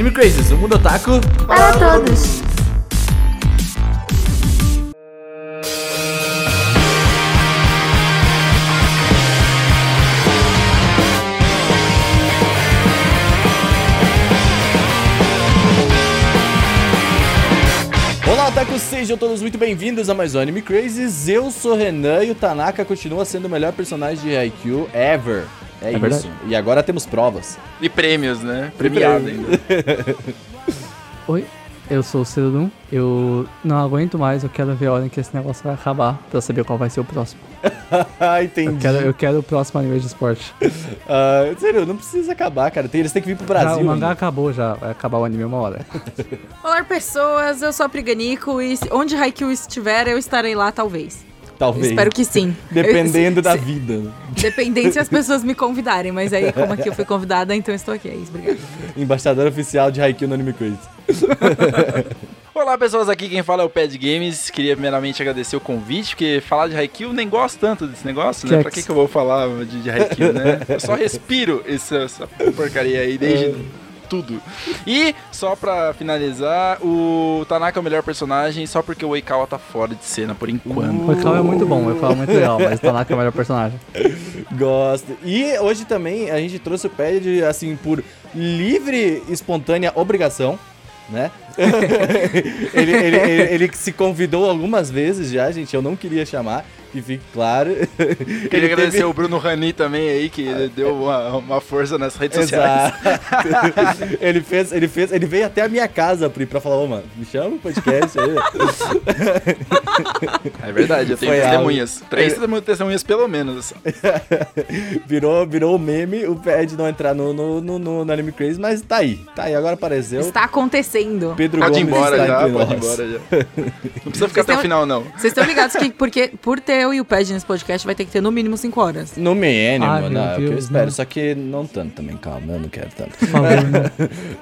Anime Crazes, o mundo otaku Para todos. Olá, otakus, sejam todos muito bem-vindos a mais um Anime Crazes. Eu sou Renan e o Tanaka continua sendo o melhor personagem de Haikyuu ever. É, isso. verdade. E agora temos provas. E prêmios, né? Premiado ainda. Oi, eu sou o Celudum. Eu não aguento mais, eu quero ver a hora em que esse negócio vai acabar pra saber qual vai ser o próximo. ah, entendi. Eu quero, eu quero o próximo anime de esporte. Ah, sério, não precisa acabar, cara. Tem- eles têm que vir pro Já, Brasil. o mangá ainda. acabou já, vai acabar o anime uma hora. Olá, pessoas. Eu sou a Priganico e onde Haikyuu estiver, eu estarei lá, talvez. Talvez. Espero que sim. Dependendo Eu- da se- vida. Dependendo se as pessoas me convidarem. Mas aí, como aqui eu fui convidada, então estou aqui. É isso, obrigada. Embaixador oficial de Haikyuu no Anime Craze. Olá, pessoas. Aqui quem fala é o Pad Games. Queria primeiramente agradecer o convite, porque falar de Haikyuu nem gosto tanto desse negócio, né? Pra que, que eu vou falar de, de Haikyuu, né? Eu só respiro essa, essa porcaria aí desde tudo. E, só pra finalizar, o Tanaka é o melhor personagem só porque o Oikawa tá fora de cena por enquanto. O Ekal é muito bom, o Ekal é muito legal, mas o Tanaka é o melhor personagem. Gosto. E hoje também a gente trouxe o Pad, assim, por livre, espontânea obrigação, né? ele, ele, ele, ele se convidou algumas vezes já, gente. Eu não queria chamar, que fique claro. Queria Ele agradecer teve- o Bruno Rani também aí, que deu uma, uma força nas redes sociais. Exato. ele fez, ele fez, ele veio até a minha casa, Pri, pra falar, ô, mano, me chama o podcast aí. É verdade, eu tenho Foi testemunhas. Três É. testemunhas pelo menos. virou, virou meme o Pad não entrar no, no, no, no- no Anime Craze, mas tá aí. Tá aí, agora apareceu. Está acontecendo. Pedro Pode ir Gomes embora está já, pode ir nós. embora já. Não precisa ficar até o final, não. Vocês estão ligados que porque, por ter eu e o Pad nesse podcast, vai ter que ter no mínimo 5 horas. No mínimo, Ai, não, meu é o que eu espero. não. Só que não tanto também, calma, eu não quero tanto. Por favor, né?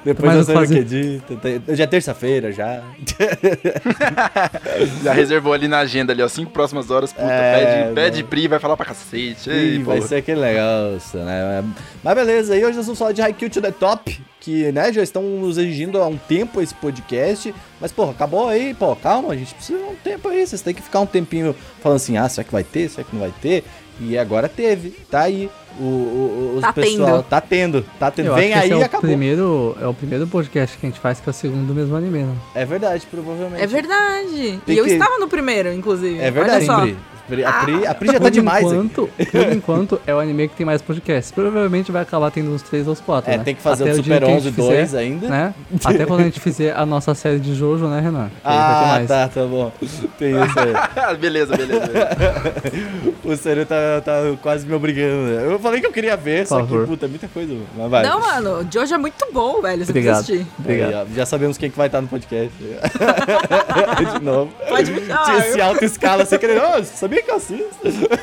Depois eu sei o que tem- Hoje é terça-feira já. Já reservou ali na agenda ali, ó, cinco próximas horas, puta, É, pede. Pri, vai falar pra cacete. Ei, Ih, vai porra. ser aquele negócio, né? Mas beleza, e hoje nós vamos falar de Haikyuu to the Top, que, né, já estão nos exigindo há um tempo esse podcast. Mas, porra, acabou aí, pô, calma, a gente precisa de um tempo aí. Vocês têm que ficar um tempinho falando assim, ah, será que vai ter? Será que não vai ter? E agora teve, tá aí. O, o, os Tá pessoal, tendo. Tá tendo, tá tendo. Eu Vem acho que aí esse e é o acabou. primeiro, é o primeiro podcast que a gente faz que é o segundo do mesmo anime, né? É verdade, provavelmente. É verdade. Tem e eu que- estava no primeiro, inclusive. É verdade, Olha só. Pri. A Pri, a Pri já tá Por demais aqui. enquanto, por enquanto, é o anime que tem mais podcasts. Provavelmente vai acabar tendo uns 3 ou uns 4, É, né? tem que fazer Até o Super que a 11 gente 2 fizer, ainda. Né? Até quando a gente fizer a nossa série de Jojo, né, Renan? Que aí vai ter Ah, mais. tá, tá bom. Tem isso aí. Ah, beleza, beleza. O Sério tá, tá quase me obrigando. né? Eu falei que eu queria ver, só que, favor. puta, é muita coisa. Mas vai. Não, mano, Jojo é muito bom, velho. Você Obrigado. precisa assistir. Obrigado. Aí, ó, já sabemos quem que vai estar no podcast. De novo. Pode me chamar. Tinha esse alto escala sem querer. Ô, sabia que eu assisto?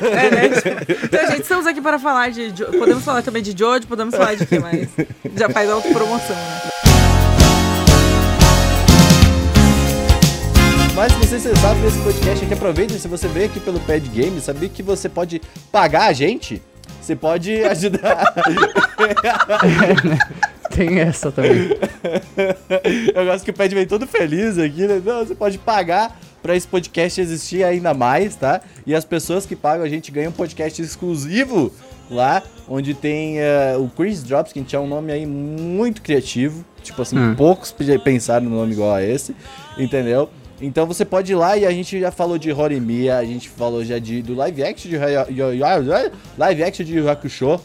É, né? Então, gente, estamos aqui para falar de. Jo- Podemos falar também de Jojo, podemos falar de quê mais? Já faz autopromoção, né? Mas se você sabe desse podcast aqui, aproveita. Se você veio aqui pelo Pad Game, sabia que você pode pagar a gente? Você pode ajudar. Tem essa também. Eu gosto que o Pad vem todo feliz aqui, né? Não, você pode pagar pra esse podcast existir ainda mais, tá? E as pessoas que pagam a gente ganham um podcast exclusivo lá, onde tem eh, o Chris Drops, que tinha um nome aí muito criativo. Tipo assim, Hum. poucos pe- pensaram no nome igual a esse, entendeu? Então você pode ir lá e a gente já falou de Horimiya, a gente falou já de, do live action de live action de Hakusho,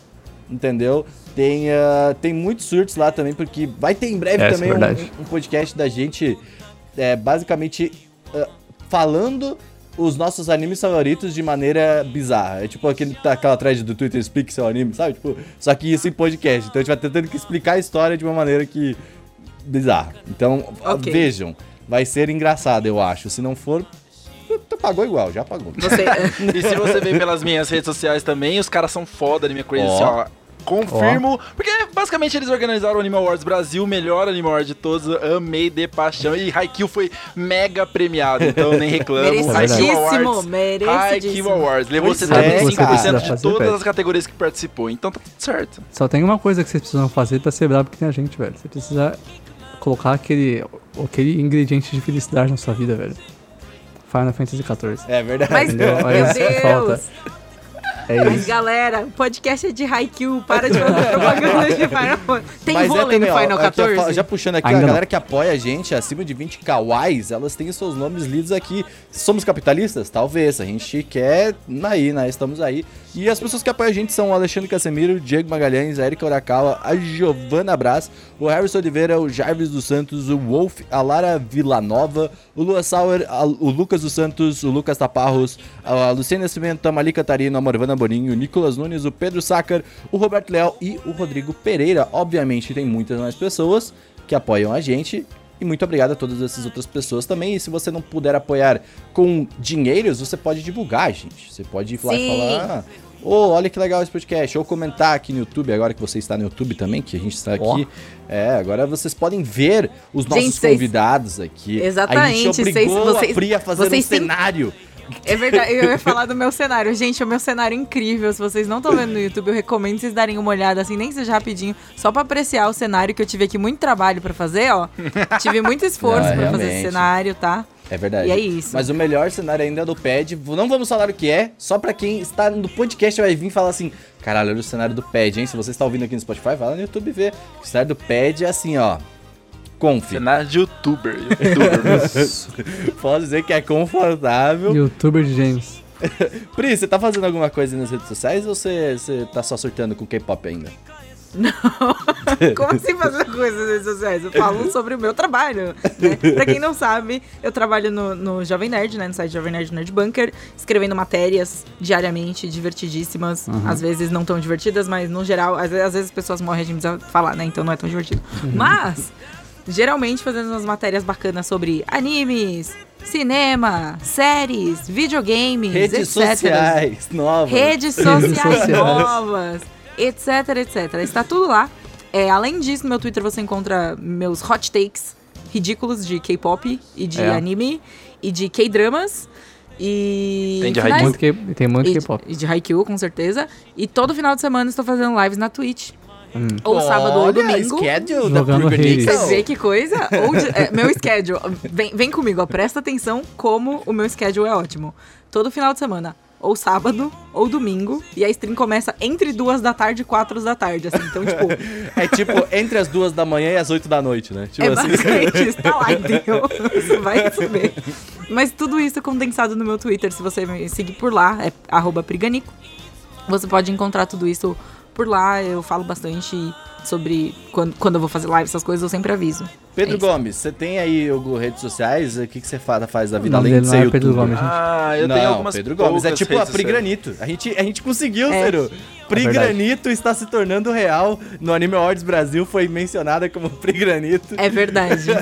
entendeu? Tem, ah, tem muitos surtos lá também, porque vai ter em breve É, isso é também um- um, podcast da gente é, basicamente ah, falando os nossos animes favoritos de maneira bizarra. É tipo aquele, aquela thread do Twitter Speak seu anime, sabe? Tipo, só que isso em podcast. Então a gente vai tentando que explicar a história de uma maneira que. bizarra. Então, Ok. vejam. Vai ser engraçado, eu acho. Se não for, pagou igual, já pagou. Você. E se você ver pelas minhas redes sociais também, os caras são foda Anime Crazy, Ó. assim, ó. Confirmo, porque basicamente eles organizaram o Anime Awards Brasil, o melhor Anime Award de todos, amei de paixão, e Haikyuu foi mega premiado, então nem reclamo. Merecidíssimo, merecidíssimo, Awards, merecidíssimo. Haikyuu Awards, levou Pois é, 75% cara. de todas perto. as categorias que participou, então tá tudo certo. Só tem uma coisa que vocês precisam fazer pra ser brabo que tem a gente, velho. Você precisa colocar aquele, aquele ingrediente de felicidade na sua vida, velho. Final Fantasy XIV. É verdade. Mas, Entendeu? meu que falta. É Mas, isso. galera, o podcast é de Haikyuu. Para de fazer propaganda de Final Fantasy. Tem Mas é vôlei também, no ó, Final aqui, ó, 14? Já puxando aqui, Ainda a não. galera que apoia a gente acima de 20 kawais, elas têm seus nomes lidos aqui. Somos capitalistas? Talvez. A gente quer aí, né? Estamos aí. E as pessoas que apoiam a gente são o Alexandre Casemiro, o Diego Magalhães, a Erika Urakawa, a Giovana Brás, o Harrison Oliveira, o Jarvis dos Santos, o Wolf, a Lara Villanova, o Lua Sauer, a- o Lucas dos Santos, o Lucas Taparros, a Luciana Nascimento, a Mali Catarina, a Morvana Boninho, o Nicolas Nunes, o Pedro Sácar, o Roberto Leal e o Rodrigo Pereira. Obviamente tem muitas mais pessoas que apoiam a gente. E muito obrigado a todas essas outras pessoas também. E se você não puder apoiar com dinheiros, você pode divulgar, gente. Você pode ir lá e Sim. falar. "Ah, Ô, olha que legal esse podcast. Ou comentar aqui no YouTube, agora que você está no YouTube também, que a gente está aqui. É, agora vocês podem ver os nossos Gente, vocês- convidados aqui. A Exatamente, gente vocês- obrigou vocês- a Pri a fazer vocês um cenário. É verdade, eu ia falar do meu cenário. Gente, o meu cenário é incrível. Se vocês não estão vendo no YouTube, eu recomendo vocês darem uma olhada, assim, nem que seja rapidinho, só pra apreciar o cenário que eu tive aqui muito trabalho pra fazer, ó. tive muito esforço pra fazer esse cenário, tá? É verdade. E é isso. Mas o melhor cenário ainda é do pad. Não vamos falar o que é, só pra quem está no podcast vai vir e falar assim: caralho, olha o cenário do pad, hein? Se você está ouvindo aqui no Spotify, vai lá no YouTube vê. O cenário do pad é assim, ó. Conf. Cenário de youtuber. youtuber. Posso dizer que é confortável. Youtuber de James. Pri, você tá fazendo alguma coisa nas redes sociais ou você, você tá só surtando com K-pop ainda? Como assim fazer coisas nas redes sociais? Eu falo sobre o meu trabalho, né? Pra quem não sabe, eu trabalho no, no Jovem Nerd, né? No site Jovem Nerd Nerd Bunker, escrevendo matérias diariamente, divertidíssimas. Às vezes não tão divertidas, mas no geral, às vezes, às vezes as pessoas morrem de me falar, né? Então não é tão divertido. Mas, geralmente fazendo umas matérias bacanas sobre animes, cinema, séries, videogames, Redes etc. sociais novas. Redes sociais sociais. novas, etc, etc. Está tudo lá. É, além disso, no meu Twitter você encontra meus hot takes ridículos de K-pop e de É. anime e de K-dramas. E. Tem de finais- Muito que, tem muito K-pop. e de Haikyuu, com certeza. E todo final de semana estou fazendo lives na Twitch. Hum. Ou sábado ou domingo. schedule da Purganixon. Você vê que coisa? Ou de- é, meu schedule. Vem, vem comigo, ó, presta atenção como o meu schedule é ótimo. Todo final de semana. Ou sábado, ou domingo. E a stream começa entre duas da tarde e quatro da tarde, assim. Então, tipo, É tipo entre as duas da manhã e as oito da noite, né? Tipo é assim. basicamente isso. Tá lá, entendeu? Você vai saber. Mas tudo isso é condensado no meu Twitter. Se você me seguir por lá, é arroba priganico. Você pode encontrar tudo isso por lá. Eu falo bastante sobre quando, quando eu vou fazer live, essas coisas, eu sempre aviso. Pedro É. Gomes, você tem aí algumas redes sociais? O que, que você fa- faz da vida O nome além de ser não é Pedro? Gomes, gente. ah, eu não, tenho algumas Pedro Gomes. É tipo a redes Pri sociais. Granito. A gente, a gente conseguiu, É. Ciro. Pri É. Granito está se tornando real. No Anime Awards Brasil foi mencionada como Pri Granito. É verdade.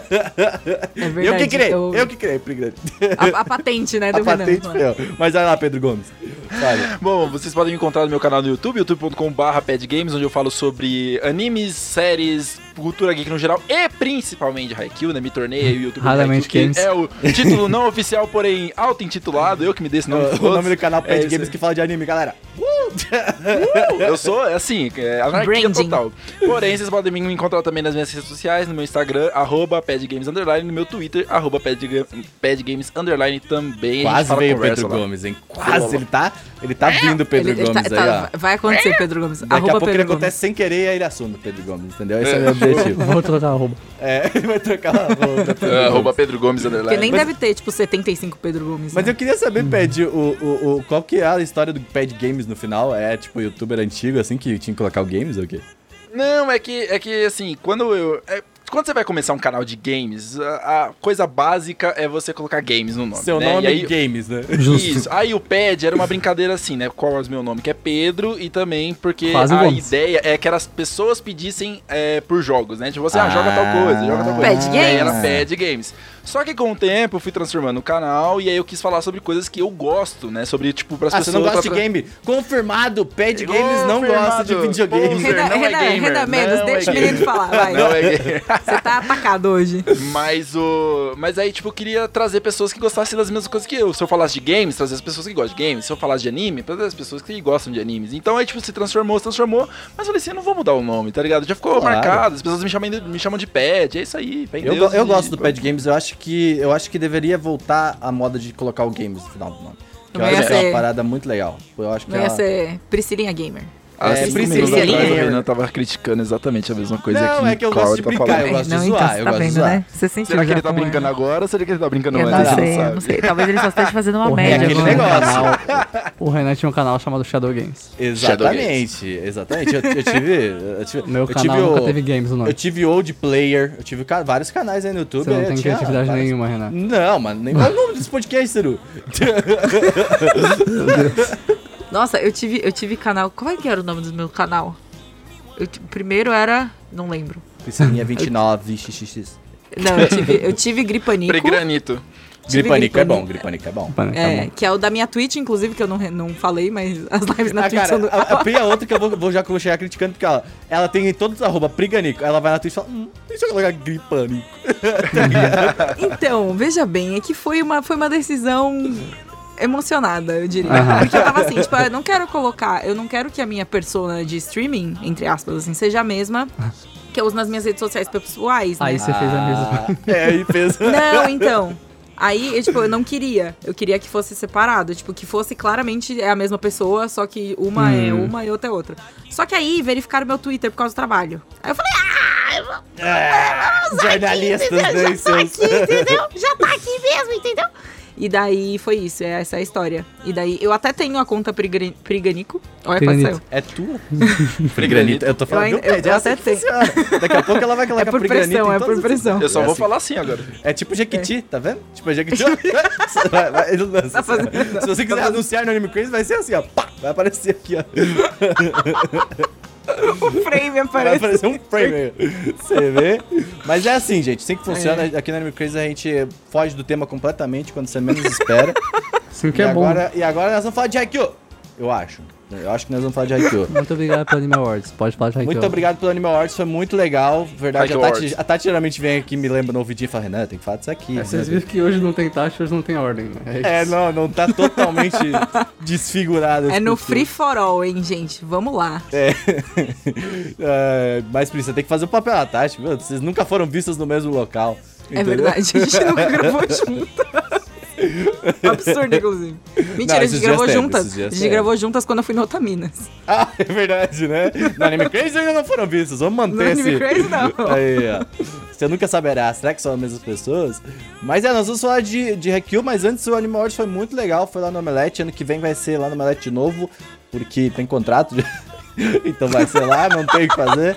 É verdade. eu que criei, Eu- eu que criei Pri Granito. A, a patente, né, do A patente foi eu. Mas vai lá, Pedro Gomes. Fale. Bom, vocês podem me encontrar no meu canal no YouTube, youtube.com.br padgames, onde eu falo sobre animes, séries, cultura geek no geral e principalmente Haikyuu, né? Me tornei aí o youtuber Raramente Haikyuu, que Games. é o título não oficial, porém auto-intitulado, eu que me dei esse nome. O, o nome do canal Pad É Games que fala de anime, galera. Eu sou, é assim, é anarquia Branding. total. Porém, vocês podem me encontrar também nas minhas redes sociais, no meu Instagram, arroba padgames, underline, no meu Twitter, arroba padga- padgames, underline, também. A Quase veio o Pedro lá. Gomes, hein? Quase. Ele tá, ele tá vindo, Pedro Ele- ele Gomes tá- aí, tá- ó. Vai acontecer, Pedro Gomes. Daqui a Arroba pouco ele Pedro acontece sem querer e aí ele assume o Pedro Gomes, entendeu? Esse é o meu objetivo. Vou trocar a roupa. É, ele vai trocar a roupa. Pedro É, Gomes. arroba Pedro Gomes, Porque underline. nem Mas- deve ter, tipo, 75 Pedro Gomes. Mas né? eu queria saber, Pad, o, o, o, qual que é a história do Pad Games no final? É tipo youtuber antigo, assim, que tinha que colocar o games ou o quê? Não, é que, é que assim, quando eu. é- quando você vai começar um canal de games, a, a coisa básica é você colocar games no nome. Seu né? nome E aí, é Games, né? Justo. Isso. Aí o pad era uma brincadeira assim, né? Qual é o meu nome? Que é Pedro e também porque Quase a ideia é que as pessoas pedissem é, por jogos, né? Tipo, você, ah, joga tal coisa, joga tal coisa. Pad E aí era Games. Pad Games. Só que com o tempo eu fui transformando o canal e aí eu quis falar sobre coisas que eu gosto, né? Sobre, tipo, pras Ah, pessoas... você não gosta de pra- game? Confirmado, Pad Games não Confirmado. gosta de videogame. Renan, não é Renan, gamer, Renan, não deixa é o menino falar, vai. Não é gamer. Você tá atacado hoje. Mas o. Mas aí, tipo, eu queria trazer pessoas que gostassem das mesmas coisas que eu. Se eu falasse de games, trazer as pessoas que gostam de games. Se eu falasse de anime, trazer as pessoas que gostam de animes. Então aí, tipo, se transformou, se transformou. Mas eu falei assim, eu não vou mudar o nome, tá ligado? Já ficou Claro. marcado, as pessoas me chamam, de- me chamam de pet, é isso aí. Eu, Deus eu e- gosto do Pad Games, eu acho que eu acho que deveria voltar a moda de colocar o games no final do nome. Que eu acho ia que é uma ser- parada muito legal. Eu acho que Não ia ela- ser Priscilinha Gamer. Ah, É, Priscilinha atrás, a Renan tava criticando exatamente a mesma coisa Não, que é que eu o gosto de Cláudio tá brincar, falando. eu gosto de não, zoar, então, você eu tá gosto de vendo, zoar. né? Você sentiu Será que ele tá é. brincando agora ou será que ele tá brincando Eu antes? não gente sei, sabe. não sei. Talvez ele só esteja fazendo uma O média. aquele Renan tinha um negócio. canal- o Renan tinha um canal chamado Shadow Games. Exatamente, exatamente. Eu, eu tive. Eu tive, O meu eu canal tive nunca o, teve games no nome. Eu tive Old Player, eu tive ca- vários canais aí no YouTube. Você não tem criatividade vários- nenhuma, Renan. Não, mano, nem é o nome desse podcast, Ciro? Nossa, eu tive, eu tive canal. Qual é que era o nome do meu canal? Eu ti- primeiro era. Não lembro. Piscininha 29, xxx. Não, eu tive, eu tive Gripanico. Pregranito. Tive Gripanico é bom, Gripanico. Gripanico é bom. É, bom. que é o da minha Twitch, inclusive, que eu não, não falei, mas as lives na Ah, Twitch cara, são do... a, a Pri é outra que eu vou, vou já vou chegar criticando, porque ela, ela tem todos os arroba Priganico. Ela vai na Twitch e fala, hum, deixa eu colocar Gripanico. Então, veja bem, é que foi uma, foi uma decisão emocionada, eu diria. Aham. Porque eu tava assim, tipo, eu não quero colocar, eu não quero que a minha persona de streaming, entre aspas, assim, seja a mesma que eu uso nas minhas redes sociais pessoais, né? Aí você fez a mesma. Ah, É, e fez. Não, então. Aí, eu, tipo, eu não queria. Eu queria que fosse separado. Tipo, que fosse claramente é a mesma pessoa, só que uma é Hum. uma e outra é outra. Só que aí verificaram meu Twitter por causa do trabalho. Aí eu falei, Ah, jornalistas, né, já tá seus... aqui, entendeu? Já tá aqui mesmo, entendeu? E daí foi isso, é essa é a história. E daí eu até tenho a conta Prigani- Priganico. Olha, saiu. É tua? Priganito. Eu tô falando, Eu eu É assim até tenho. Daqui a pouco ela vai É colocar por Priganito pressão, é por pressão. Eu só É vou assim. falar assim agora. É tipo Jequiti, tá vendo? Tipo Jequiti. Vai- vai- ele lança. Tá fazendo- Se você quiser anunciar no Anime Crazy, vai ser assim, ó. Pá, vai aparecer aqui, ó. O frame Vai aparece. aparecer um frame aí. Você vê? Mas é assim, gente. Assim que funciona. Aqui no Anime Crazy a gente foge do tema completamente quando você menos espera. Sim, que e, é bom. agora, e agora nós vamos falar de Haikyuu. Eu acho. Eu acho que nós vamos falar de Haikyuu. Muito obrigado pelo Anime Awards. Pode falar já Muito obrigado pelo Anime Awards, foi muito legal. Verdade, a Haikyuu Tati, a Tati geralmente vem aqui e me lembra no ouvidinho e fala, Renan, tem que falar disso aqui. É, vocês né?" viram que hoje não tem taxa, hoje não tem ordem, né? É, isso. não, não tá totalmente desfigurado. É no free for all, hein, gente? Vamos lá. É. É, mas, você tem que fazer o papel da Tati, meu. Vocês nunca foram vistas no mesmo local. É entendeu? verdade, a gente nunca gravou juntas. Absurdo, inclusive. Mentira, Não, a gente gravou teve, juntas. A gente gravou juntas quando eu fui no Otaminas. Ah, é verdade, né? No Anime Crazy ainda não foram vistas. Vamos manter No esse... Anime Crazy, não. Aí, ó. Você nunca saberá. Será que são as mesmas pessoas? Mas é, nós vamos falar de, de Haikyuu, mas antes o Anime Awards foi muito legal. Foi lá no Omelete. Ano que vem vai ser lá no Omelete de novo, porque tem contrato. de- então vai ser lá, não tem o que fazer.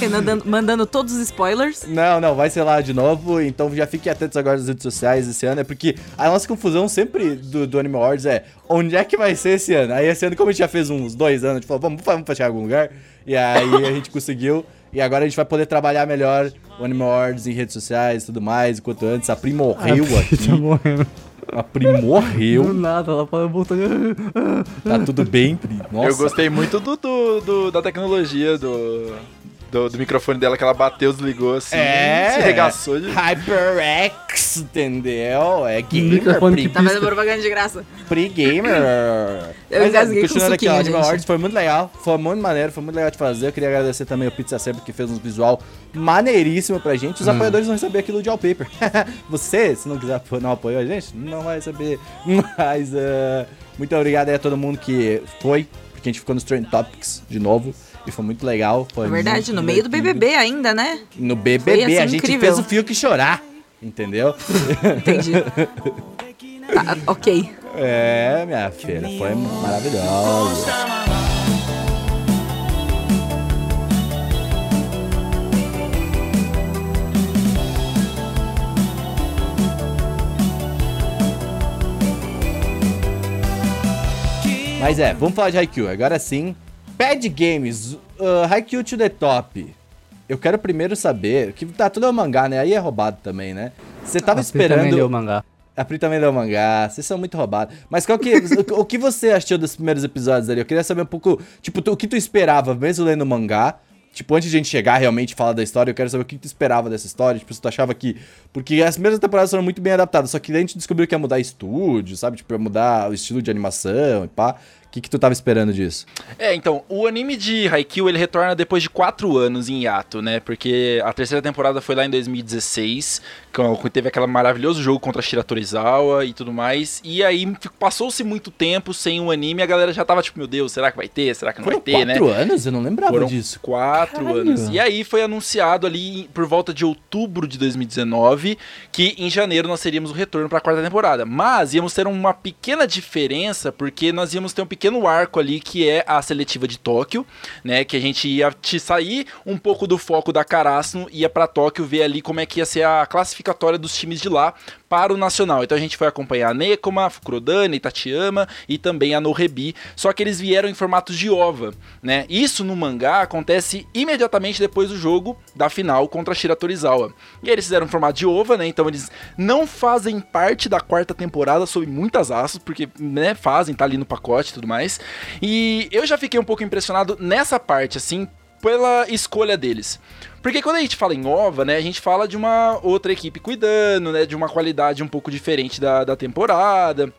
Renan mandando todos os spoilers. Não, não, vai ser lá de novo. Então já fiquem atentos agora nas redes sociais esse ano. É porque a nossa confusão sempre do, do Anime Awards é onde é que vai ser esse ano? Aí esse ano, como a gente já fez uns dois anos, a gente falou, vamos, vamos fechar em algum lugar. E aí a gente conseguiu. E agora a gente vai poder trabalhar melhor o Anime Awards em redes sociais e tudo mais. Enquanto antes a Pri morreu aqui. morrendo. A Pri morreu. Do nada, ela botando. Tá tudo bem, Pri. Nossa. Eu gostei muito do, do- do- da tecnologia do, do, do microfone dela, que ela bateu, desligou assim, É. se regaçou de... HyperX, entendeu? É gamer, que Tá fazendo propaganda de graça. Pre-gamer. Eu Mas, é, engasguei com continuando aqui, suquinho, ó, Anime gente. Awards foi muito legal, foi muito maneiro, foi muito legal de fazer. Eu queria agradecer também o Pizza Sempre que fez um visual maneiríssimo pra gente. Os apoiadores vão receber aquilo de wallpaper. Você, se não quiser não apoiou a gente, não vai receber. Mas eh, muito obrigado aí a todo mundo que foi, porque a gente ficou nos Trend Topics de novo. E foi muito legal. Foi É verdade, no meio do. BBB ainda, né? No BBB, assim, a gente incrível. fez o fio que chorar. Entendeu? Entendi. Tá, ok. É, minha filha, foi maravilhoso. Mas é, vamos falar de Haikyuu. Agora sim, Bad Games, uh, Haikyuu to the top. Eu quero primeiro saber, que tá tudo é um mangá, né? Aí é roubado também, né? Você tava A também esperando... leu o mangá. A Pri também leu o mangá, vocês são muito roubados. Mas qual que, o, o que você achou dos primeiros episódios ali? Eu queria saber um pouco, tipo, tu- o que tu esperava, mesmo lendo o mangá. Tipo, antes de a gente chegar realmente e falar da história, eu quero saber o que tu esperava dessa história. Tipo, se tu achava que. Porque as primeiras temporadas foram muito bem adaptadas, só que daí a gente descobriu que ia mudar estúdio, sabe? Tipo, ia mudar o estilo de animação e pá. O que, que tu tava esperando disso? É, então, o anime de Haikyuu, ele retorna depois de quatro anos em hiato, né? Porque a terceira temporada foi lá em 2016, quando teve aquele maravilhoso jogo contra Shira Torizawa e tudo mais. E aí passou-se muito tempo sem o anime, a galera já tava tipo, meu Deus, será que vai ter? Será que não Foram vai ter, né? quatro anos? Eu não lembrava Foram disso. quatro Caralho. anos. E aí foi anunciado ali por volta de outubro de 2019 que em janeiro nós teríamos o retorno para a quarta temporada. Mas íamos ter uma pequena diferença porque nós íamos ter um pequeno arco ali que é a seletiva de Tóquio, né? Que a gente ia te sair um pouco do foco da Karasuno, ia para Tóquio ver ali como é que ia ser a classificatória dos times de lá para o nacional. Então a gente foi acompanhar a Nekoma, a Fukurodani, Itachiyama e também a Norebi, só que eles vieram em formatos de ova, né? Isso no mangá acontece imediatamente depois do jogo da final contra Shira Torizawa. E eles fizeram um formato de ova, né? Então eles não fazem parte da quarta temporada sob muitas asas, porque, né, fazem, tá ali no pacote e tudo mais. E eu já fiquei um pouco impressionado nessa parte, assim, pela escolha deles. Porque quando a gente fala em OVA, né, a gente fala de uma outra equipe cuidando, né, de uma qualidade um pouco diferente da, da temporada.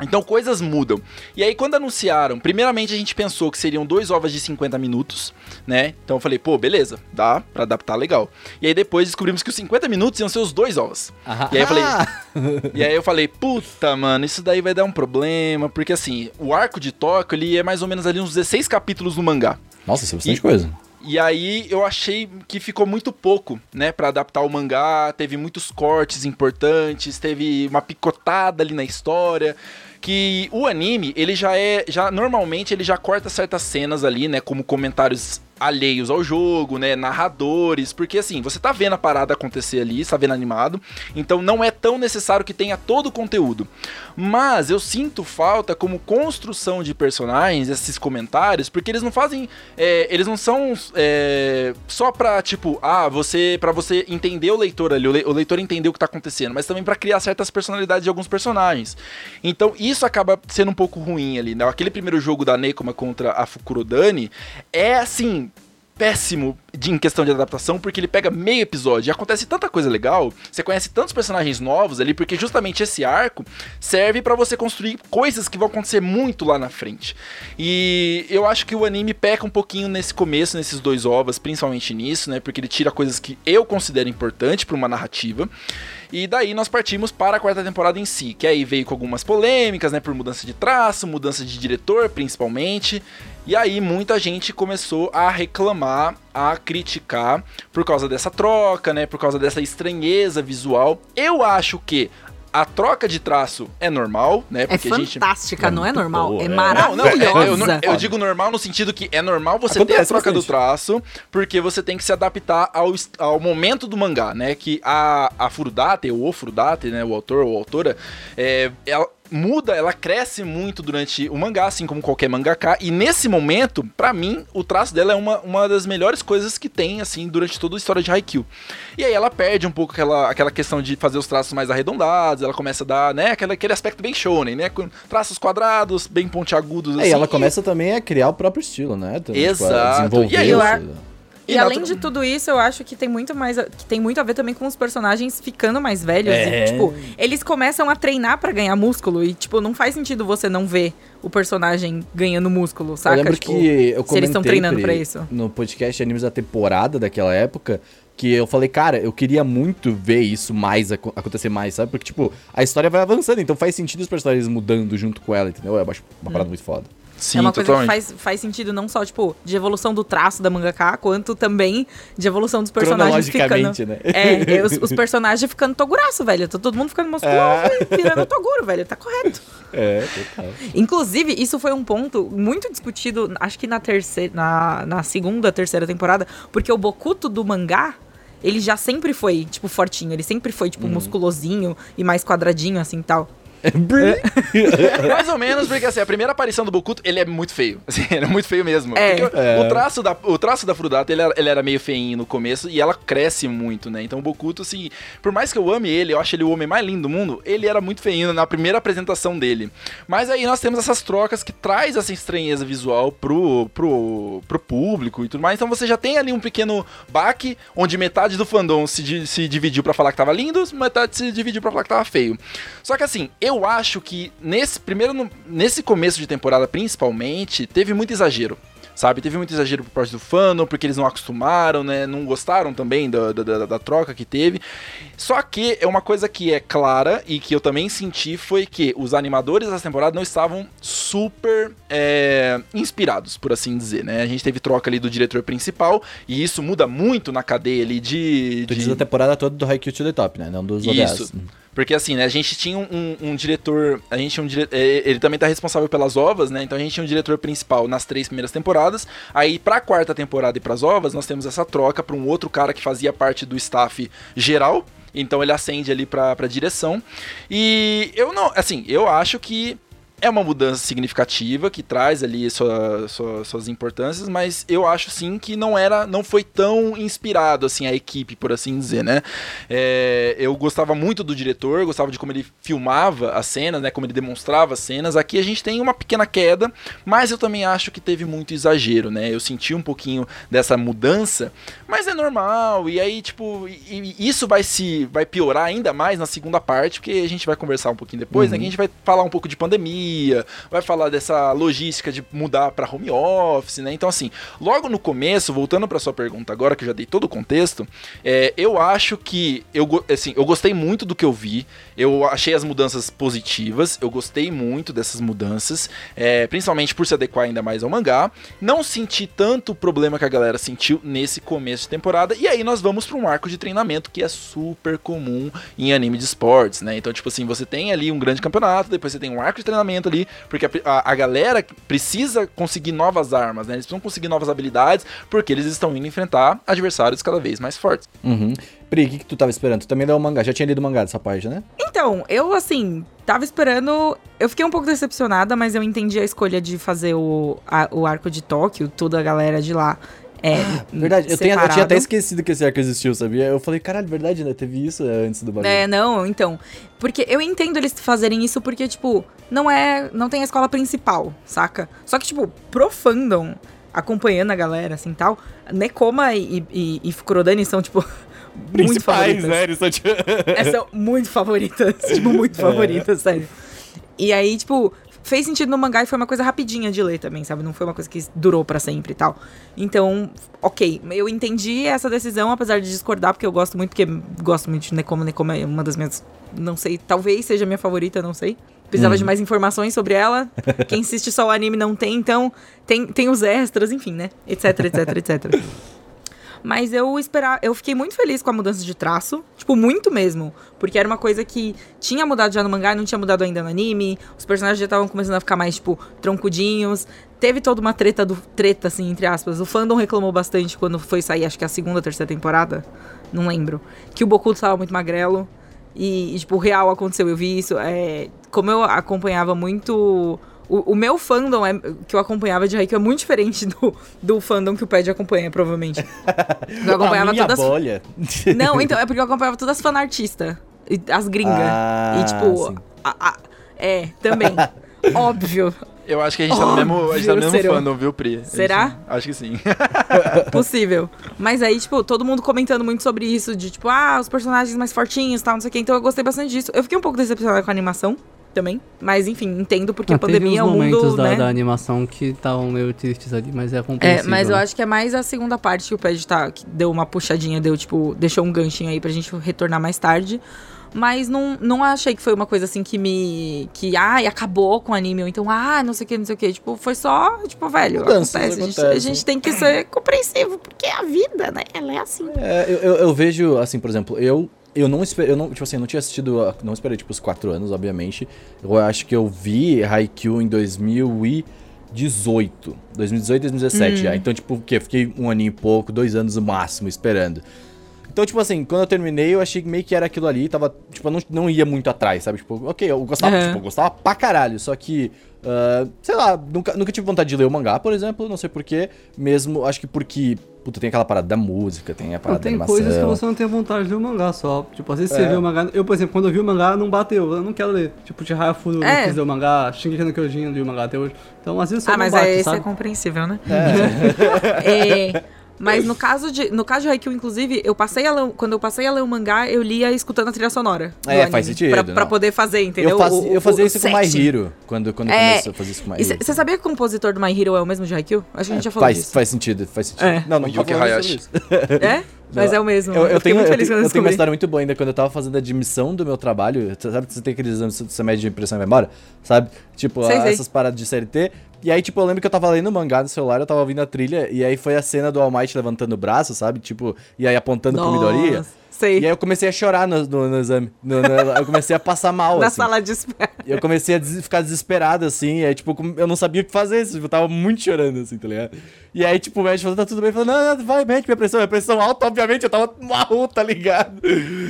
Então coisas mudam. E aí quando anunciaram, primeiramente a gente pensou que seriam dois ovas de 50 minutos, né? Então eu falei, pô, beleza, dá pra adaptar legal. E aí depois descobrimos que os 50 minutos iam ser os dois ovas. E aí eu falei, e aí eu falei, puta, mano, isso daí vai dar um problema, porque assim, o arco de Tóquio, ele é mais ou menos ali uns 16 capítulos no mangá. Nossa, isso é bastante E- coisa. E aí eu achei que ficou muito pouco, né, Pra adaptar o mangá, teve muitos cortes importantes, teve uma picotada ali na história, que o anime, ele já é, já normalmente ele já corta certas cenas ali, né, como comentários alheios ao jogo, né, narradores, porque assim, você tá vendo a parada acontecer ali, está vendo animado, então não é tão necessário que tenha todo o conteúdo. Mas eu sinto falta como construção de personagens, esses comentários, porque eles não fazem, é, eles não são é, só pra, tipo, ah, você, para você entender o leitor ali, o, le- o leitor entender o que tá acontecendo, mas também pra criar certas personalidades de alguns personagens. Então isso acaba sendo um pouco ruim ali, né? Aquele primeiro jogo da Nekoma contra a Fukurodani é assim, péssimo de, em questão de adaptação, porque ele pega meio episódio e acontece tanta coisa legal, você conhece tantos personagens novos ali, porque justamente esse arco serve pra você construir coisas que vão acontecer muito lá na frente. E eu acho que o anime peca um pouquinho nesse começo, nesses dois ovas, principalmente nisso, né? Porque ele tira coisas que eu considero importante pra uma narrativa. E daí nós partimos para a quarta temporada em si, que aí veio com algumas polêmicas, né, por mudança de traço, mudança de diretor, principalmente. E aí muita gente começou a reclamar, a criticar por causa dessa troca, né, por causa dessa estranheza visual. Eu acho que a troca de traço é normal, né, É porque a gente fantástica, não é normal. boa, é é. não, maravilhosa. não, é, eu, não- eu digo normal no sentido que é normal você ter a Acontece troca do bastante. traço, porque você tem que se adaptar ao, ao momento do mangá, né? Que a, a Furudate, ou o Furudate, né? O autor ou autora, é, ela muda, ela cresce muito durante o mangá, assim como qualquer mangaka, e nesse momento, pra mim, o traço dela é uma, uma das melhores coisas que tem, assim, durante toda a história de Haikyuu. E aí ela perde um pouco aquela, aquela questão de fazer os traços mais arredondados, ela começa a dar, né, aquele, aquele aspecto bem shonen, né, com traços quadrados, bem pontiagudos, É, assim. e ela começa também a criar o próprio estilo, né? Então, Exato. a desenvolver E aí, eu isso. a- E, E além de tudo isso, eu acho que tem muito mais que tem muito a ver também com os personagens ficando mais velhos. É. E, tipo, eles começam a treinar pra ganhar músculo e tipo, não faz sentido você não ver o personagem ganhando músculo, saca? eu lembro Tipo, que eu se eles estão treinando pra isso. No podcast Animes da Temporada daquela época, que eu falei, cara, eu queria muito ver isso mais aco- acontecer mais, sabe? Porque, tipo, a história vai avançando, então faz sentido os personagens mudando junto com ela, entendeu? Eu acho uma parada muito foda. Sim, é uma coisa totalmente. que faz, faz sentido não só, tipo, de evolução do traço da mangaka, quanto também de evolução dos personagens ficando. Né? É, os, os personagens ficando toguraço, velho. Tá todo mundo ficando musculoso e virando toguro, velho. Tá correto. É, total. Inclusive, isso foi um ponto muito discutido, acho que na terceira, na, na segunda, terceira temporada, porque o Bokuto do mangá, ele já sempre foi, tipo, fortinho. Ele sempre foi, tipo, musculosinho e mais quadradinho, assim, tal. Mais ou menos, porque assim, a primeira aparição do Bokuto, ele é muito feio. Assim, ele é muito feio mesmo. É. Porque É. O, traço da, o traço da Frudata, ele era, ele era meio feinho no começo e ela cresce muito, né? Então o Bokuto, assim, por mais que eu ame ele, eu acho ele o homem mais lindo do mundo, ele era muito feinho na primeira apresentação dele. Mas aí nós temos essas trocas que traz essa estranheza visual pro, pro, pro público e tudo mais. Então você já tem ali um pequeno baque, onde metade do fandom se, se dividiu pra falar que tava lindo, metade se dividiu pra falar que tava feio. Só que assim, eu acho que nesse primeiro no- nesse começo de temporada principalmente, teve muito exagero. Sabe, teve muito exagero por parte do fandom, porque eles não acostumaram, né? Não gostaram também da, da, da- da troca que teve. Só que é uma coisa que é clara e que eu também senti foi que os animadores dessa temporada não estavam super é, inspirados, por assim dizer, né? A gente teve troca ali do diretor principal e isso muda muito na cadeia ali de. Tu de... diz a temporada toda do Haikyuu to the Top, né? Não dos Isso. Porque assim, né, a gente tinha um, um- um diretor, a gente um dire... é, ele também tá responsável pelas ovas, né? Então a gente tinha um diretor principal nas três primeiras temporadas. Aí pra quarta temporada e pras ovas, nós temos essa troca pra um outro cara que fazia parte do staff geral. Então ele acende ali pra, pra direção. E eu não, assim, eu acho que é uma mudança significativa que traz ali sua- sua- suas importâncias, mas eu acho sim que não era, não foi tão inspirado assim a equipe, por assim dizer, né? É, eu gostava muito do diretor, gostava de como ele filmava as cenas, né? Como ele demonstrava as cenas. Aqui a gente tem uma pequena queda, mas eu também acho que teve muito exagero, né? Eu senti um pouquinho dessa mudança, mas é normal. E aí, tipo, e- e isso vai se vai piorar ainda mais na segunda parte, porque a gente vai conversar um pouquinho depois, né? Que a gente vai falar um pouco de pandemia, vai falar dessa logística de mudar para home office, né? Então, assim, logo no começo, voltando para sua pergunta agora, que eu já dei todo o contexto, é, eu acho que eu, assim, eu gostei muito do que eu vi. Eu achei as mudanças positivas. Eu gostei muito dessas mudanças, é, principalmente por se adequar ainda mais ao mangá. Não senti tanto o problema que a galera sentiu nesse começo de temporada. E aí nós vamos para um arco de treinamento que é super comum em anime de esportes, né? Então, tipo assim, você tem ali um grande campeonato, depois você tem um arco de treinamento ali, porque a, a- a galera precisa conseguir novas armas, né? Eles precisam conseguir novas habilidades, porque eles estão indo enfrentar adversários cada vez mais fortes. Uhum. Pri, o que, que tu tava esperando? Tu também leu o mangá, já tinha lido o mangá dessa parte, né? Então, eu assim, tava esperando. Eu fiquei um pouco decepcionada, mas eu entendi a escolha de fazer o, a- o arco de Tóquio, toda a galera de lá. É, Verdade, eu, tenho, eu tinha até esquecido que esse arco existiu, sabia? Eu falei, caralho, verdade, né? Teve isso é, antes do bagulho. É, não, então. Porque eu entendo eles fazerem isso porque, tipo, não é. Não tem a escola principal, saca? Só que, tipo, pro fandom, acompanhando a galera, assim tal, Nekoma e, e, e Fukurodani são, tipo. muito favoritas. né? Eles são tipo... É, são muito favoritas. tipo, muito favoritas, sério. E aí, tipo, fez sentido no mangá e foi uma coisa rapidinha de ler também, sabe? Não foi uma coisa que durou pra sempre e tal. Então, ok. Eu entendi essa decisão, apesar de discordar, porque eu gosto muito, porque gosto muito de Nekoma. Nekoma é uma das minhas. Não sei, talvez seja minha favorita, não sei. Precisava de mais informações sobre ela. Quem assiste só o anime não tem, então tem, tem os extras, enfim, né? Etc, etc, etc. Mas eu esperar, eu fiquei muito feliz com a mudança de traço, tipo, muito mesmo, porque era uma coisa que tinha mudado já no mangá, não tinha mudado ainda no anime. Os personagens já estavam começando a ficar mais tipo troncudinhos. Teve toda uma treta do treta assim, entre aspas. O fandom reclamou bastante quando foi sair, acho que a segunda, terceira temporada, não lembro, que o Bokuto tava muito magrelo. E, e, tipo, o real aconteceu, eu vi isso. É, como eu acompanhava muito. O, o meu fandom é, que eu acompanhava de Haikyuu é muito diferente do, do fandom que o Pad acompanha, provavelmente. Eu acompanhava todas. bolha. Não, então, é porque eu acompanhava todas as fanartistas. As gringas. Ah, e tipo. sim. a- a- é, também. Óbvio. Eu acho que a gente tá no mesmo, a gente tá no mesmo fandom, viu, Pri? Será? A gente- Acho que sim. Possível. Mas aí, tipo, todo mundo comentando muito sobre isso, de tipo, ah, os personagens mais fortinhos e tal, não sei o quê. Então eu gostei bastante disso. Eu fiquei um pouco decepcionada com a animação também. Mas enfim, entendo porque a Ah, teve pandemia é o momentos mundo, da, né? da animação que estavam meio tristes ali, mas é É, compreensível. mas eu acho que é mais a segunda parte que o Ped tá, que deu uma puxadinha, deu, tipo, deixou um ganchinho aí pra gente retornar mais tarde. Mas não, não achei que foi uma coisa assim que me. que, ai, acabou com o anime, ou então, ah, não sei o que, não sei o que. Tipo, foi só, tipo, velho, Mudanças acontece. A gente, a gente tem que ser compreensivo, porque é a vida, né? Ela é assim. É, eu, eu, eu vejo, assim, por exemplo, eu. Eu não esperei, eu não, tipo assim, eu não tinha assistido, não esperei, tipo, os quatro anos, obviamente. Eu acho que eu vi Haikyuu em 2018. 2018, 2017 já. Então, tipo, o quê? Eu fiquei um aninho e pouco, dois anos no máximo, esperando. Então, tipo assim, quando eu terminei, eu achei que meio que era aquilo ali, tava, tipo, eu não, não ia muito atrás, sabe? Tipo, ok, eu gostava, Uhum. tipo, eu gostava pra caralho, só que, ah, sei lá, nunca, nunca tive vontade de ler o mangá, por exemplo, não sei porquê, mesmo, acho que porque, puta, tem aquela parada da música, tem a parada da tem animação. coisas que você não tem vontade de ler o mangá só. Tipo, às vezes você É. vê o mangá. Eu, por exemplo, quando eu vi o mangá, não bateu. Eu não quero ler. Tipo, Chihaya Furu, É. não quis ler o mangá. Shingeki no Kyojin, li o mangá até hoje. Então, às vezes só Ah, não mas bate, aí isso é compreensível, né? É. É, mas no caso de no caso de Haikyuu, inclusive, eu passei a ler, quando eu passei a ler o mangá, eu lia escutando a trilha sonora. É, anime, faz sentido, Pra, não. pra poder fazer, entendeu? Eu, faz, O- o- eu fazia o isso com My. Hero, quando, quando É. comecei a fazer isso com My Hero. Você sabia que o compositor do My Hero é o mesmo de Haikyuu? Acho que a gente já falou Faz, disso. faz sentido, faz sentido. É. Não, não O tô Yuki Hayashi. É? Mas é o mesmo. Eu, eu fiquei tenho, muito eu, feliz tenho, quando eu tenho uma história muito boa ainda quando eu tava fazendo a admissão do meu trabalho. Você Sabe que você tem aqueles exames do semestre de impressão e memória? Sabe? Tipo, Sei, a- sei. essas paradas de CLT. E aí, tipo, eu lembro que eu tava lendo mangá no celular, eu tava ouvindo a trilha, e aí foi a cena do All Might levantando o braço, sabe? Tipo, e aí apontando pro Midoriya. Sei. E aí eu comecei a chorar no, no, no exame. No- eu comecei a passar mal, Na assim. sala de espera. E eu comecei a des- ficar desesperado, assim, e aí, tipo, eu não sabia o que fazer, assim, eu tava muito chorando, assim, tá ligado? E aí, tipo, o médico falou, tá tudo bem, falou, não, não, vai, mete minha pressão, minha pressão alta, obviamente, eu tava marrom, tá ligado?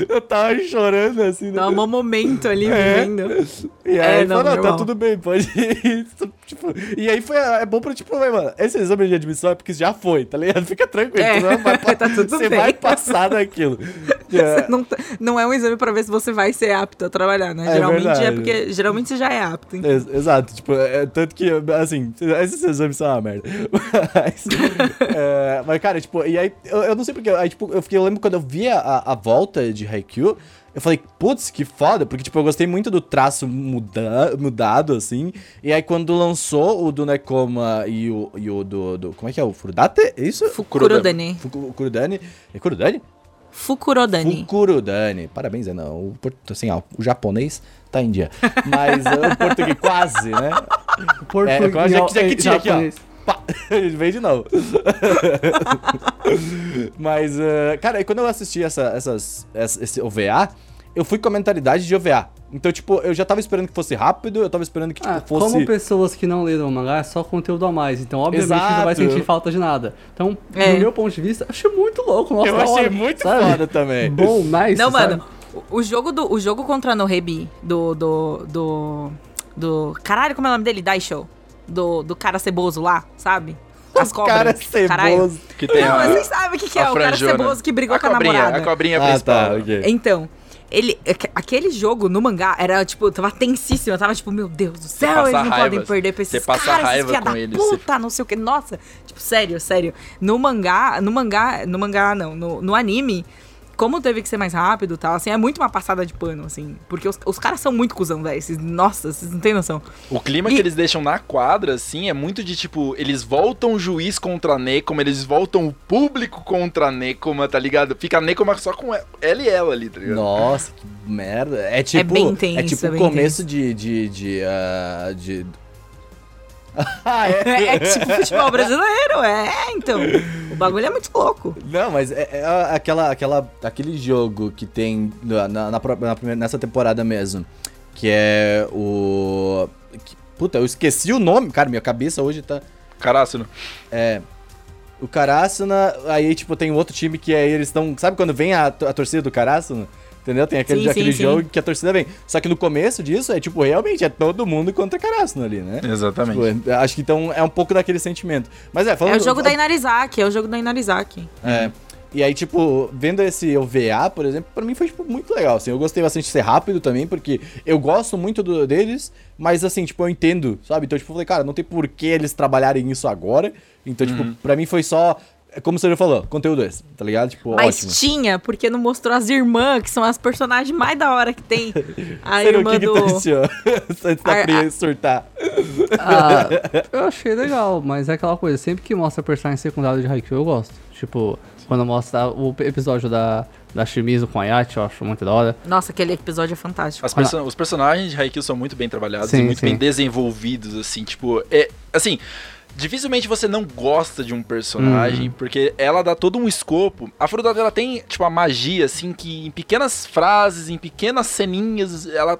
Eu tava chorando, assim, Dá um momento ali É. vivendo. E aí, É, ele falou, não, não, tá tudo bem, pode ir. Tipo, e aí foi, é bom pra, tipo, mano, esse exame de admissão é porque já foi, tá ligado? Fica tranquilo, É, não vai, tá tudo você bem. vai passar daquilo. É, Não, tá- não é um exame pra ver se você vai ser apto a trabalhar, né? É geralmente é porque. Geralmente você já é apto. então. Ex- Exato, tipo, é, tanto que, assim, esses exames são uma merda. Mas, é, mas, cara, tipo, e aí, eu, eu não sei porque, aí, tipo, eu, fiquei, eu lembro quando eu vi a, a volta de Haikyuu, eu falei, putz, que foda, porque, tipo, eu gostei muito do traço muda, mudado, assim, e aí quando lançou o do Nekoma e o, e o do, do, como é que é, o Furudate? É isso? Fukurodani. Fuku- Kurudani? É Kurudani? Fukurodani. Fukurudani. Parabéns, é não. O, assim, ó, o japonês tá em dia. Mas uh, o português quase, né? Português, É, quase já, já que tinha aqui, ó. Pá, Vem de novo. Mas, uh, cara, e quando eu assisti essa, essas, essa- esse OVA, eu fui com a mentalidade de OVA. Então, tipo, eu já tava esperando que fosse rápido, eu tava esperando que, tipo, Ah, fosse... Como pessoas que não leram o mangá, é só conteúdo a mais. Então, obviamente, você não vai Exato. sentir falta de nada. Então, É. do meu ponto de vista, achei muito louco. Nossa, Eu achei hora, muito sabe? foda também. Bom, nice. Não, sabe? mano. o- jogo, do, o jogo contra a Nohebi do, do. do. do. Caralho, como é o nome dele? Daisho. Do, do cara ceboso lá, sabe? As cobras. cara Caralho. ceboso. Que tem Não, a, mas vocês sabem o que, que é o cara ceboso que brigou a com a cobrinha, namorada. A cobrinha Ah, principal. tá, ok. Então, ele, aque- aquele jogo no mangá era, tipo, tava tensíssimo. Eu tava tipo, meu Deus do céu, eles não raiva, podem perder pra esses passa caras, esses raiva filha com da eles, puta, não sei o que. Nossa, tipo, sério, sério. No mangá, no mangá, no mangá não, no, no anime, como teve que ser mais rápido e tal, assim, é muito uma passada de pano, assim. Porque os, os caras são muito cuzão, velho. Esses- Nossa, vocês não têm noção. O clima E- que eles deixam na quadra, assim, é muito de tipo, eles voltam o juiz contra a Nekoma, eles voltam o público contra a Nekoma, tá ligado? Fica a Nekoma só com ela e ela ali, tá ligado? Nossa, que merda. É tipo, bem intenso, é tipo é o bem começo de de de, ah, de Ah, é. É, é tipo futebol brasileiro, é, então. O bagulho é muito louco. Não, mas é, é aquela, aquela, aquele jogo que tem na, na, na na primeira- nessa temporada mesmo, que é o... que- puta, eu esqueci o nome, cara, minha cabeça hoje tá... Caraço, É... O Karasuna, aí, tipo, tem um outro time que aí eles estão... Sabe quando vem a, a torcida do Karasuna? Entendeu? Tem aquele, Sim, sim, aquele sim. jogo que a torcida vem. Só que no começo disso, é tipo, realmente, é todo mundo contra Karasuna ali, né? Exatamente. Tipo, é- acho que então é um pouco daquele sentimento. Mas é, falando... É o jogo da Inarizaki, é o jogo da Inarizaki. É. E aí, tipo, vendo esse OVA, por exemplo, pra mim foi, tipo, muito legal, assim. Eu gostei bastante de ser rápido também, porque eu gosto muito do- deles, mas, assim, tipo, eu entendo, sabe? Então, tipo, eu falei, cara, não tem por que eles trabalharem isso agora. Então, tipo, pra mim foi só, é como o senhor falou, conteúdo esse, tá ligado? Tipo, Mas ótimo. tinha, porque não mostrou as irmãs, que são as personagens mais da hora que tem. A Sério, o irmã que que do. tu achou? Antes da A- Pri a- surtar. Ah, eu achei legal, mas é aquela coisa, sempre que mostra personagem secundário de Haikyuu, eu gosto. Tipo, quando mostra o episódio da, da Shimizu com a Yachi, eu acho muito da hora. Nossa, aquele episódio é fantástico. As perso- os personagens de Haikyuu são muito bem trabalhados Sim, e muito sim. bem desenvolvidos, assim, tipo, é, assim, dificilmente você não gosta de um personagem, porque ela dá todo um escopo. A Furudata, ela tem, tipo, a magia, assim, que em pequenas frases, em pequenas ceninhas, ela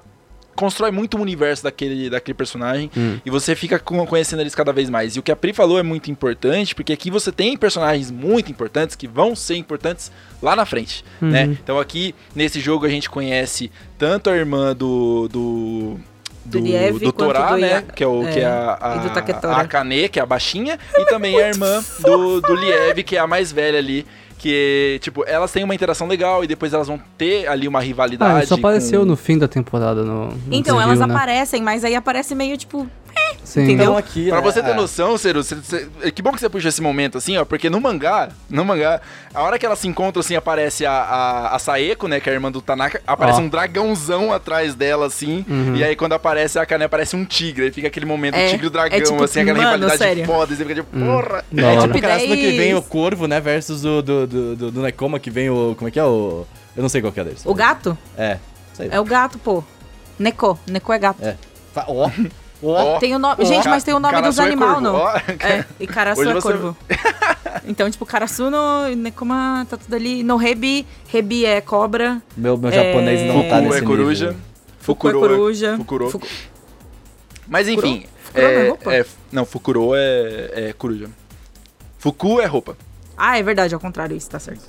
constrói muito o universo daquele, daquele personagem e você fica conhecendo eles cada vez mais. E o que a Pri falou é muito importante, porque aqui você tem personagens muito importantes que vão ser importantes lá na frente, né? Então aqui, nesse jogo, a gente conhece tanto a irmã do... do Do do quanto Torá, do né? Ia- Que é, o, que é a, a, e do a Akane, que é a baixinha, e também a irmã do, do Liev, que é a mais velha ali. Que, tipo, elas têm uma interação legal e depois elas vão ter ali uma rivalidade. Ah, só apareceu com- no fim da temporada no. no Então, elas né? aparecem, mas aí aparece meio tipo. Sim. entendeu? Então aqui, Pra né, você ter é. noção, Ciro, você- você- que bom que você puxa esse momento assim, ó, porque no mangá, no mangá, a hora que elas se encontram assim, aparece a, a, a Saeko, né, que é a irmã do Tanaka, aparece Ó. um dragãozão atrás dela, assim, Uhum. e aí quando aparece a Akane, aparece um tigre, aí fica aquele momento É, tigre e dragão, é tipo, assim, aquela mano, rivalidade sério. foda, e você fica tipo, porra! Da É hora. tipo o Karasuno que vem o Corvo, né, versus o do, do, do, do Nekoma que vem o... Como é que é o... Eu não sei qual que é deles. O gato? É. É o gato, pô. Neko. Neko é gato. É. Ó, ó. Ó, Tem o nome. ó, Gente, mas tem o nome dos é animais, corvo, não. ó. É, e Karasu Hoje é você- corvo. Então, tipo, Karasuno, Nekoma, tá tudo ali. No Rebi, Rebi é cobra. Meu, meu É. japonês não tá Fuku nesse é coruja. nível. É Fukuro coruja. Fukuro. Fuku- Mas enfim. Fukuro não é é, roupa? é- não, Fukuro é, é coruja. Fuku é roupa. Ah, é verdade, ao contrário, isso tá certo.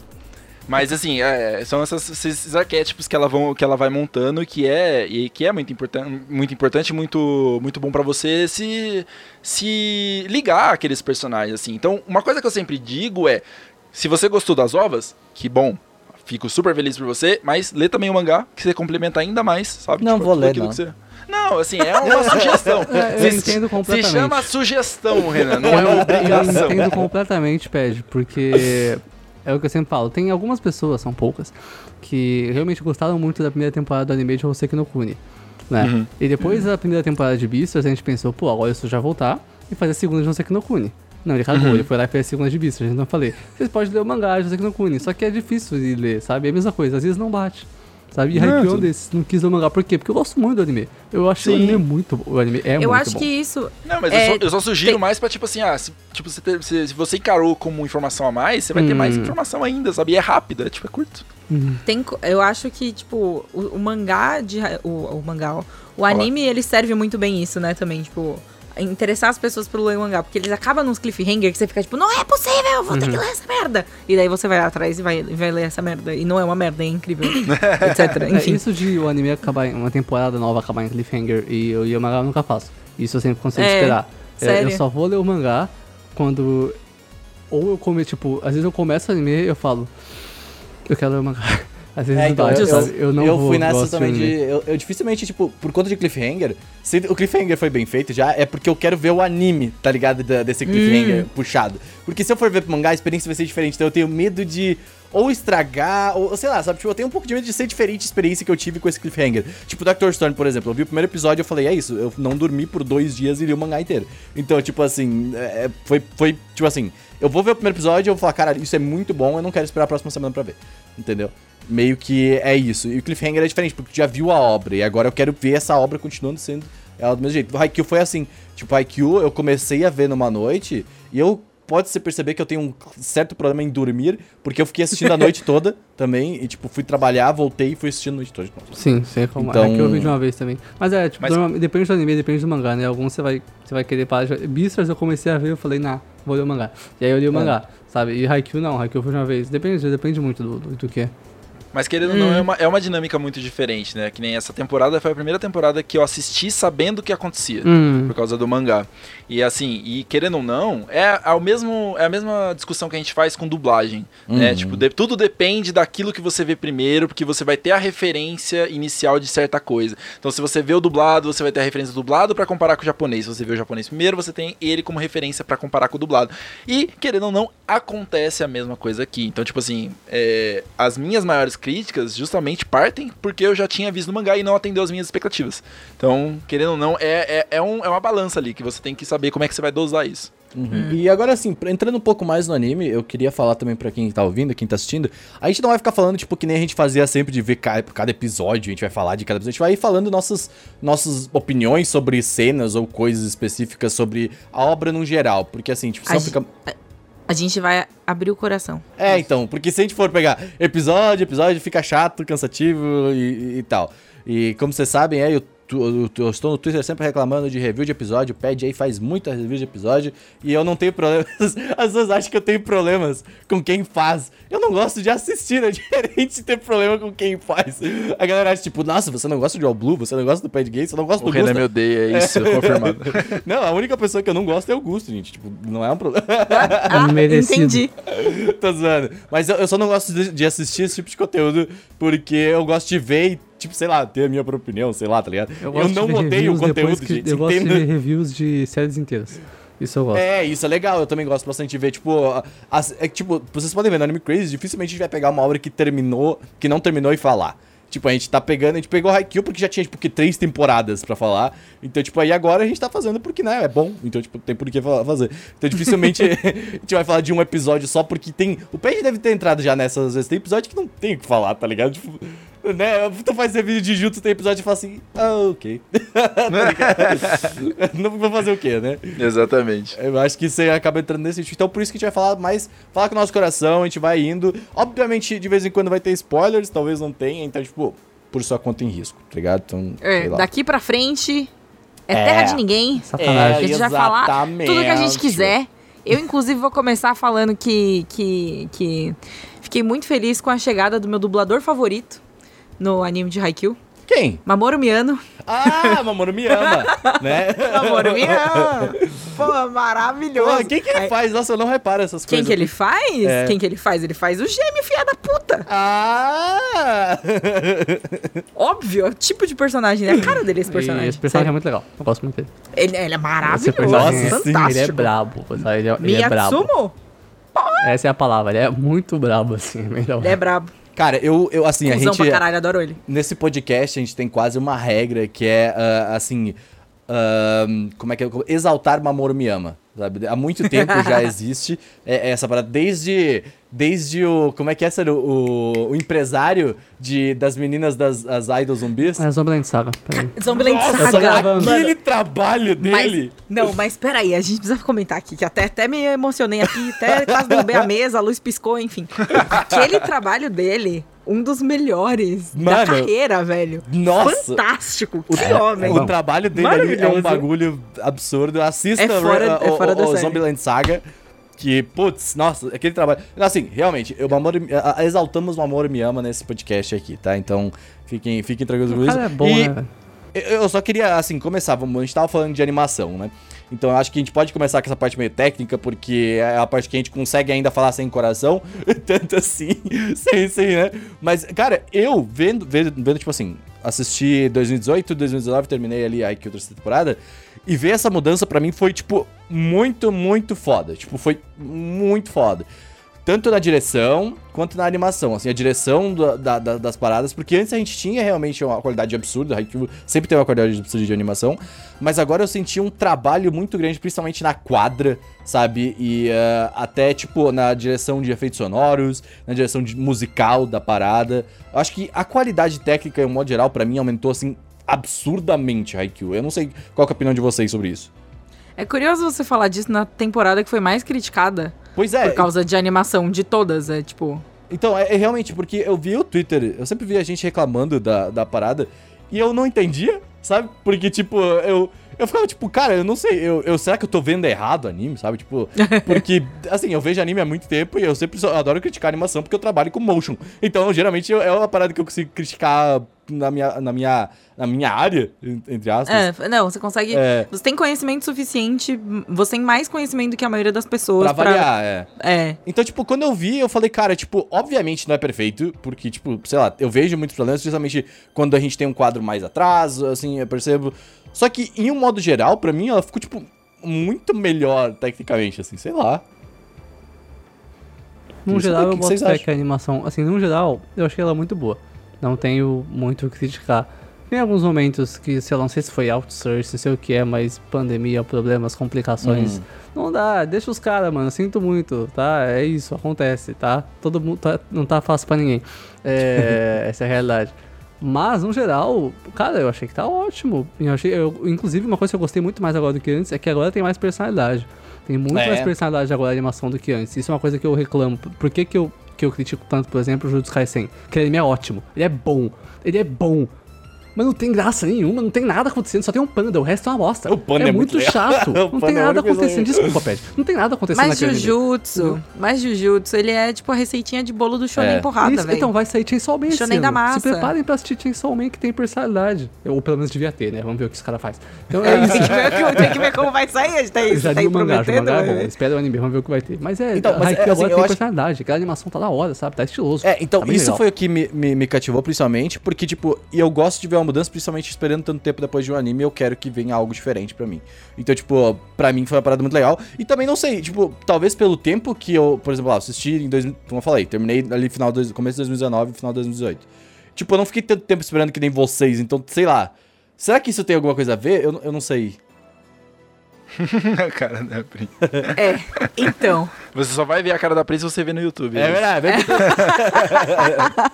Mas assim, é, são essas- esses arquétipos que ela, vão, que ela vai montando que é, e que é muito, importan muito importante, muito, muito bom pra você se, se ligar àqueles personagens, assim. Então, uma coisa que eu sempre digo é, se você gostou das ovas, que bom, fico super feliz por você, mas lê também o mangá, que você complementa ainda mais, sabe? Não vou tudo ler, aquilo não. que você- Não, assim, é uma sugestão. É, eu Se- entendo Se completamente. chama sugestão, Renan, não é Eu obrigação. entendo completamente, Ped, porque é o que eu sempre falo. Tem algumas pessoas, são poucas, que realmente gostaram muito da primeira temporada do anime de Hoseki no Kuni. Né? Uhum. E depois da primeira temporada de Beastars, a gente pensou, pô, agora isso já voltar e fazer a segunda de Hoseki no Kuni. Não, ele cagou, Uhum. ele foi lá e fez a segunda de Beastars. Então eu falei, vocês podem ler o mangá de Hoseki no Kuni, só que é difícil de ler, sabe? É a mesma coisa, às vezes não bate. Sabe? E Não, Haikyuu é um desses, não quis ler o mangá. Por quê? Porque eu gosto muito do anime. Eu acho Sim. o anime muito bom. O anime é muito eu bom. acho que isso. Não, mas É, eu, só, eu só sugiro tem- mais pra, tipo assim, ah, se, tipo, você ter- se, se você encarou como informação a mais, você vai ter Hum. mais informação ainda, sabe? E é rápido, é tipo, é curto. Tem, co- eu acho que, tipo, o, o mangá de. O, o mangá, ó. O anime, ele serve muito bem isso, né, também, tipo. Interessar as pessoas pelo ler o mangá, porque eles acabam nos cliffhanger que você fica tipo, não é possível, vou ter Uhum. que ler essa merda. E daí você vai atrás e vai, vai ler essa merda. E não é uma merda, é incrível. etc. É, Enfim. isso de o anime acabar em uma temporada nova acabar em cliffhanger e eu e o mangá eu nunca faço. Isso eu sempre consigo É, esperar. É, eu só vou ler o mangá quando ou eu come, tipo, às vezes eu começo o anime e eu falo eu quero ler o mangá. Às vezes É, então, eu, sabe? eu não vou fui nessa também de. Eu, eu dificilmente, tipo, por conta de cliffhanger, se o cliffhanger foi bem feito já, é porque eu quero ver o anime, tá ligado? Da- desse cliffhanger puxado. Porque se eu for ver pro mangá, a experiência vai ser diferente. Então eu tenho medo de ou estragar, ou sei lá, sabe? Tipo, eu tenho um pouco de medo de ser diferente a experiência que eu tive com esse cliffhanger. Tipo, Dr. Stone, por exemplo, eu vi o primeiro episódio e eu falei, é isso, eu não dormi por dois dias e li o mangá inteiro. Então, tipo assim, é, foi, foi, tipo assim, eu vou ver o primeiro episódio e eu vou falar, cara, isso é muito bom, eu não quero esperar a próxima semana pra ver. Entendeu? Meio que é isso. E o cliffhanger é diferente, porque tu já viu a obra, e agora eu quero ver essa obra continuando sendo ela do mesmo jeito. O Haikyuu foi assim, tipo, o Haikyuu eu comecei a ver numa noite, e eu pode-se perceber que eu tenho um certo problema em dormir, porque eu fiquei assistindo a noite toda também, e tipo, fui trabalhar, voltei e fui assistindo a noite toda. Sim, sei como. Então- É que eu vi de uma vez também. Mas é, tipo, Mas- depende do anime, depende do mangá, né? Alguns você vai, você vai querer parar de... Beastars eu comecei a ver, eu falei, nah, vou ler o mangá. E aí eu li o É. mangá, sabe? E Haikyuu não, Haikyuu foi de uma vez. Depende, depende muito do, do, do que é. Mas querendo ou não, é uma, é uma dinâmica muito diferente, né? Que nem essa temporada foi a primeira temporada que eu assisti sabendo o que acontecia. Hum. Por causa do mangá. E assim, e querendo ou não, é, é o mesmo, é a mesma discussão que a gente faz com dublagem. Né? Uhum. Tipo, de- tudo depende daquilo que você vê primeiro, porque você vai ter a referência inicial de certa coisa. Então, se você vê o dublado, você vai ter a referência do dublado pra comparar com o japonês. Se você vê o japonês primeiro, você tem ele como referência pra comparar com o dublado. E, querendo ou não, acontece a mesma coisa aqui. Então, tipo assim, é, as minhas maiores críticas justamente partem porque eu já tinha visto no mangá e não atendeu as minhas expectativas. Então, querendo ou não, é, é, é, um- é uma balança ali que você tem que saber como é que você vai dosar isso. Uhum. E agora, assim, entrando um pouco mais no anime, eu queria falar também pra quem tá ouvindo, quem tá assistindo. A gente não vai ficar falando, tipo, que nem a gente fazia sempre de ver ca- cada episódio, a gente vai falar de cada episódio. A gente vai ir falando nossas, nossas opiniões sobre cenas ou coisas específicas sobre a obra no geral. Porque, assim, tipo, A só gen- fica. A gente vai abrir o coração. É, então, porque se a gente for pegar episódio, episódio, fica chato, cansativo e, e- tal. E como vocês sabem, é, eu tu- eu estou no Twitter sempre reclamando de review de episódio, pede aí, faz muita review de episódio, e eu não tenho problemas. As pessoas acham que eu tenho problemas com quem faz. Eu não gosto de assistir, é diferente ter problema com quem faz. A galera acha, tipo, nossa, você não gosta de All Blue, você não gosta do Pad Gay, você não gosta O do Renan Gusta. me odeia, é isso, confirmado. Não, a única pessoa que eu não gosto é o Gusto, gente. Tipo, não é um problema. Ah, merecido. entendi. Tô zoando. Mas eu, eu só não gosto de, de assistir esse tipo de conteúdo porque eu gosto de ver e, tipo, sei lá, ter a minha própria opinião, sei lá, tá ligado? Eu, de não odeio o conteúdo, que- gente. Eu gosto de entenda? ver reviews de séries inteiras. Isso eu gosto. É, isso é legal, eu também gosto bastante de ver, tipo, as- é que, tipo, vocês podem ver no Anime Crazy, dificilmente a gente vai pegar uma obra que terminou, que não terminou e falar. Tipo, a gente tá pegando, a gente pegou Haikyuu porque já tinha, tipo, que três temporadas pra falar. Então, tipo, aí agora a gente tá fazendo porque, né, é bom. Então, tipo, tem por que fa- fazer. Então, dificilmente a gente vai falar de um episódio só porque tem... O Page deve ter entrado já nessas, vezes, tem episódio que não tem o que falar, tá ligado? Tipo, né, tu faz esse vídeo de Jutsu, tem episódio e fala assim, ah, ok. Tá não vou fazer o quê, né? Exatamente. Eu acho que você acaba entrando nesse sentido. Então, por isso que a gente vai falar mais. Falar com o nosso coração, a gente vai indo. Obviamente, de vez em quando vai ter spoilers, talvez não tenha. Então, tipo, por sua conta em risco, tá ligado? Então, É, sei lá. daqui pra frente é, É. terra de ninguém. Sacanagem. a gente vai falar tudo que a gente quiser. Eu, inclusive, vou começar falando que, que, que fiquei muito feliz com a chegada do meu dublador favorito no anime de Haikyuu, Quem? Mamoru Miano. Ah, Mamoru me ama, né? Mamoru Miano! Pô, maravilhoso. Pô, quem que ele Aí, faz? Nossa, eu não reparo essas Quem coisas. que ele faz? É. Quem que ele faz? Ele faz o gêmeo, filha da puta. Ah! Óbvio, é o tipo de personagem, é a cara dele esse E personagem. esse personagem é Sério. muito legal. Eu gosto muito dele. Ele, ele é Esse maravilhoso, é- fantástico. Ele é brabo, sabe? Ele é, ele é brabo. Miyatsumo? Essa é a palavra, ele é muito brabo, assim. Ele é brabo. Cara, eu, eu assim, a Cusão gente. pra caralho, adoro ele. Nesse podcast a gente tem quase uma regra que é, ah, assim, ah, como é que é? Exaltar Mamoru Miyama, sabe? Há muito tempo já existe é- é essa parada, desde, desde o, como é que é, ser o, o, o empresário de, das meninas das as idols zumbis? É Zombieland Saga. Zombieland gravando. aquele trabalho Mas, dele... não, mas peraí, a gente precisa comentar aqui, que até, até me emocionei aqui, até quase derrubei a mesa, a luz piscou, enfim. Aquele trabalho dele, um dos melhores da Mano, carreira, velho. Nossa! Fantástico, O, que é, homem. o trabalho dele ali é um bagulho absurdo. Assista É fora- o, é fora da o, o. Zombieland Saga. Que, putz, nossa, aquele trabalho. Assim, realmente, eu a- exaltamos o Mamoru Miyama nesse podcast aqui, tá? Então, fiquem, fiquem tranquilos com isso. é bom, E né? velho? eu eu só queria, assim, começar. Vamos, a gente tava falando de animação, né? Então eu acho que a gente pode começar com essa parte meio técnica, porque é a parte que a gente consegue ainda falar sem coração. Tanto assim, sem, sem, né? Mas, cara, eu vendo, vendo, vendo, tipo assim, assisti 2018, 2019, terminei ali a IQ terceira temporada. E ver essa mudança pra mim foi, tipo, muito, muito foda. Tipo, foi muito foda. Tanto na direção quanto na animação. Assim, a direção da- da- da- das paradas, porque antes a gente tinha realmente uma qualidade absurda, Haikyuu sempre teve uma qualidade absurda de animação, mas agora eu senti um trabalho muito grande, principalmente na quadra, sabe? E eh, até, tipo, na direção de efeitos sonoros, na direção de musical da parada. Eu acho que a qualidade técnica, em um modo geral, pra mim, aumentou, assim, absurdamente Haikyuu. Eu não sei qual é a opinião de vocês sobre isso. É curioso você falar disso na temporada que foi mais criticada Pois é, por causa de animação de todas, é tipo... Então, é, é realmente porque eu vi o Twitter, eu sempre vi a gente reclamando da, da parada e eu não entendia, sabe? Porque, tipo, eu, eu ficava tipo, cara, eu não sei, eu, eu, será que eu tô vendo errado anime, sabe? Tipo, porque, assim, eu vejo anime há muito tempo e eu sempre só, adoro criticar animação porque eu trabalho com motion. Então, geralmente, eu- é uma parada que eu consigo criticar na minha, na minha, na minha área, en- entre aspas. É, não, você consegue... É. Você tem conhecimento suficiente, você tem mais conhecimento do que a maioria das pessoas Pra variar, é. É, Então, tipo, quando eu vi, eu falei, cara, tipo, obviamente não é perfeito, porque, tipo, sei lá, eu vejo muitos problemas, principalmente quando a gente tem um quadro mais atrás, assim, eu percebo. Só que, em um modo geral, pra mim, ela ficou, tipo, muito melhor tecnicamente, assim, sei lá. No geral, o que eu boto vocês fé acham? que a animação, assim, no geral, eu achei ela muito boa. Não tenho muito o que criticar. Tem alguns momentos que, sei lá, não sei se foi outsourcing, não sei o que é, mas pandemia, problemas, complicações. Hum. Não dá, deixa os caras, mano. Sinto muito, tá? É isso, acontece, tá? Todo mundo tá- não tá fácil pra ninguém. É, essa é a realidade. Mas, no geral, cara, eu achei que tá ótimo. Eu achei, eu- inclusive, uma coisa que eu gostei muito mais agora do que antes é que agora tem mais personalidade. Tem muito É. mais personalidade agora a animação do que antes. Isso é uma coisa que eu reclamo. Por que, que, eu, que eu critico tanto, por exemplo, o Jujutsu Kaisen? Que ele é ótimo. Ele é bom. Ele é bom. Mas não tem graça nenhuma, não tem nada acontecendo, só tem um panda, o resto é uma bosta. O panda é muito legal. chato. Não panda tem é nada coisa acontecendo. Desculpa, Pet. Não tem nada acontecendo Mas. Jujutsu, mas Jujutsu, ele é tipo a receitinha de bolo do shonen É. porrada, velho. então vai sair Chainsaw Man esse Shonen ano. da massa. Se preparem pra assistir Chainsaw Man que tem personalidade. Ou pelo menos devia ter, né? Vamos ver o que esse cara faz. Então é isso. tem, que ver, tem que ver como vai sair, a gente tá, já tá aí mangá, prometendo. mangá é bom. né? Espera o anime, vamos ver o que vai ter. Mas é, Então, mas Haikyuu é, assim, agora eu tem acho- personalidade. Aquela animação tá da hora, sabe? Tá estiloso. É, então, Tá isso legal. foi o que me, me, me cativou principalmente, porque, tipo, e eu gosto de ver uma mudança, principalmente esperando tanto tempo depois de um anime, eu quero que venha algo diferente pra mim. Então, tipo, pra mim foi uma parada muito legal. E também, não sei, tipo, talvez pelo tempo que eu, por exemplo, lá, assisti em 2000, como eu falei, terminei ali final, do, começo de 2019 final de 2018. Tipo, eu não fiquei tanto tempo esperando que nem vocês, então, sei lá. Será que isso tem alguma coisa a ver? Eu, eu não sei. a cara da Pri. É, então. Você só vai ver a cara da Pri se você ver no YouTube. É verdade, é.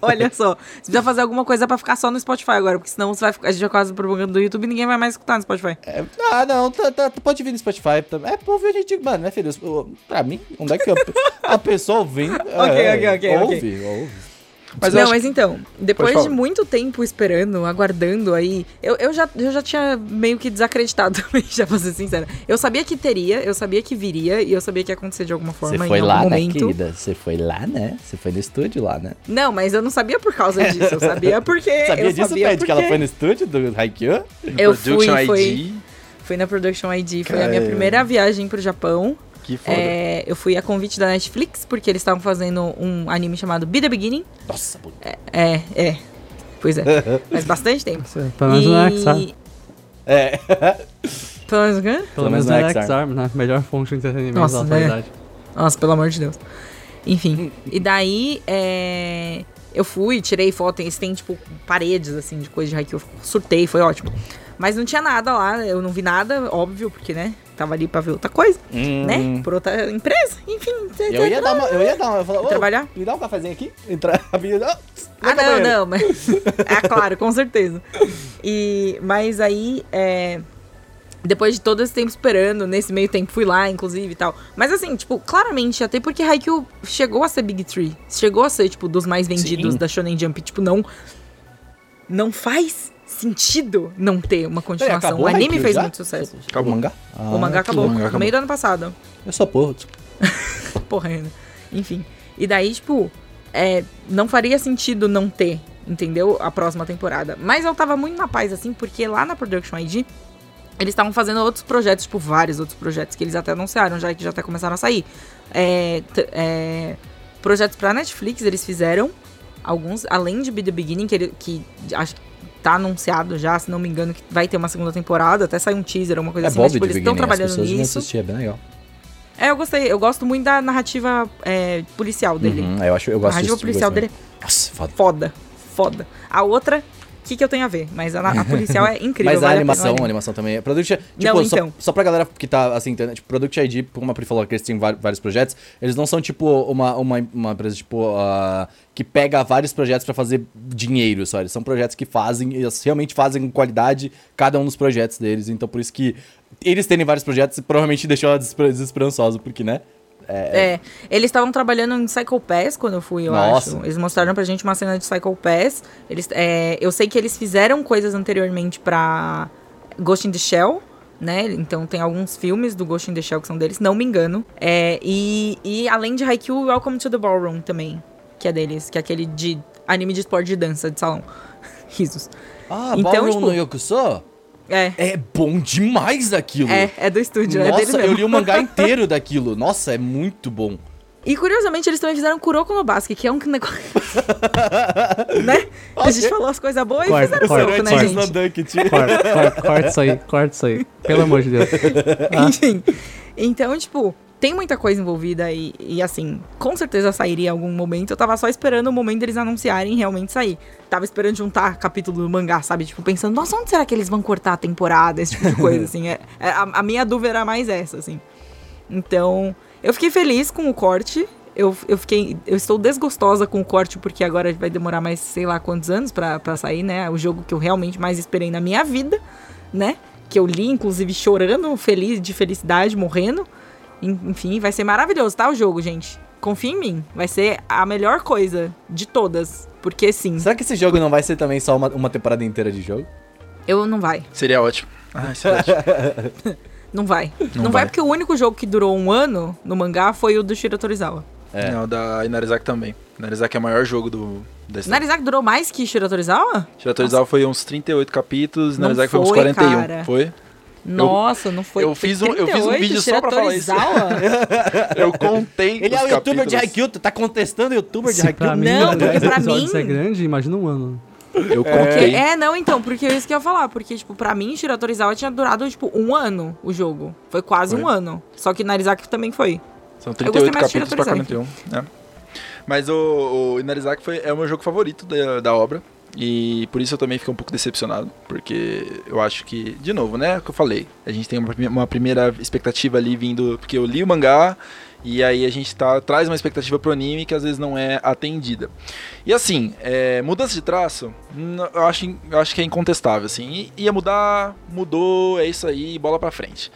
Olha só, você precisa fazer alguma coisa pra ficar só no Spotify agora, porque senão você vai ficar, a gente vai quase propaganda do YouTube e ninguém vai mais escutar no Spotify. É, ah, não, tá, tá, pode vir no Spotify. Tá, é, pô, a gente, mano, né, filho? Eu- Pra mim, onde é que a, a pessoa vem? Ok, ok, ok, Ouve, ouve. Mas não, mas então, depois de muito tempo esperando, aguardando aí, eu, eu, já, eu já tinha meio que desacreditado também, já pra ser sincera. Eu sabia que teria, eu sabia que viria e eu sabia que ia acontecer de alguma forma Você em foi algum lá, né, momento. querida? Você foi lá, né? Você foi no estúdio lá, né? Não, mas eu não sabia por causa disso, eu sabia porque. Sabia eu disso, sabia Ped, que ela porque- foi no estúdio do Haikyuu? Eu fui, Production foi, ID. fui na Production ID, foi a minha primeira viagem pro Japão. Que foda. É, eu fui a convite da Netflix, porque eles estavam fazendo um anime chamado Be The Beginning. Nossa, bonito. É, é. Pois é. Faz bastante tempo. Pelo menos não é X-Arm. É. Pelo menos o quê? Pelo menos não é X-Arm, né? Melhor fonte de entretenimento Nossa, da né? atualidade. Nossa, pelo amor de Deus. Enfim. e daí, é, eu fui, tirei foto. Eles têm, tipo, paredes, assim, de coisa de Haikyuu. Eu surtei, foi ótimo. Mas não tinha nada lá, eu não vi nada, óbvio, porque, né? Tava ali pra ver outra coisa, Hum. né? Por outra empresa, enfim. Eu ia dar uma. Eu ia dar uma. Eu falava, ô, Trabalhar? Me dá um cafezinho aqui? Entrar. Ah, Ah, não, não, mas. É claro, com certeza. E, mas aí, é, depois de todo esse tempo esperando, nesse meio tempo fui lá, inclusive e tal. Mas assim, tipo, claramente, até porque Haikyuu chegou a ser Big Three. Chegou a ser, tipo, dos mais vendidos Sim. da Shonen Jump. Tipo, não. Não faz sentido não ter uma continuação. acabou o anime Haikyuu fez já? muito sucesso. Acabou o mangá? o mangá acabou, o mangá no acabou. meio do ano passado. Eu sou porra. desculpa. Porra, ainda. Enfim. E daí, tipo, é, não faria sentido não ter, entendeu? A próxima temporada. Mas eu tava muito na paz, assim, porque lá na Production ID, eles estavam fazendo outros projetos, tipo, vários outros projetos que eles até anunciaram, já que já até começaram a sair. É, é, projetos pra Netflix eles fizeram, alguns, além de Be The Beginning, que, ele, que acho que tá anunciado já, se não me engano, que vai ter uma segunda temporada, até sair um teaser, uma coisa É assim, bom mas, tipo, eles estão trabalhando nisso. assistir, é bem legal. É, eu gostei. Eu gosto muito da narrativa é, policial dele. Uhum, eu, acho, eu a gosto narrativa disso, policial dele. Nossa, foda. é foda. Foda. A outra, que, que eu tenho a ver? Mas a, a policial é incrível. Mas a vale animação, pena o a anime. animação também. é- Product, tipo, Não, só, então. só pra galera que tá assim, entendendo, tipo, Product ID, como a Pri falou que eles têm vários projetos, eles não são tipo uma, uma, uma empresa, tipo, ah, que pega vários projetos pra fazer dinheiro só. Eles são projetos que fazem, eles realmente fazem com qualidade cada um dos projetos deles. Então por isso que eles terem vários projetos provavelmente deixou ela desesper- desesperançosa, porque, né? É, eles estavam trabalhando em Psycho Pass quando eu fui, eu Nossa. acho. Eles mostraram pra gente uma cena de Psycho Pass. Eles, é, eu sei que eles fizeram coisas anteriormente pra Ghost in the Shell, né? Então tem alguns filmes do Ghost in the Shell que são deles, não me engano. É, e, e além de Haikyuu, Welcome to the Ballroom também, que é deles, que é aquele de anime de esporte de dança, de salão. Risos. Ah, Então, Ballroom tipo- no Yokuso? É, É bom demais aquilo. é, é do estúdio, é dele Nossa, mesmo. eu li o mangá inteiro daquilo. Nossa, é muito bom. E curiosamente, eles também fizeram Kuroko no Basque, que é um negócio. né? A gente falou as coisas boas e fizeram corta, Kuroko, né, corta. gente? Corta, corta, corta isso aí, corta isso aí. Pelo amor de Deus. Enfim. Então, tipo, tem muita coisa envolvida e, e, assim, com certeza sairia em algum momento. Eu tava só esperando o momento deles anunciarem realmente sair. Tava esperando juntar capítulo do mangá, sabe? Tipo, pensando, nossa, onde será que eles vão cortar a temporada? Esse tipo de coisa, assim. É, é- a, a minha dúvida era mais essa, assim. Então, eu fiquei feliz com o corte. Eu, eu fiquei. Eu estou desgostosa com o corte, porque agora vai demorar mais sei lá quantos anos pra sair, né? O jogo que eu realmente mais esperei na minha vida, né? Que eu li, inclusive, chorando, feliz, de felicidade, morrendo. En- Enfim, vai ser maravilhoso, tá? O jogo, gente. Confia em mim. Vai ser a melhor coisa de todas. Porque sim, Será que esse jogo não vai ser também só uma, uma temporada inteira de jogo? eu não vai. Seria ótimo. Ah, seria ótimo. Não vai. Não, Não vai vai. porque o único jogo que durou um ano no mangá foi o do Shiro Torizawa. É. Não, da Inarizaki também. Inarizaki é o maior jogo do, da história. Narizaki durou mais que Shiro Torizawa? Shiratorizawa foi uns 38 capítulos, Inarizaki foi uns foi, 41. cara. Foi? Nossa, não foi. eu fiz um- eu fiz um 38 vídeo só pra falar isso. Eu contei Ele é o youtuber de. Haikyuu, tu tá contestando o youtuber de Se Haikyuu? mim, Não, né, porque pra mim- é grande, imagina um ano. Eu Porque- contei. é, não, então, porque é isso que eu ia falar. Porque, tipo, pra mim, Shiro Torizawa tinha durado, tipo, um ano o jogo. Foi quase Foi. um ano. Só que Narizaki também foi. São gostei 38 mais de capítulos pra Shiratorizawa. 41. né? Mas o, o Inarizaki foi, é o meu jogo favorito da, da obra. E por isso eu também fiquei um pouco decepcionado. Porque eu acho que, de novo, né? O que eu falei. A gente tem uma, prime- uma primeira expectativa ali vindo. Porque eu li o mangá. E aí a gente tá, traz uma expectativa pro anime que às vezes não é atendida. E assim, é, mudança de traço, eu acho, eu acho que é incontestável. Assim. Ia mudar, mudou, é isso aí, bola pra frente.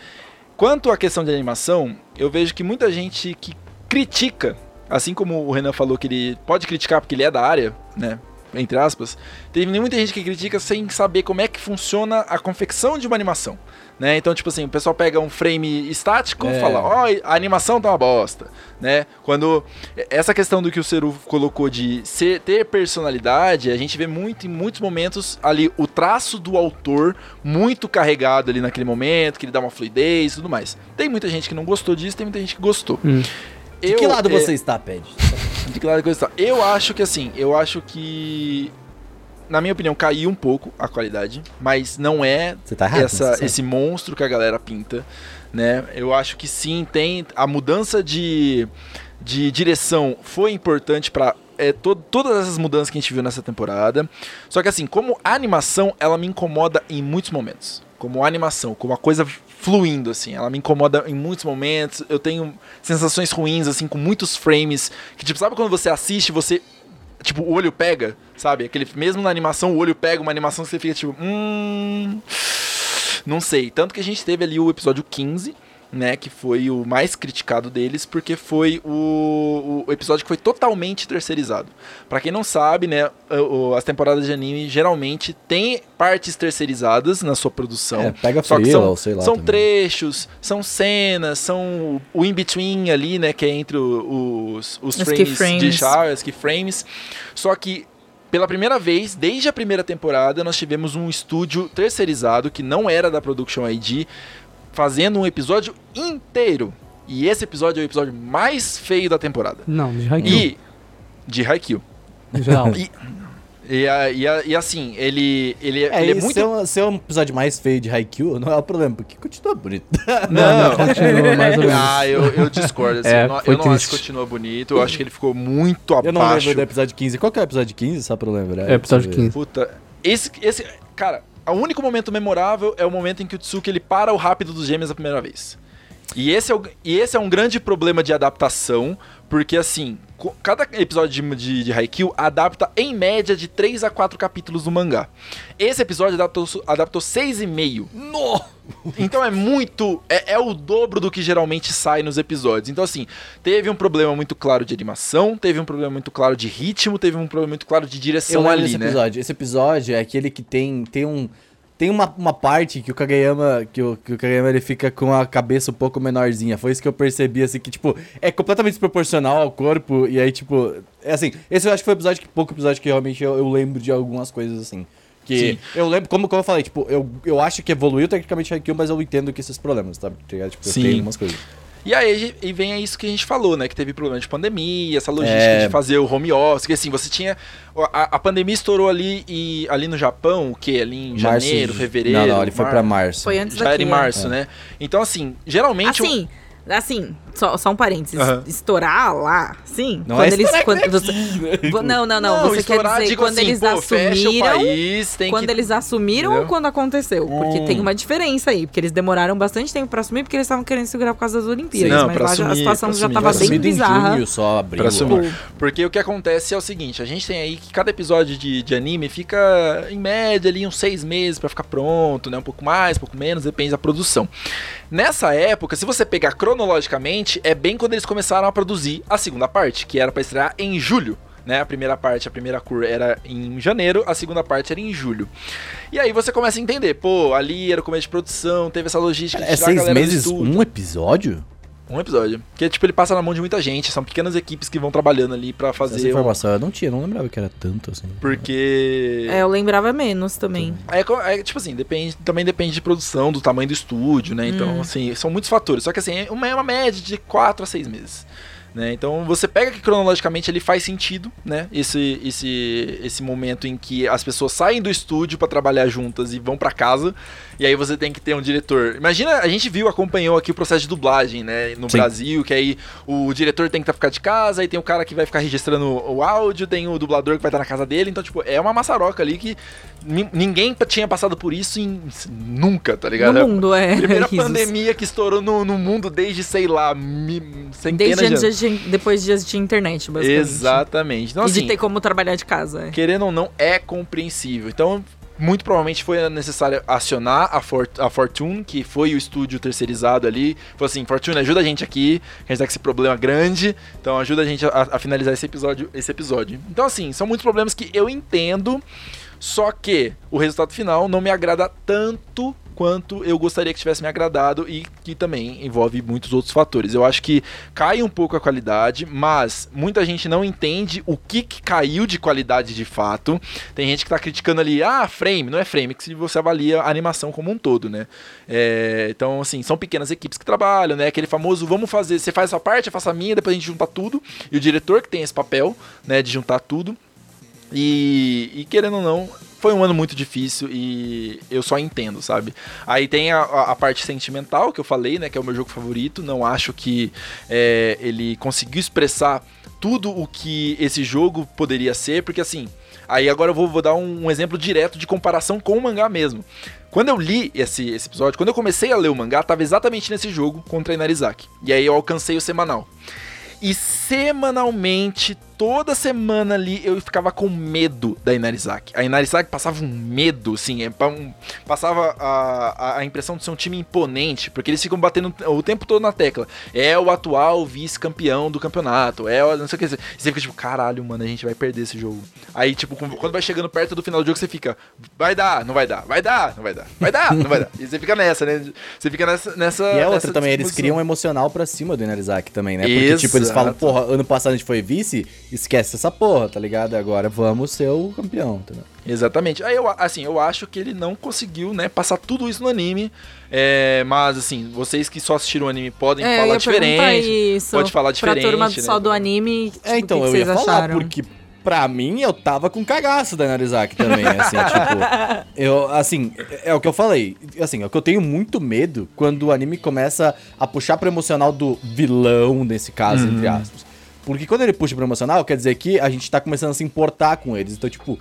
Quanto à questão de animação, eu vejo que muita gente que critica, assim como o Renan falou que ele pode criticar porque ele é da área, né? Entre aspas, tem muita gente que critica sem saber como é que funciona a confecção de uma animação. Né? Então, tipo assim, o pessoal pega um frame estático e É. fala, ó, a animação tá uma bosta, né? Quando essa questão do que o Seru colocou de ser, ter personalidade, a gente vê muito em muitos momentos ali o traço do autor muito carregado ali naquele momento, que ele dá uma fluidez e tudo mais. Tem muita gente que não gostou disso, tem muita gente que gostou. Hum. De Eu, que lado é, você está, Ped? De que lado que você está? Eu acho que assim, eu acho que. Na minha opinião, caiu um pouco a qualidade, mas não é tá errado. essa, sabe. esse monstro que a galera pinta, né? Eu acho que sim, tem a mudança de, de direção foi importante para todas essas mudanças que a gente viu nessa temporada. Só que assim, como animação, ela me incomoda em muitos momentos. Como animação, como uma coisa fluindo assim, ela me incomoda em muitos momentos. Eu tenho sensações ruins assim com muitos frames que tipo, sabe quando você assiste, você tipo, o olho pega, sabe? Aquele mesmo na animação, o olho pega uma animação que você fica tipo, hum, não sei. Tanto que a gente teve ali o episódio 15, né? Que foi o mais criticado deles, porque foi o, o episódio que foi totalmente terceirizado. Pra quem não sabe, né? as temporadas de anime geralmente têm partes terceirizadas na sua produção. É, pega Só que frila são, ou sei lá. são também. trechos, são cenas, são o in-between ali, né? Que é entre o- os, os, Os frames, de keyframes. char, os keyframes. Só que, pela primeira vez, desde a primeira temporada, nós tivemos um estúdio terceirizado, que não era da Production ID, fazendo um episódio inteiro. E esse episódio é o episódio mais feio da temporada. Não, de Haikyuu, E... De Haikyuu. geral. E, e, e, e assim, ele, ele, É, ele é muito... ser, um, ser um episódio mais feio de Haikyuu não é o problema, porque continua bonito. Não, Continua mais ou menos. Ah, eu, eu discordo. Assim, É, eu não, eu não acho que continua bonito. Eu acho que ele ficou muito Eu não abaixo. lembro do episódio 15. Qual que é o episódio 15, só pra eu lembrar? É, episódio Deixa eu ver. 15. Puta, esse, esse, cara, o único momento memorável é o momento em que o Tsuki ele para o rápido dos gêmeos a primeira vez. E esse é, o, e esse é um grande problema de adaptação, porque assim, cada episódio de, de, de Haikyuu adapta em média de 3 a 4 capítulos do mangá. Esse episódio adaptou, adaptou 6,5. No! Então é muito. É, é o dobro do que geralmente sai nos episódios. Então, assim, teve um problema muito claro de animação, teve um problema muito claro de ritmo, teve um problema muito claro de Eu direção lembro ali, desse né? episódio. Esse episódio é aquele que tem, tem um. Tem uma, uma parte que o Kageyama. Que o, que o Kageyama ele fica com a cabeça um pouco menorzinha. Foi isso que eu percebi, assim, que, tipo, é completamente desproporcional ao corpo. E aí, tipo. É assim, esse eu acho que foi o episódio que pouco episódio que realmente eu, eu lembro de algumas coisas assim. Que Sim. eu lembro, como, como eu falei, tipo, eu, eu acho que evoluiu tecnicamente Haikyuu, mas eu entendo que esses problemas, tá? Tipo, Sim. tem algumas coisas. E aí e vem isso que a gente falou, né? Que teve problema de pandemia, essa logística É. de fazer o home office, que assim, você tinha. A, a pandemia estourou ali e ali no Japão, o que? Ali em Março janeiro, de- fevereiro. Não, não, ele foi mar- pra março. Foi antes Já daqui. era em é. março, né? Então, assim, geralmente. o- Assim, só, só um parênteses. Aham. Estourar lá, sim. Não quando é eles. Quando você, Vo- não, não, não. Você quer dizer quando assim, eles pô, assumiram. país, Quando que. eles assumiram Entendeu? ou quando aconteceu? Porque Hum. tem uma diferença aí. Porque eles demoraram bastante tempo pra assumir, porque eles estavam querendo segurar por causa das Olimpíadas. Não, mas lá já- a assumir, situação já assumir, tava bem bizarra. junho só, abril. Pra assumir. ó. Porque o que acontece é o seguinte, a gente tem aí que cada episódio de, de anime fica, em média, ali uns seis meses pra ficar pronto, né? Um pouco mais, um pouco menos, depende da produção. Nessa época, se você pegar cronologicamente, é bem quando eles começaram a produzir a segunda parte, que era pra estrear em julho. né? A primeira parte, a primeira cur era em janeiro, a segunda parte era em julho. E aí você começa a entender, pô, ali era o começo de produção, teve essa logística É tirar a seis meses, um episódio? Um episódio. Porque, tipo, ele passa na mão de muita gente, são pequenas equipes que vão trabalhando ali pra Essa fazer. um- informação eu não tinha, não lembrava que era tanto assim. Porque. É, eu lembrava menos também. É, é, tipo assim, depende, também depende de produção, do tamanho do estúdio, né? Então, assim, são muitos fatores. Só que assim, é uma, é uma média de 4 a 6 meses. Né? Então você pega que cronologicamente ele faz sentido, né? Esse, esse, esse momento em que as pessoas saem do estúdio pra trabalhar juntas e vão pra casa. E aí você tem que ter um diretor. Imagina, a gente viu, acompanhou aqui o processo de dublagem, né? No Sim. Brasil, que aí o diretor tem que tá ficar de casa, aí tem o cara que vai ficar registrando o áudio, tem o dublador que vai estar na casa dele. Então, tipo, é uma maçaroca ali que ni- ninguém tinha passado por isso em nunca, tá ligado? No mundo, é. Primeira risos. pandemia que estourou no, no mundo desde, sei lá, mi, centenas Desde de antes anos. de, depois de dias de internet, basicamente. Exatamente. Então, e de assim, ter como trabalhar de casa. é. querendo ou não, é compreensível. Então, muito provavelmente foi necessário acionar a, For a Fortune, que foi o estúdio terceirizado ali. Falou assim, Fortune, ajuda a gente aqui, a gente tá com esse problema grande, então ajuda a gente a, a finalizar esse episódio, esse episódio. Então, assim, são muitos problemas que eu entendo, só que o resultado final não me agrada tanto quanto eu gostaria que tivesse me agradado e que também envolve muitos outros fatores. Eu acho que cai um pouco a qualidade, mas muita gente não entende o que, que caiu de qualidade de fato. Tem gente que tá criticando ali, ah, frame, não é frame, que se você avalia a animação como um todo, né? É, então, assim, são pequenas equipes que trabalham, né? Aquele famoso, vamos fazer, você faz a sua parte, eu faço a minha, depois a gente junta tudo. E o diretor que tem esse papel, né, de juntar tudo. E, e querendo ou não, foi um ano muito difícil e eu só entendo, sabe? Aí tem a, a- parte sentimental que eu falei, né? Que é o meu jogo favorito. Não acho que é, ele conseguiu expressar tudo o que esse jogo poderia ser, porque assim. Aí agora eu vou, vou dar um, um exemplo direto de comparação com o mangá mesmo. Quando eu li esse, esse episódio, quando eu comecei a ler o mangá, tava exatamente nesse jogo contra Inarizaki. E aí eu alcancei o semanal. E semanalmente, toda semana ali, eu ficava com medo da Inarizaki. A Inarizaki passava um medo, assim, é pa- um- passava a, a- impressão de ser um time imponente, porque eles ficam batendo o tempo todo na tecla. É o atual vice-campeão do campeonato, é o não sei o que. Você fica tipo, caralho, mano, a gente vai perder esse jogo. Aí, tipo, quando vai chegando perto do final do jogo, você fica, vai dar, não vai dar, vai dar, não vai dar, vai dar, não vai dar. E você fica nessa, né? Você fica nessa. nessa E a nessa outra também, eles criam um emocional pra cima do Inarizaki também, né? Porque, tipo, eles falam, Exato. porra, ano passado a gente foi vice, esquece essa porra, tá ligado? Agora vamos ser o campeão, entendeu? Exatamente. Aí eu, assim, eu acho que ele não conseguiu, né, passar tudo isso no anime. É, mas assim, vocês que só assistiram o anime podem É, falar diferente. isso. Pode falar diferente. Pra turma né? só do anime, tipo, É, então, o que, eu que ia vocês falar, acharam? porque pra mim eu tava com cagaço da Inarizaki também, assim, tipo. Eu, assim, é, é o que eu falei. Assim, é o que eu tenho muito medo quando o anime começa a puxar pro emocional do vilão, nesse caso, entre aspas. Porque quando ele puxa pro emocional, quer dizer que a gente tá começando a se importar com eles. Então, tipo.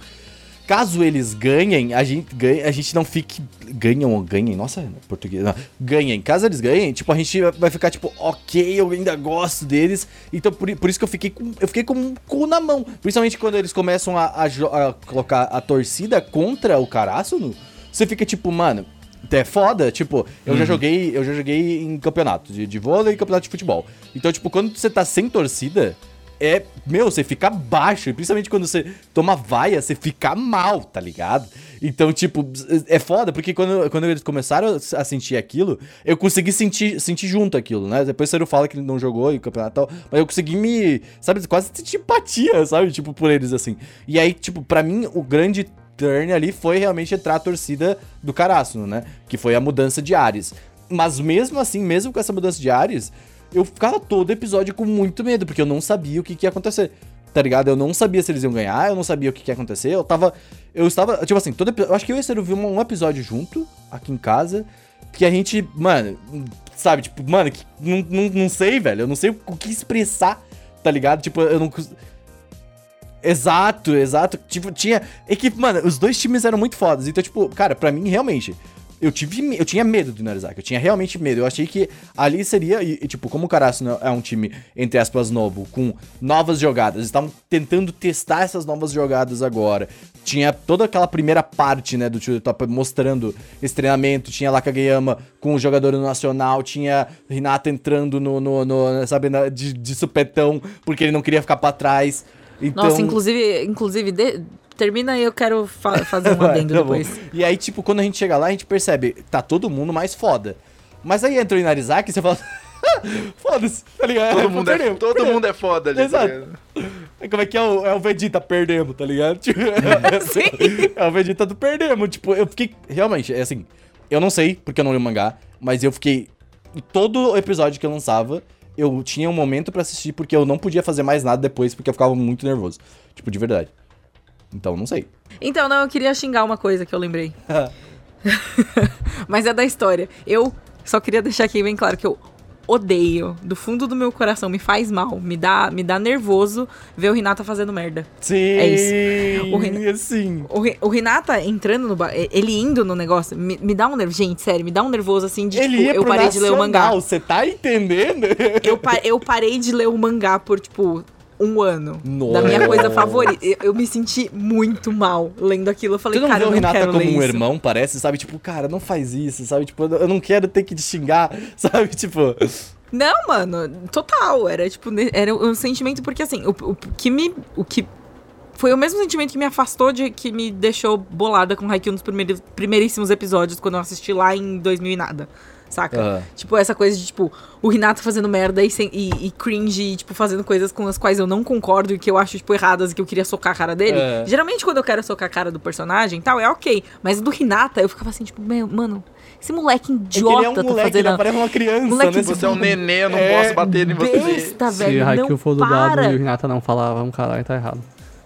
Caso eles ganhem, a gente, ganha, a gente não fique. Ganham ou ganhem? Nossa, português. Não. Ganhem. Caso eles ganhem, tipo, a gente vai ficar, tipo, ok, eu ainda gosto deles. Então, por, por isso que eu fiquei com. Eu fiquei com o cu na mão. Principalmente quando eles começam a, a a colocar a torcida contra o Karasuno. Você fica, tipo, mano. É foda, tipo, eu já joguei, eu já joguei em campeonato de, de vôlei e campeonato de futebol. Então, tipo, quando você tá sem torcida, é, meu, você fica baixo, e principalmente quando você toma vaia, você fica mal, tá ligado? Então, tipo, é foda, porque quando, quando eles começaram a sentir aquilo, eu consegui sentir, sentir junto aquilo, né? Depois o Ciro fala que ele não jogou em campeonato e tal, mas eu consegui me, sabe, quase sentir empatia, sabe? Tipo, por eles, assim. E aí, tipo, pra mim, o grande turn ali foi realmente entrar a torcida do Karasuno, né? Que foi a mudança de Ares. Mas mesmo assim, mesmo com essa mudança de Ares, eu ficava todo episódio com muito medo, porque eu não sabia o que, que ia acontecer. Tá ligado? Eu não sabia se eles iam ganhar, eu não sabia o que, que ia acontecer. Eu tava. Eu estava. Tipo assim, todo epi- Eu acho que eu e o Ciro um episódio junto, aqui em casa. Que a gente, mano, sabe, tipo, mano, que, não, não, não sei, velho. Eu não sei o que expressar, tá ligado? Tipo, eu não. Exato, exato. Tipo, tinha. Que, mano, os dois times eram muito fodas. Então, tipo, cara, pra mim, realmente. Eu, tive, eu tinha medo do Narizaki, eu tinha realmente medo. Eu achei que ali seria, e, e, tipo, como o Karasuno é um time, entre aspas, novo, com novas jogadas, estavam tentando testar essas novas jogadas agora. Tinha toda aquela primeira parte, né, do Tio Top mostrando esse treinamento, tinha lá Kageyama com o jogador no nacional, tinha Hinata entrando no, no, no sabe, de, de supetão, porque ele não queria ficar pra trás. Então... Nossa, inclusive, inclusive de- termina aí, eu quero fa- fazer um adendo tá bom. depois. E aí, tipo, quando a gente chega lá, a gente percebe, tá todo mundo mais foda. Mas aí entra o Inarizaki e você fala, foda-se, tá ligado? Todo mundo, é, todo perdemos. mundo é foda ali. tá Exato. ligado? Como é que é o, é o Vegeta perdemos, tá ligado? Tipo, Sim. é o Vegeta do perdemos. Tipo, eu fiquei. Realmente, é assim. Eu não sei, porque eu não li o mangá, mas eu fiquei. Todo episódio que eu lançava, eu tinha um momento pra assistir, porque eu não podia fazer mais nada depois, porque eu ficava muito nervoso. Tipo, de verdade. Então, não sei. Então, não, eu queria xingar uma coisa que eu lembrei. Mas é da história. Eu só queria deixar aqui bem claro que eu odeio, do fundo do meu coração, me faz mal, me dá, me dá nervoso ver o Renata fazendo merda. Sim! É isso. O Renan- assim. O, Re- o Renata entrando no. Ele indo no negócio, me, me dá um nervoso. Gente, sério, me dá um nervoso assim de Ele tipo, eu parei de ler o mangá. Nacional, Você tá entendendo? Eu, eu parei de ler o mangá por, tipo, um ano. Nossa. Da minha coisa favorita. Eu, eu me senti muito mal lendo aquilo. Eu falei, Você não cara, eu o não Renata quero como um isso. irmão, parece, sabe? Tipo, cara, não faz isso, sabe? Tipo, eu não quero ter que te xingar, sabe? Tipo. Não, mano, total. Era tipo, era um sentimento, porque assim, o, o que me. O que. Foi o mesmo sentimento que me afastou de que me deixou bolada com Haikyuu nos primeiros, primeiríssimos episódios, quando eu assisti lá em 2000 e nada. Saca? Aham. Tipo, essa coisa de, tipo, o Renato fazendo merda e, sem- e, e cringe, e, tipo, fazendo coisas com as quais eu não concordo e que eu acho, tipo, erradas e que eu queria socar a cara dele. É. Geralmente, quando eu quero socar a cara do personagem e tal, é ok. Mas do Renata, eu ficava assim, tipo, meu, mano, esse moleque É que idiota ele é um tá moleque, fazendo. ele parece uma criança, Moleque né? Você é um neném, eu não É, posso bater em você. Besta, Se velho. Haikyuu for dublado e o Renata não falar, vamos caralho, tá errado.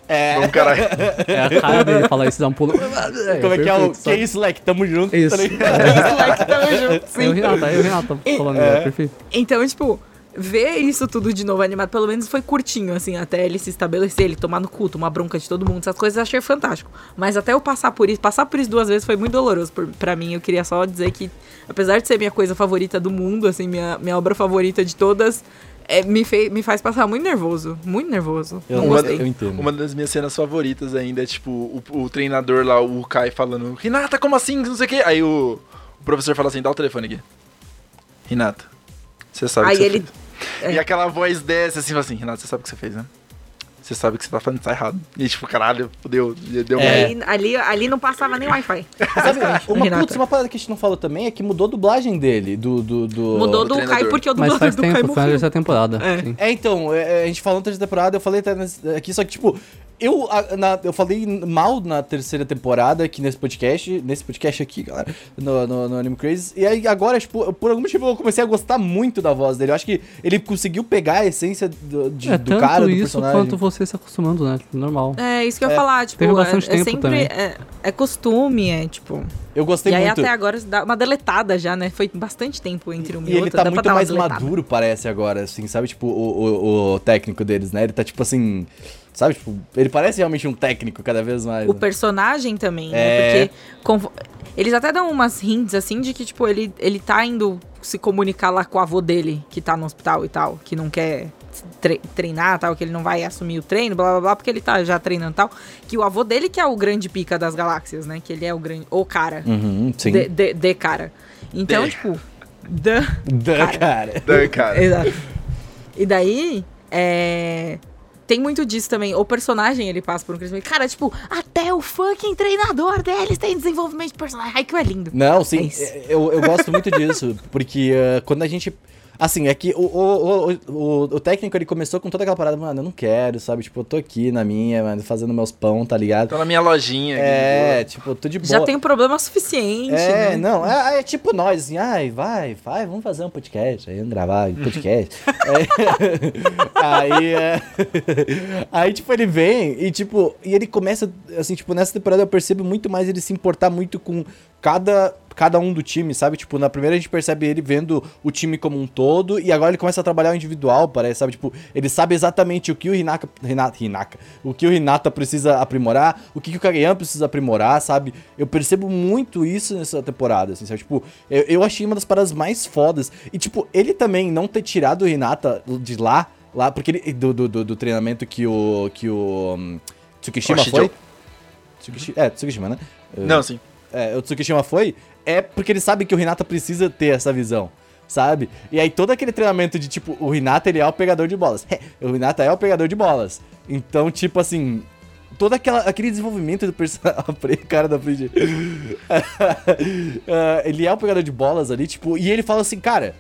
É. Caralho. É a cara dele falar isso, dá um pulo. Como é que é o. perfeito, Que sabe? isso, Leque? Tamo junto. Isso. tá ligado? Moleque, tamo junto, É o sim. Renata, é o Renata falando, é. perfeito. Então, tipo, ver isso tudo de novo animado, pelo menos foi curtinho, assim, até ele se estabelecer, ele tomar no culto, uma bronca de todo mundo, essas coisas eu achei fantástico. Mas até eu passar por isso, passar por isso duas vezes foi muito doloroso por, pra mim. Eu queria só dizer que, apesar de ser minha coisa favorita do mundo, assim, minha, minha obra favorita de todas, é, me, fez, me faz passar muito nervoso. Muito nervoso. Eu, não não- gostei. eu entendo. Uma das minhas cenas favoritas ainda é, tipo, o, o treinador lá, o Kai, falando, Renata, como assim? Não sei o quê. Aí o, o professor fala assim, dá o telefone aqui. Renata, você sabe o Aí que você ele- fez. é. E aquela voz desce assim, fala assim, Renata, você sabe o que você fez, né? Você sabe que você tá falando tá errado. E tipo, caralho, deu, deu É. aí, ali, ali não passava nem Wi-Fi. Sabe, uma, putz, uma parada que a gente não falou também é que mudou a dublagem dele. Do, do, do... Mudou do do Kai porque o Mas dublador faz do Kai tempo, foi na morreu. terceira temporada. É. É, então, é, a gente falou na terceira temporada, eu falei até aqui, só que, tipo, eu, na- eu falei mal na terceira temporada aqui nesse podcast, nesse podcast aqui, galera, no, no, no Anime Crazy, e aí agora, tipo, por algum motivo eu comecei a gostar muito da voz dele, eu acho que ele conseguiu pegar a essência do, de- É do tanto cara, do isso personagem. quanto você se acostumando, né? Normal. É, isso que eu ia É, falar, tipo, teve é, bastante é tempo sempre. também. É, é costume, é tipo. Eu gostei e aí muito. até agora dá uma deletada já, né? Foi bastante tempo entre um e, E ele outro. tá dá muito mais deletada. maduro, parece, agora, assim, sabe? Tipo, o, o, o técnico deles, né? Ele tá, tipo assim, sabe? Tipo, ele parece realmente um técnico cada vez mais. O né? personagem também, É. né? Porque eles até dão umas hints, assim, de que, tipo, ele, ele tá indo se comunicar lá com o avô dele, que tá no hospital e tal, que não quer tre- treinar tal, que ele não vai assumir o treino, blá blá blá, porque ele tá já treinando e tal. Que o avô dele que é o grande pica das galáxias, né? Que ele é o grande. O cara. Uhum, sim. De, de, de cara. Então, De. tipo. Da cara. Então, cara. Exato. E daí, é. Tem muito disso também. O personagem, ele passa por um crescimento. Cara, tipo, até o fucking treinador deles tem desenvolvimento de personagem. Ai, que é lindo. Não, É sim, isso. eu, eu gosto muito disso, porque eh, quando a gente. Assim, é que o, o, o, o, o técnico ele começou com toda aquela parada, mano, eu não quero, sabe? Tipo, eu tô aqui na minha, mano, fazendo meus pão, tá ligado? Tô na minha lojinha. aqui, É, tipo, tô de boa. Já tem um problema suficiente, É, né? não, é, é tipo nós, assim, ai, vai, vai, vamos fazer um podcast, aí vamos gravar um podcast. É, aí, é, aí, tipo, ele vem e, tipo, e ele começa, assim, tipo, nessa temporada eu percebo muito mais ele se importar muito com cada, cada um do time, sabe? Tipo, na primeira a gente percebe ele vendo o time como um todo e agora ele começa a trabalhar o individual, parece, sabe? Tipo, ele sabe exatamente o que o Hinaka, Hinata, Hinaka, o que o Hinata precisa aprimorar, o que, que o Kageyama precisa aprimorar, sabe? Eu percebo muito isso nessa temporada, assim, sabe? Tipo, eu, eu achei uma das paradas mais fodas. E, tipo, ele também não ter tirado o Hinata de lá, lá, porque ele, do, do, do, do treinamento que o, que o um, Tsukishima Oshijo. foi. Tsukishi, é, Tsukishima, né? Não, sim. é, o Tsukishima foi, é porque ele sabe que o Renata precisa ter essa visão. sabe? E aí todo aquele treinamento de tipo, o Hinata ele é o pegador de bolas. o Hinata é o pegador de bolas. Então, tipo assim, todo aquela, aquele desenvolvimento do personagem. cara da frente. uh, ele é o pegador de bolas ali, tipo, e ele fala assim, cara,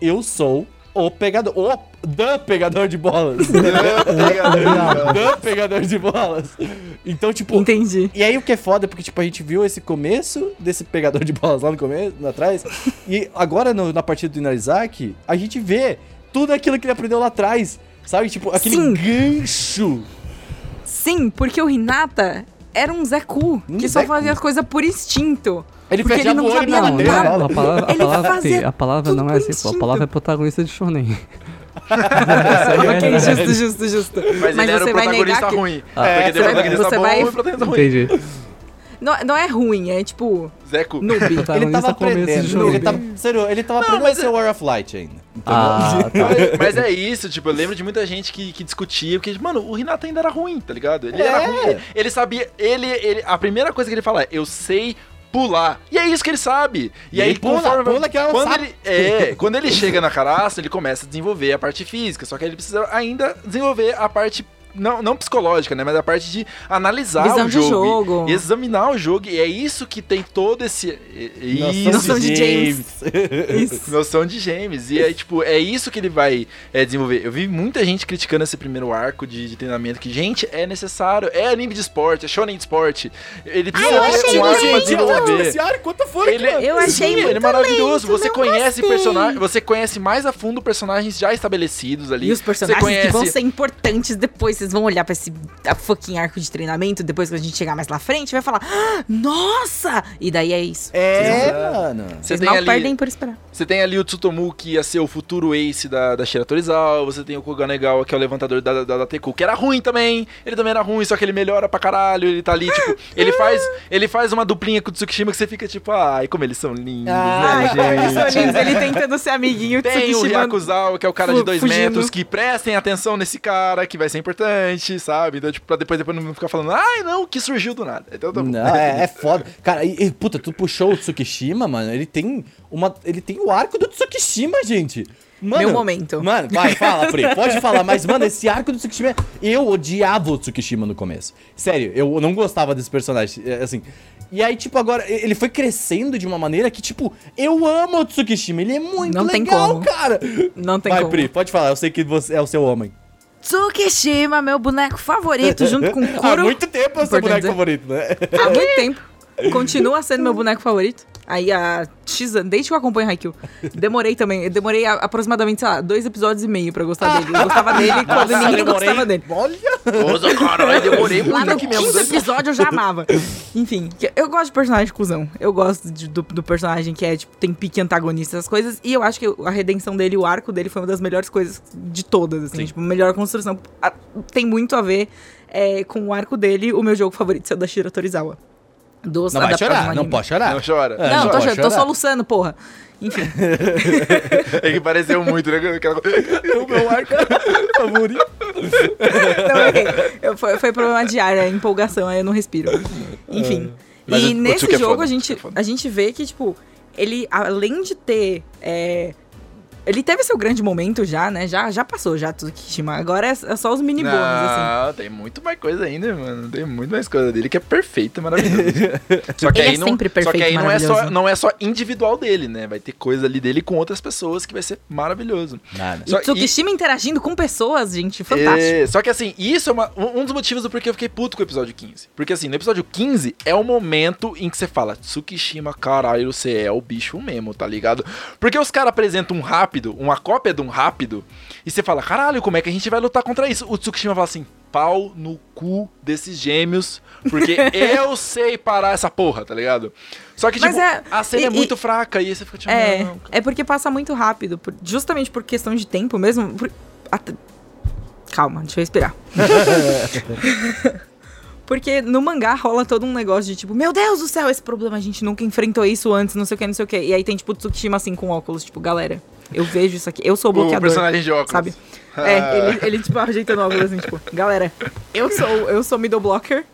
eu sou o pegador. O the pegador de bolas. the pegador de bolas. Então, tipo. Entendi. E aí o que é foda é porque, tipo, a gente viu esse começo desse pegador de bolas lá no começo, lá atrás. e agora no, na partida do Inarizaki, a gente vê tudo aquilo que ele aprendeu lá atrás. Sabe? Tipo, aquele Sim. gancho. Sim, porque o Hinata era um Zé Cu, Um que só Zé fazia Cu. as coisas por instinto. Ele Porque fechava ele não o olho sabia Não, a palavra, a palavra, a palavra não é assim, pô, a palavra é protagonista de shonen. ok, justo, justo, justo. Mas, ele era o você vai protagonista negar que... ruim. Ah. porque É, tem você vai- protagonista você bom vai- e protagonista ruim. Entendi. Não, não é ruim, é tipo Zeco. noob. Ele Protagonista tava começo de aprendendo. shonen. Ele tava, sério, ele tava Não, aprendendo mas a ser é- War of Light ainda. Ah, tá. Mas, mas é isso, tipo, eu lembro de muita gente que, que discutia, porque, mano, o Renato ainda era ruim, tá ligado? Ele era É. ruim. Ele sabia. Ele, ele, a primeira coisa que ele fala é: eu sei pular. E é isso que ele sabe. E, E aí, ele pula, conforme. pula que um quando sapo. ele, é, quando ele chega na caraça, ele começa a desenvolver a parte física. Só que ele precisa ainda desenvolver a parte. Não, não psicológica, né? Mas a parte de analisar Visão o de jogo. jogo. e examinar o jogo. E é isso que tem todo esse. Isso. Noção de James. Isso. Noção de James. E aí, tipo, é isso que ele vai é, desenvolver. Eu vi muita gente criticando esse primeiro arco de, de treinamento, que, gente, é necessário, é anime de esporte, é shonen de esporte. Ele precisa eu ter achei um arco pra desenvolver. esse arco, quanto foi, Ele, Eu achei sim, muito ele é maravilhoso. lento, você conhece gostei. personagens, você conhece mais a fundo personagens já estabelecidos ali. E os personagens você conhece... que vão ser importantes depois, vocês vão olhar pra esse fucking arco de treinamento, depois que a gente chegar mais lá frente, vai falar, "Ah, nossa! E daí é isso. É, mano. Você Vocês mal ali- perdem por esperar. Você tem ali o Tsutomu, que ia ser o futuro ace da, da Shira Torizawa. Você tem o Koganegawa, que é o levantador da, da, da Teku, que era ruim também. Ele também era ruim, só que ele melhora pra caralho. Ele tá ali, tipo... Ele faz, ele faz uma duplinha com o Tsukishima que você fica tipo... Ai, como eles são lindos, Ai, né, como eles são lindos, ele tentando ser amiguinho, Tem o Tsukishima Ryakuzawa, que é o cara de dois fugindo. metros, que prestem atenção nesse cara, que vai ser importante, sabe? Então, tipo, pra depois, depois não ficar falando, ai, não, que surgiu do nada. Então, tá. Não, é, é foda. Cara, e, e, puta, tu puxou o Tsukishima, mano. Ele tem uma. Ele tem o arco do Tsukishima, gente. Mano, Meu momento. Mano, vai, fala, Pri. Pode falar, mas, mano, esse arco do Tsukishima. Eu odiava o Tsukishima no começo. Sério, eu não gostava desse personagem. é, Assim. E aí, tipo, agora, ele foi crescendo de uma maneira que, tipo, eu amo o Tsukishima. Ele é muito Não tem legal, como. cara. Não tem vai, como. Pri, pode falar. Eu sei que você é o seu homem. Tsukishima, meu boneco favorito, junto com Há Kuro. muito tempo é o seu boneco dizer. favorito, né? Há muito tempo. Continua sendo meu boneco favorito. Aí a X desde que eu acompanho Haikyuu. Demorei também, eu demorei a- aproximadamente, sei lá, dois episódios e meio pra gostar dele. Eu gostava dele quando ninguém demorei. gostava dele. Olha. Nossa, caralho, demorei Lá muito no aqui mesmo. quinto episódio eu já amava. Enfim, eu gosto de personagem cuzão. Eu gosto de- do, do personagem que é, tipo, tem pique antagonista, essas coisas. E eu acho que a redenção dele, o arco dele, foi uma das melhores coisas de todas, assim. Tipo, melhor construção. Tem muito a ver é, com o arco dele. O meu jogo favorito é o da Shira Torizawa. Dos Não vai chorar, não pode chorar. Não chora. É, Não, não tô, pode cho- tô chorar. soluçando, porra. Enfim. É que pareceu muito, né? Aquela... O meu arco favorito. Não, ok. Eu- foi, foi problema de ar, é empolgação, aí eu não respiro. Enfim. Mas e o nesse é jogo foda, a, gente, é a gente vê que, tipo, ele, além de ter. é, ele teve seu grande momento já, né? Já, já passou, já, Tsukishima. Agora é, é só os mini bônus, assim. Não, tem muito mais coisa ainda, mano. Tem muito mais coisa dele que é perfeito, maravilhoso. Só que Ele aí é não, sempre Só que perfeito, aí não é, só, não é só individual dele, né? Vai ter coisa ali dele com outras pessoas que vai ser maravilhoso. Nada. E Só- Tsukishima interagindo com pessoas, gente, fantástico. É, só que assim, isso é uma- um um dos motivos do porquê eu fiquei puto com o episódio 15. Porque assim, no episódio 15 é o momento em que você fala, Tsukishima, caralho, você é o bicho mesmo, tá ligado? Porque os caras apresentam um rápido, uma cópia de um rápido, e você fala, caralho, como é que a gente vai lutar contra isso? O Tsukishima fala assim, pau no cu desses gêmeos, porque eu sei parar essa porra, tá ligado? Só que, Mas tipo, é- a cena e- é muito e- fraca, e aí você fica tipo, É, não, é porque passa muito rápido, por- justamente por questão de tempo mesmo. por- at- Calma, deixa eu respirar. porque no mangá rola todo um negócio de tipo, meu Deus do céu, esse problema, a gente nunca enfrentou isso antes, não sei o que, não sei o que. E aí tem tipo Tsukishima assim com óculos, tipo, galera, eu vejo isso aqui, eu sou o o bloqueador. personagem de óculos. Sabe? É, ele, ele tipo ajeitando o óculos assim, tipo, galera, eu sou, eu sou middle blocker,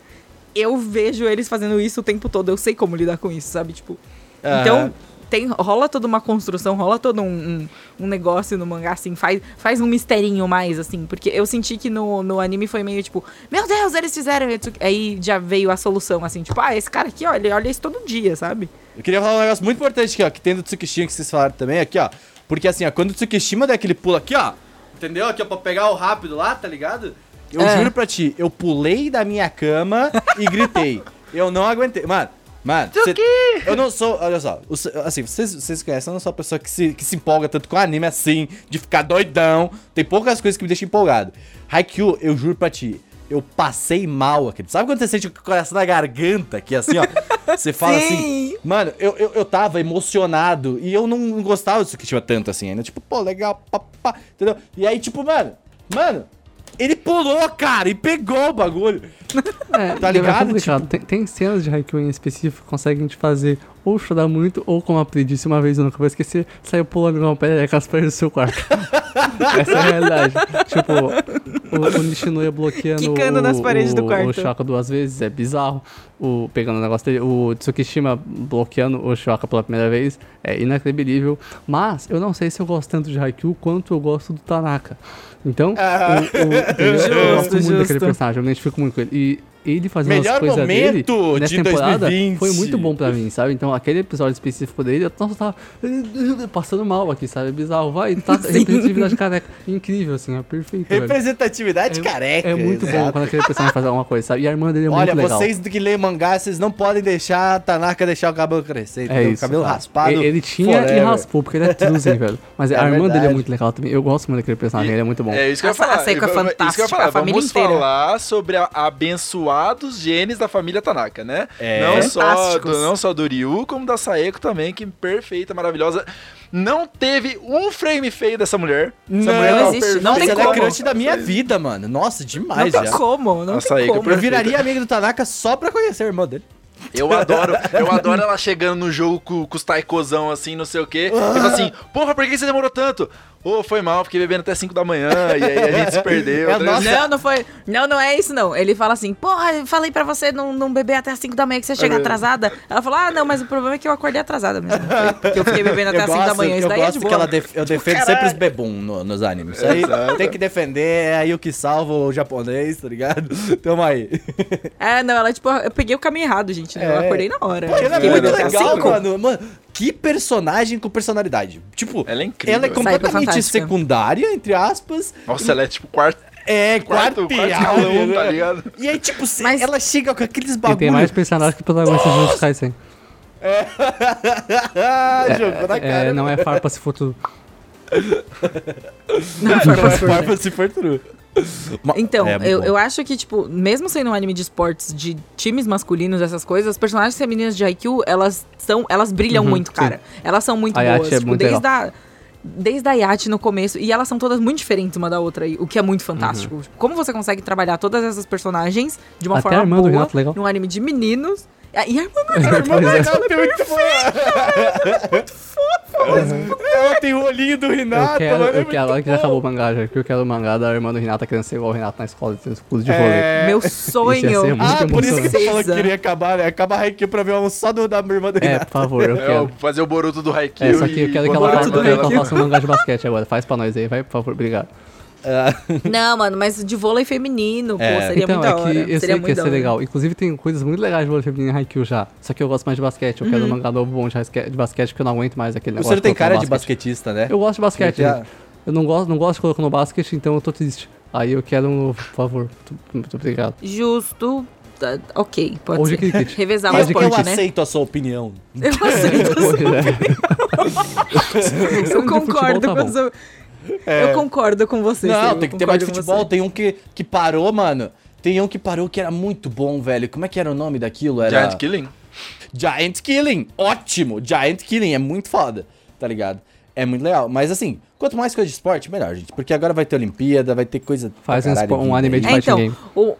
eu vejo eles fazendo isso o tempo todo, eu sei como lidar com isso, sabe? Tipo, então, tem, rola toda uma construção, rola todo um, um, um negócio no mangá, assim, faz, faz um misterinho mais, assim, porque eu senti que no, no anime foi meio tipo, meu Deus, eles fizeram isso. Aí já veio a solução, assim, tipo, ah, esse cara aqui, ó, ele olha isso todo dia, sabe? Eu queria falar um negócio muito importante aqui, ó, que tem do Tsukishima que vocês falaram também, aqui, ó. Porque assim, ó, quando o Tsukishima der aquele pulo aqui, ó, entendeu? Aqui, ó, pra pegar o rápido lá, tá ligado? Eu É. juro pra ti, eu pulei da minha cama e gritei. Eu não aguentei. Mano, mano, cê- eu não sou, olha só, assim, vocês, vocês conhecem, eu não sou uma pessoa que se, que se empolga tanto com anime assim, de ficar doidão. Tem poucas coisas que me deixam empolgado. Haikyuu, eu juro pra ti, eu passei mal aqui. Sabe quando você sente o coração na garganta aqui, assim, ó? Você fala Sim. assim, Mano, eu, eu, eu tava emocionado e eu não gostava disso que tinha tanto assim ainda. Tipo, pô, legal, pá, pá, entendeu? E aí, tipo, mano, mano, ele pulou, cara, e pegou o bagulho. É, Tá é ligado? complicado. Tem, tem cenas de Haikyuu em específico que conseguem te fazer ou chorar muito, ou como a Pri disse uma vez, eu nunca vou esquecer, saiu pulando igual uma perereca as paredes do seu quarto. Essa é a realidade. Tipo, o, o Nishinoya bloqueando Quicando o, nas paredes o, do quarto. o Shaka duas vezes, é bizarro. O, pegando o negócio dele, o Tsukishima bloqueando o Shaka pela primeira vez, é inacreditável. Mas eu não sei se eu gosto tanto de Haikyuu quanto eu gosto do Tanaka. Então, Ah. o, o, eu gosto muito daquele personagem, eu me identifico muito com ele. E ele fazendo Melhor as coisas dele momento nessa de temporada 2020. foi muito bom pra mim, sabe? Então aquele episódio específico dele, eu nossa, tava passando mal aqui, sabe? É bizarro. Vai, tá representatividade careca. Incrível, assim, é perfeito. velho. Representatividade careca. É muito bom exato. quando aquele personagem faz alguma coisa, sabe? E a irmã dele é Olha, muito legal. vocês que lêem mangá, vocês não podem deixar a Tanaka deixar o cabelo crescer. É isso. O cabelo cara. raspado. Ele, ele tinha e forever. raspou, porque ele é truzen, velho. Mas É a irmã dele verdade. é muito legal também. Eu gosto muito daquele personagem, ele é muito bom. É isso que eu ia Essa- falar. a é eu fantástica, a família Vamos inteira. falar sobre a abençoados genes da família Tanaka, né? É. Não só, do, não só do Ryu, como da Saeko também, que perfeita, maravilhosa. Não teve um frame feio dessa mulher. Não, Essa mulher não existe, perfeita. não tem ela é como. crush da minha vida, mano. Nossa, Não demais tem já. como, não Nossa, tem eu como. Eu viraria amigo do Tanaka só pra conhecer a irmã dele. Eu adoro, eu adoro ela chegando no jogo com, com os taicozão assim, não sei o quê. E fala assim, porra, por que você demorou tanto? Ô, foi mal, fiquei bebendo até 5 da manhã e aí a gente se perdeu. É, nossa. Não, não foi. Não, não é isso, não. Ele fala assim, porra, eu falei pra você não, não beber até as 5 da manhã que você chega mesmo. atrasada. Ela falou, ah, não, mas o problema é que eu acordei atrasada mesmo. Porque eu fiquei bebendo até eu as 5 da manhã. Isso eu daí é de gosto que boa. ela def- eu defendo sempre os bebum no- nos animes. Isso aí tem que defender, é aí o que salva o japonês, tá ligado? Tamo aí. É, não, ela, tipo, eu peguei o caminho errado, gente. Eu É. acordei na hora. Ela é muito legal, cinco. mano. Mano, que personagem com personalidade. Tipo, Ela é incrível. ela é Saída completamente secundária, entre aspas. Nossa, ela é tipo quarto, É, quarto, quarto, quarto escalão, tá ligado? E aí, tipo, se- Mas- ela chega com aqueles Ele bagulhos. tem mais personagens que protagonistas de Jujutsu Kaisen. Jogou na cara. É, não é farpa se for tudo. Não, Não é farpa se for true. Então, é, muito eu, bom. eu acho que, tipo, mesmo sendo um anime de esportes, de times masculinos, essas coisas, as personagens femininas de Haikyuu, elas são, elas brilham Uhum, muito, cara. Elas são muito A boas. é tipo, muito desde legal. a, desde a Yachi no começo. E elas são todas muito diferentes uma da outra, aí, o que é muito fantástico. Uhum. Como você consegue trabalhar todas essas personagens de uma Até forma boa legal. num anime de meninos. E a irmã do Pois é. Ela tem muito Ela tem o olhinho do Eu Renato, quero, mano. é eu quero, agora que já acabou o mangá, já que eu quero o mangá da irmã do Renato querendo ser igual o Renato na escola de curso de vôlei. É... Meu sonho. muito Ah, por isso que você falou que queria acabar, né? Acabar Haikyuu pra ver um só do, da irmã do É, Renato. por favor, eu É, quero. fazer o Boruto do Haikyuu É, só que eu quero que ela, faça, eu quero que ela faça um mangá de basquete agora. Faz pra nós aí, vai, por favor, obrigado. Não, mano, mas de vôlei feminino, pô, É. seria então, muito é hora. que eu seria sei que ia ser legal. Inclusive, tem coisas muito legais de vôlei feminino em Haikyuu já. Só que eu gosto mais de basquete. Eu quero um mangá novo bom de basque- de basquete, porque eu não aguento mais aquele negócio. Você não tem cara de basquetista, né? Eu gosto de basquete. Já-? Eu não gosto, não gosto de colocar no basquete, então eu tô triste. Aí eu quero um novo, por favor. Muito, obrigado. Justo. tá, ok, pode de ser. cricket. Revezar Mas eu né? aceito a sua opinião. Eu aceito. eu de concordo futebol tá com a bom. Sua... Eu concordo com você. Não, tem que ter mais de futebol. Tem um que, que parou, mano. Tem um que parou que era muito bom, velho. Como é que era o nome daquilo? Era... Giant Killing. Giant Killing. Ótimo. Giant Killing é muito foda, tá ligado? É muito legal. Mas assim, quanto mais coisa de esporte, melhor, gente. Porque agora vai ter Olimpíada, vai ter coisa. Faz um caralho um vindo anime de É, fighting então, game. o,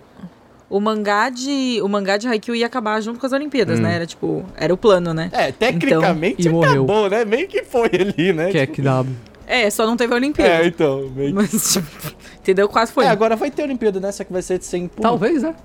o mangá de o mangá de Haikyuu ia acabar junto com as Olimpíadas, Hum. né? Era tipo, era o plano, né? É, tecnicamente E morreu. acabou, né? Meio que foi ali, né? Que é Tipo, que dá. É, só não teve a Olimpíada. É, então. Meio que... Mas, tipo, entendeu? Quase foi. É, agora vai ter Olimpíada, né? Só que vai ser sem público. Talvez, né?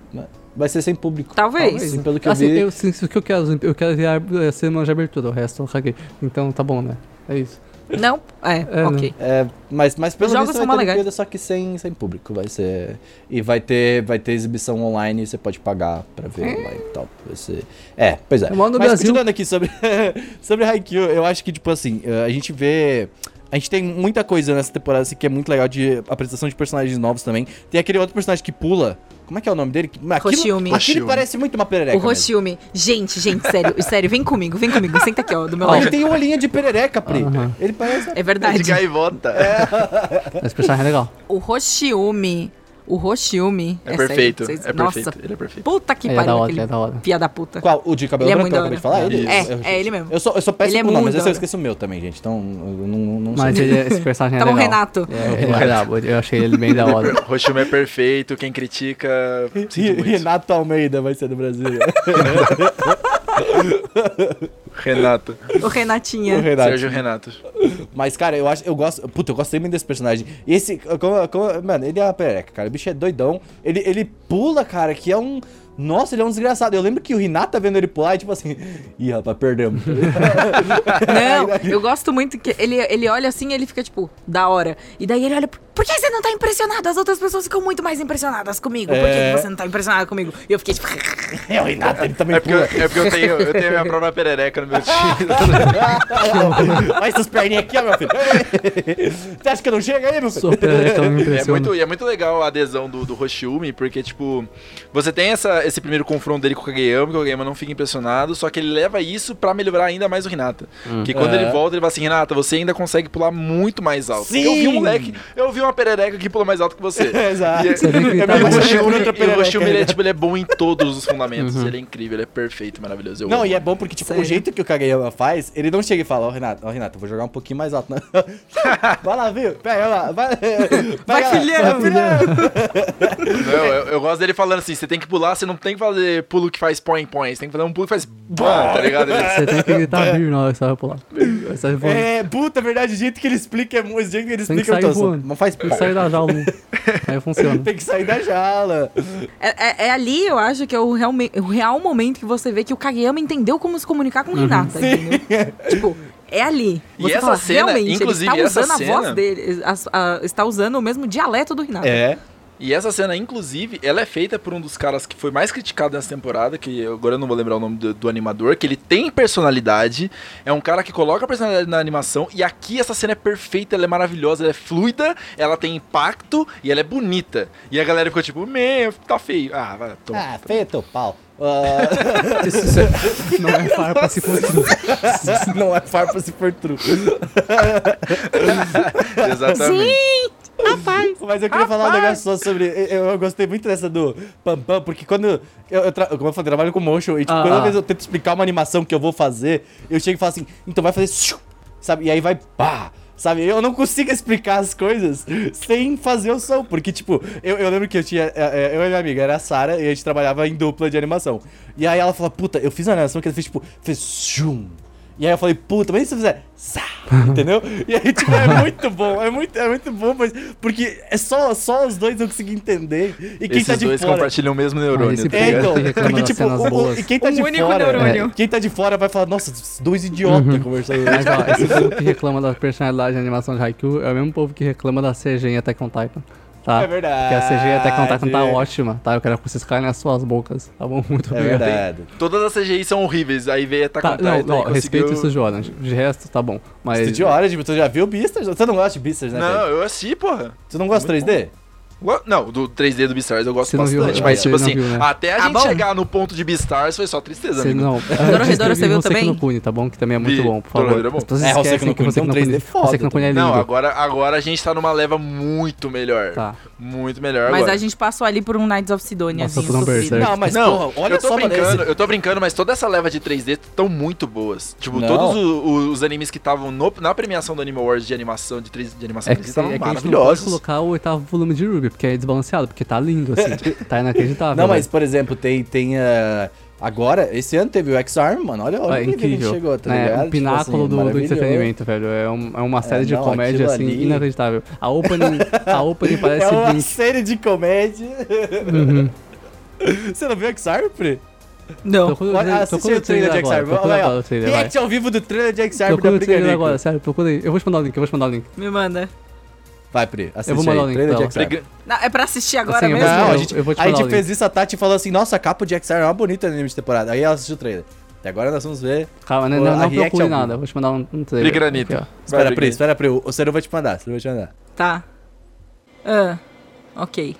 Vai ser sem público. Talvez. Sim, pelo que eu assim, vi. eu, sim, o que eu quero, eu quero ver a semana de abertura, o resto eu caguei. Então tá bom, né? É isso. Não? É, É, ok. É, mas, mas pelo Os jogos visto são vai ter. Olimpíada, só que sem, sem público. Vai ser. E vai ter, vai ter exibição online e você pode pagar pra ver online e tal. Vai ser. É, pois é. Mas Brasil. continuando aqui sobre, sobre Haikyuu, eu acho que, tipo assim, a gente vê. A gente tem muita coisa nessa temporada assim, que é muito legal de apresentação de personagens novos também. Tem aquele outro personagem que pula. Como é que é o nome dele? Aquilo Hoshiumi. parece muito uma perereca. O Hoshiumi. Gente, gente, sério, sério, vem comigo, vem comigo. Senta aqui, ó, do meu mesmo. Ele lado. tem um olhinho de perereca, Pri. Ele parece. É De verdade. gaivota. Esse personagem é legal. O Hoshiumi. O Hoshiumi. É, perfeito. sério, vocês- É Nossa, perfeito. Ele é perfeito. puta que Ele é da pariu, hora, aquele ele é da hora. pia da puta. Qual? O de cabelo Ele é branco que eu acabei de falar? Ele? É, é ele mesmo. Eu sou, eu sou péssimo Ele é com nomes, muito esse eu esqueci o meu também, gente. Então, eu não, não sei. Mas ele, esse personagem é legal. Renato. É, ele é brabo, eu achei ele bem da hora. Roshumi é perfeito, quem critica. Renato Almeida vai ser do Brasil. Renato. O Renatinha. o Renato. Sérgio Renato. Mas, cara, eu acho, eu gosto. Puta, eu gostei muito desse personagem. E esse. como- como- mano, ele é uma perereca, cara. O bicho é doidão. Ele, ele pula, cara, que é um. Nossa, ele é um desgraçado. Eu lembro que o Renato tá vendo ele pular e tipo assim. Ih, rapaz, perdemos. Não, eu gosto muito que ele, ele olha assim e ele fica tipo, da hora. E daí ele olha, por que você não tá impressionado? As outras pessoas ficam muito mais impressionadas comigo. Por que É. que você não tá impressionado comigo? E eu fiquei tipo, é o Renato, ele também É porque, eu, pula. é porque eu tenho, eu tenho minha própria perereca no meu time. Vai essas perninhas aqui, ó, meu filho. Você acha que eu não chego aí, meu filho? Sua perereca me É impressiona. muito, e é muito legal a adesão do, do Hoshiumi, porque, tipo, você tem essa, esse primeiro confronto dele com o Kageyama, que o Kageyama não fica impressionado, só que ele leva isso pra melhorar ainda mais o Hinata. Porque quando É. ele volta, ele fala assim, Hinata, você ainda consegue pular muito mais alto. Sim! Eu vi um moleque, eu vi uma perereca que pula mais alto que você. Exato. E, Você e tá o e Hoshiumi, ele, é, né? tipo, ele é bom em todos os fundamentos. Uhum. Ele é incrível, ele é perfeito, maravilhoso. Eu Não, amo. e é bom porque, tipo, Sério? o jeito que o Kageyama faz, ele não chega e fala, ó, Renato, ó, Renato, eu vou jogar um pouquinho mais alto. Vai lá, viu? Pega lá, vai. Vai, lá, filhão. Vai, filhão. Não, eu, eu gosto dele falando assim, você tem que pular, você não tem que fazer pulo que faz point point, você tem que fazer um pulo que faz BAM, tá ligado? Você tem que gritar vir na hora que você vai pular. É, puta, é verdade, o jeito que ele explica é muito, o jeito que ele explica é. Não faz Tem que sair da jaula. Aí funciona. Tem que sair da jaula. É, é- é ali, eu acho, que é o real, o real momento que você vê que o Kageyama entendeu como se comunicar com o Hinata, entendeu? Tipo, é ali. E Você essa fala, cena, realmente, inclusive, ele está essa usando a cena- voz dele, a- a- está usando o mesmo dialeto do Hinata. É. E essa cena, inclusive, ela é feita por um dos caras que foi mais criticado nessa temporada, que agora eu não vou lembrar o nome do, do animador, que ele tem personalidade, é um cara que coloca personalidade na animação, e aqui essa cena é perfeita, ela é maravilhosa, ela é fluida, ela tem impacto e ela é bonita. E a galera ficou tipo, meu, tá feio. Ah, vai, toma. Ah, feio teu pau. Ah, Isso, isso não é farpa se for tudo. isso não é farpa se for true. Exatamente. Rapaz. Mas eu queria falar um negócio só sobre. Eu, eu gostei muito dessa do Pam Pam, porque quando. Eu, eu tra- como eu falei, eu trabalho com motion e tipo, Ah, toda ah. vez eu tento explicar uma animação que eu vou fazer, eu chego e falo assim, então vai fazer. Sabe? E aí vai pá. Sabe? Eu não consigo explicar as coisas sem fazer o som. Porque, tipo, eu, eu lembro que eu tinha. é, é, Eu e minha amiga, era a Sarah, e a gente trabalhava em dupla de animação. E aí ela falou, puta, eu fiz uma animação que ela fez, tipo, fez. Shum. E aí eu falei, puta, mas e se eu fizer. Sá, entendeu? E aí, tipo, é muito bom, é muito, é muito bom, mas. Porque é só, só os dois eu consegui entender. E quem Esses tá de dois fora. compartilham o mesmo neurônio, tá É, então, porque, tipo, o- e quem tá Um de único fora. neurônio. é, quem tá de fora vai falar, nossa, dois idiotas conversando. Mas ó, esse povo que reclama da personalidade de animação de Haikyuu é o mesmo povo que reclama da CG em Attack on Titan. Tá? É verdade. Porque a CG Attack on Titan tá ótima, tá? Eu quero que vocês caem nas suas bocas. Tá bom? Muito É obrigado. verdade. Todas as CGI são horríveis, aí veio Attack Tá, não, não, conseguiu... respeito isso de Orange. De resto, tá bom. Mas. Estúdio Orange, tu já viu Beastars? Você não gosta de Beastars, né? Não, eu assisti, porra. Tu não gosta de 3D? Go- Não, do 3D do Beastars eu gosto não viu, bastante, é, mas tipo assim, viu, né? até a Ah, gente bom. chegar no ponto de Beastars foi só tristeza, Você amigo. não. Dorohedoro, você viu também? no Kune, tá bom? Que também é muito Vi. bom, por favor. É bom. É, Hoseki esquecem no que Kune você tem um no 3D Kune. foda Hoseki no Kune é lindo. Não, agora, agora a gente tá numa leva muito melhor. Tá. Muito melhor Mas agora. a gente passou ali por um Knights of Sidonia. Nossa, um. Berserk. Não, mas não, porra, olha eu tô só, brincando, eu tô brincando, mas toda essa leva de 3D estão muito boas. Tipo, Não. todos o- o- os animes que estavam na premiação do Anime Awards de animação, de, 3, de animação É 3D, que, estavam é que a gente não pode maravilhosos. colocar o oitavo volume de Ruby, porque é desbalanceado, porque tá lindo, assim. tá inacreditável. Não, mas, velho. por exemplo, tem. tem ah, agora, esse ano teve o X-Arm, mano. Olha, olha É o que a gente incrível. chegou, tá é, ligado? o Tipo pináculo assim, do- do, entretenimento, velho. É, um- é uma série de não, comédia, assim, ali- inacreditável. A opening, a opening parece É uma Blink. série de comédia. Uhum. Você não viu X-Arm, Pri? Não. Procura, assiste o trailer de X-Arm. procura Olha agora aí, o ó. trailer, vai. React ao vivo do trailer de X-Arm da Procura o Briga trailer agora, sério, procura aí. Eu vou te mandar o link, eu vou te mandar o link. Me manda. Vai, Pri, assiste Eu vou mandar aí, o link trailer pra de ela. X-Arm. Não, é pra assistir agora Assim, eu mesmo? Não, a eu- gente, eu vou te a gente fez isso, a Tati falou assim, nossa, a capa de X-Arm é uma bonita no anime de temporada. Aí ela assistiu o trailer. E agora nós vamos ver. Calma, não, Ô, não, a não React procure nada, eu vou te mandar um, um trailer. Ó. Espera, Pri, Pri. espera, Pri. O Ciro vai te mandar, o vai te mandar. Tá. Ah, ok.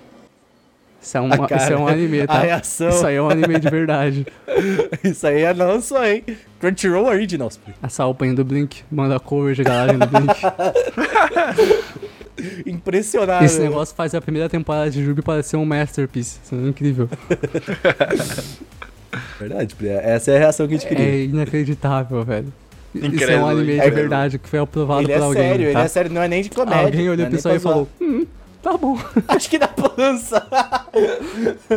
Isso é, um, A cara, isso é um anime, a tá? reação. Isso aí é um anime de verdade. Isso aí é não só, hein? Crunchyroll Originals, Pri. Essa opening do Blink, manda cover de galera do Blink. Impressionável. Esse negócio faz a primeira temporada de Ruby parecer um masterpiece. Isso é incrível. Verdade. Essa é a reação que a gente queria. É inacreditável, velho. Isso é um anime de incrédulo. verdade que foi aprovado ele por é alguém. sério, ele tá? é sério, não é nem de comédia. Alguém olhou não é pessoal e falou: Hum, tá bom. Acho que dá pra lançar.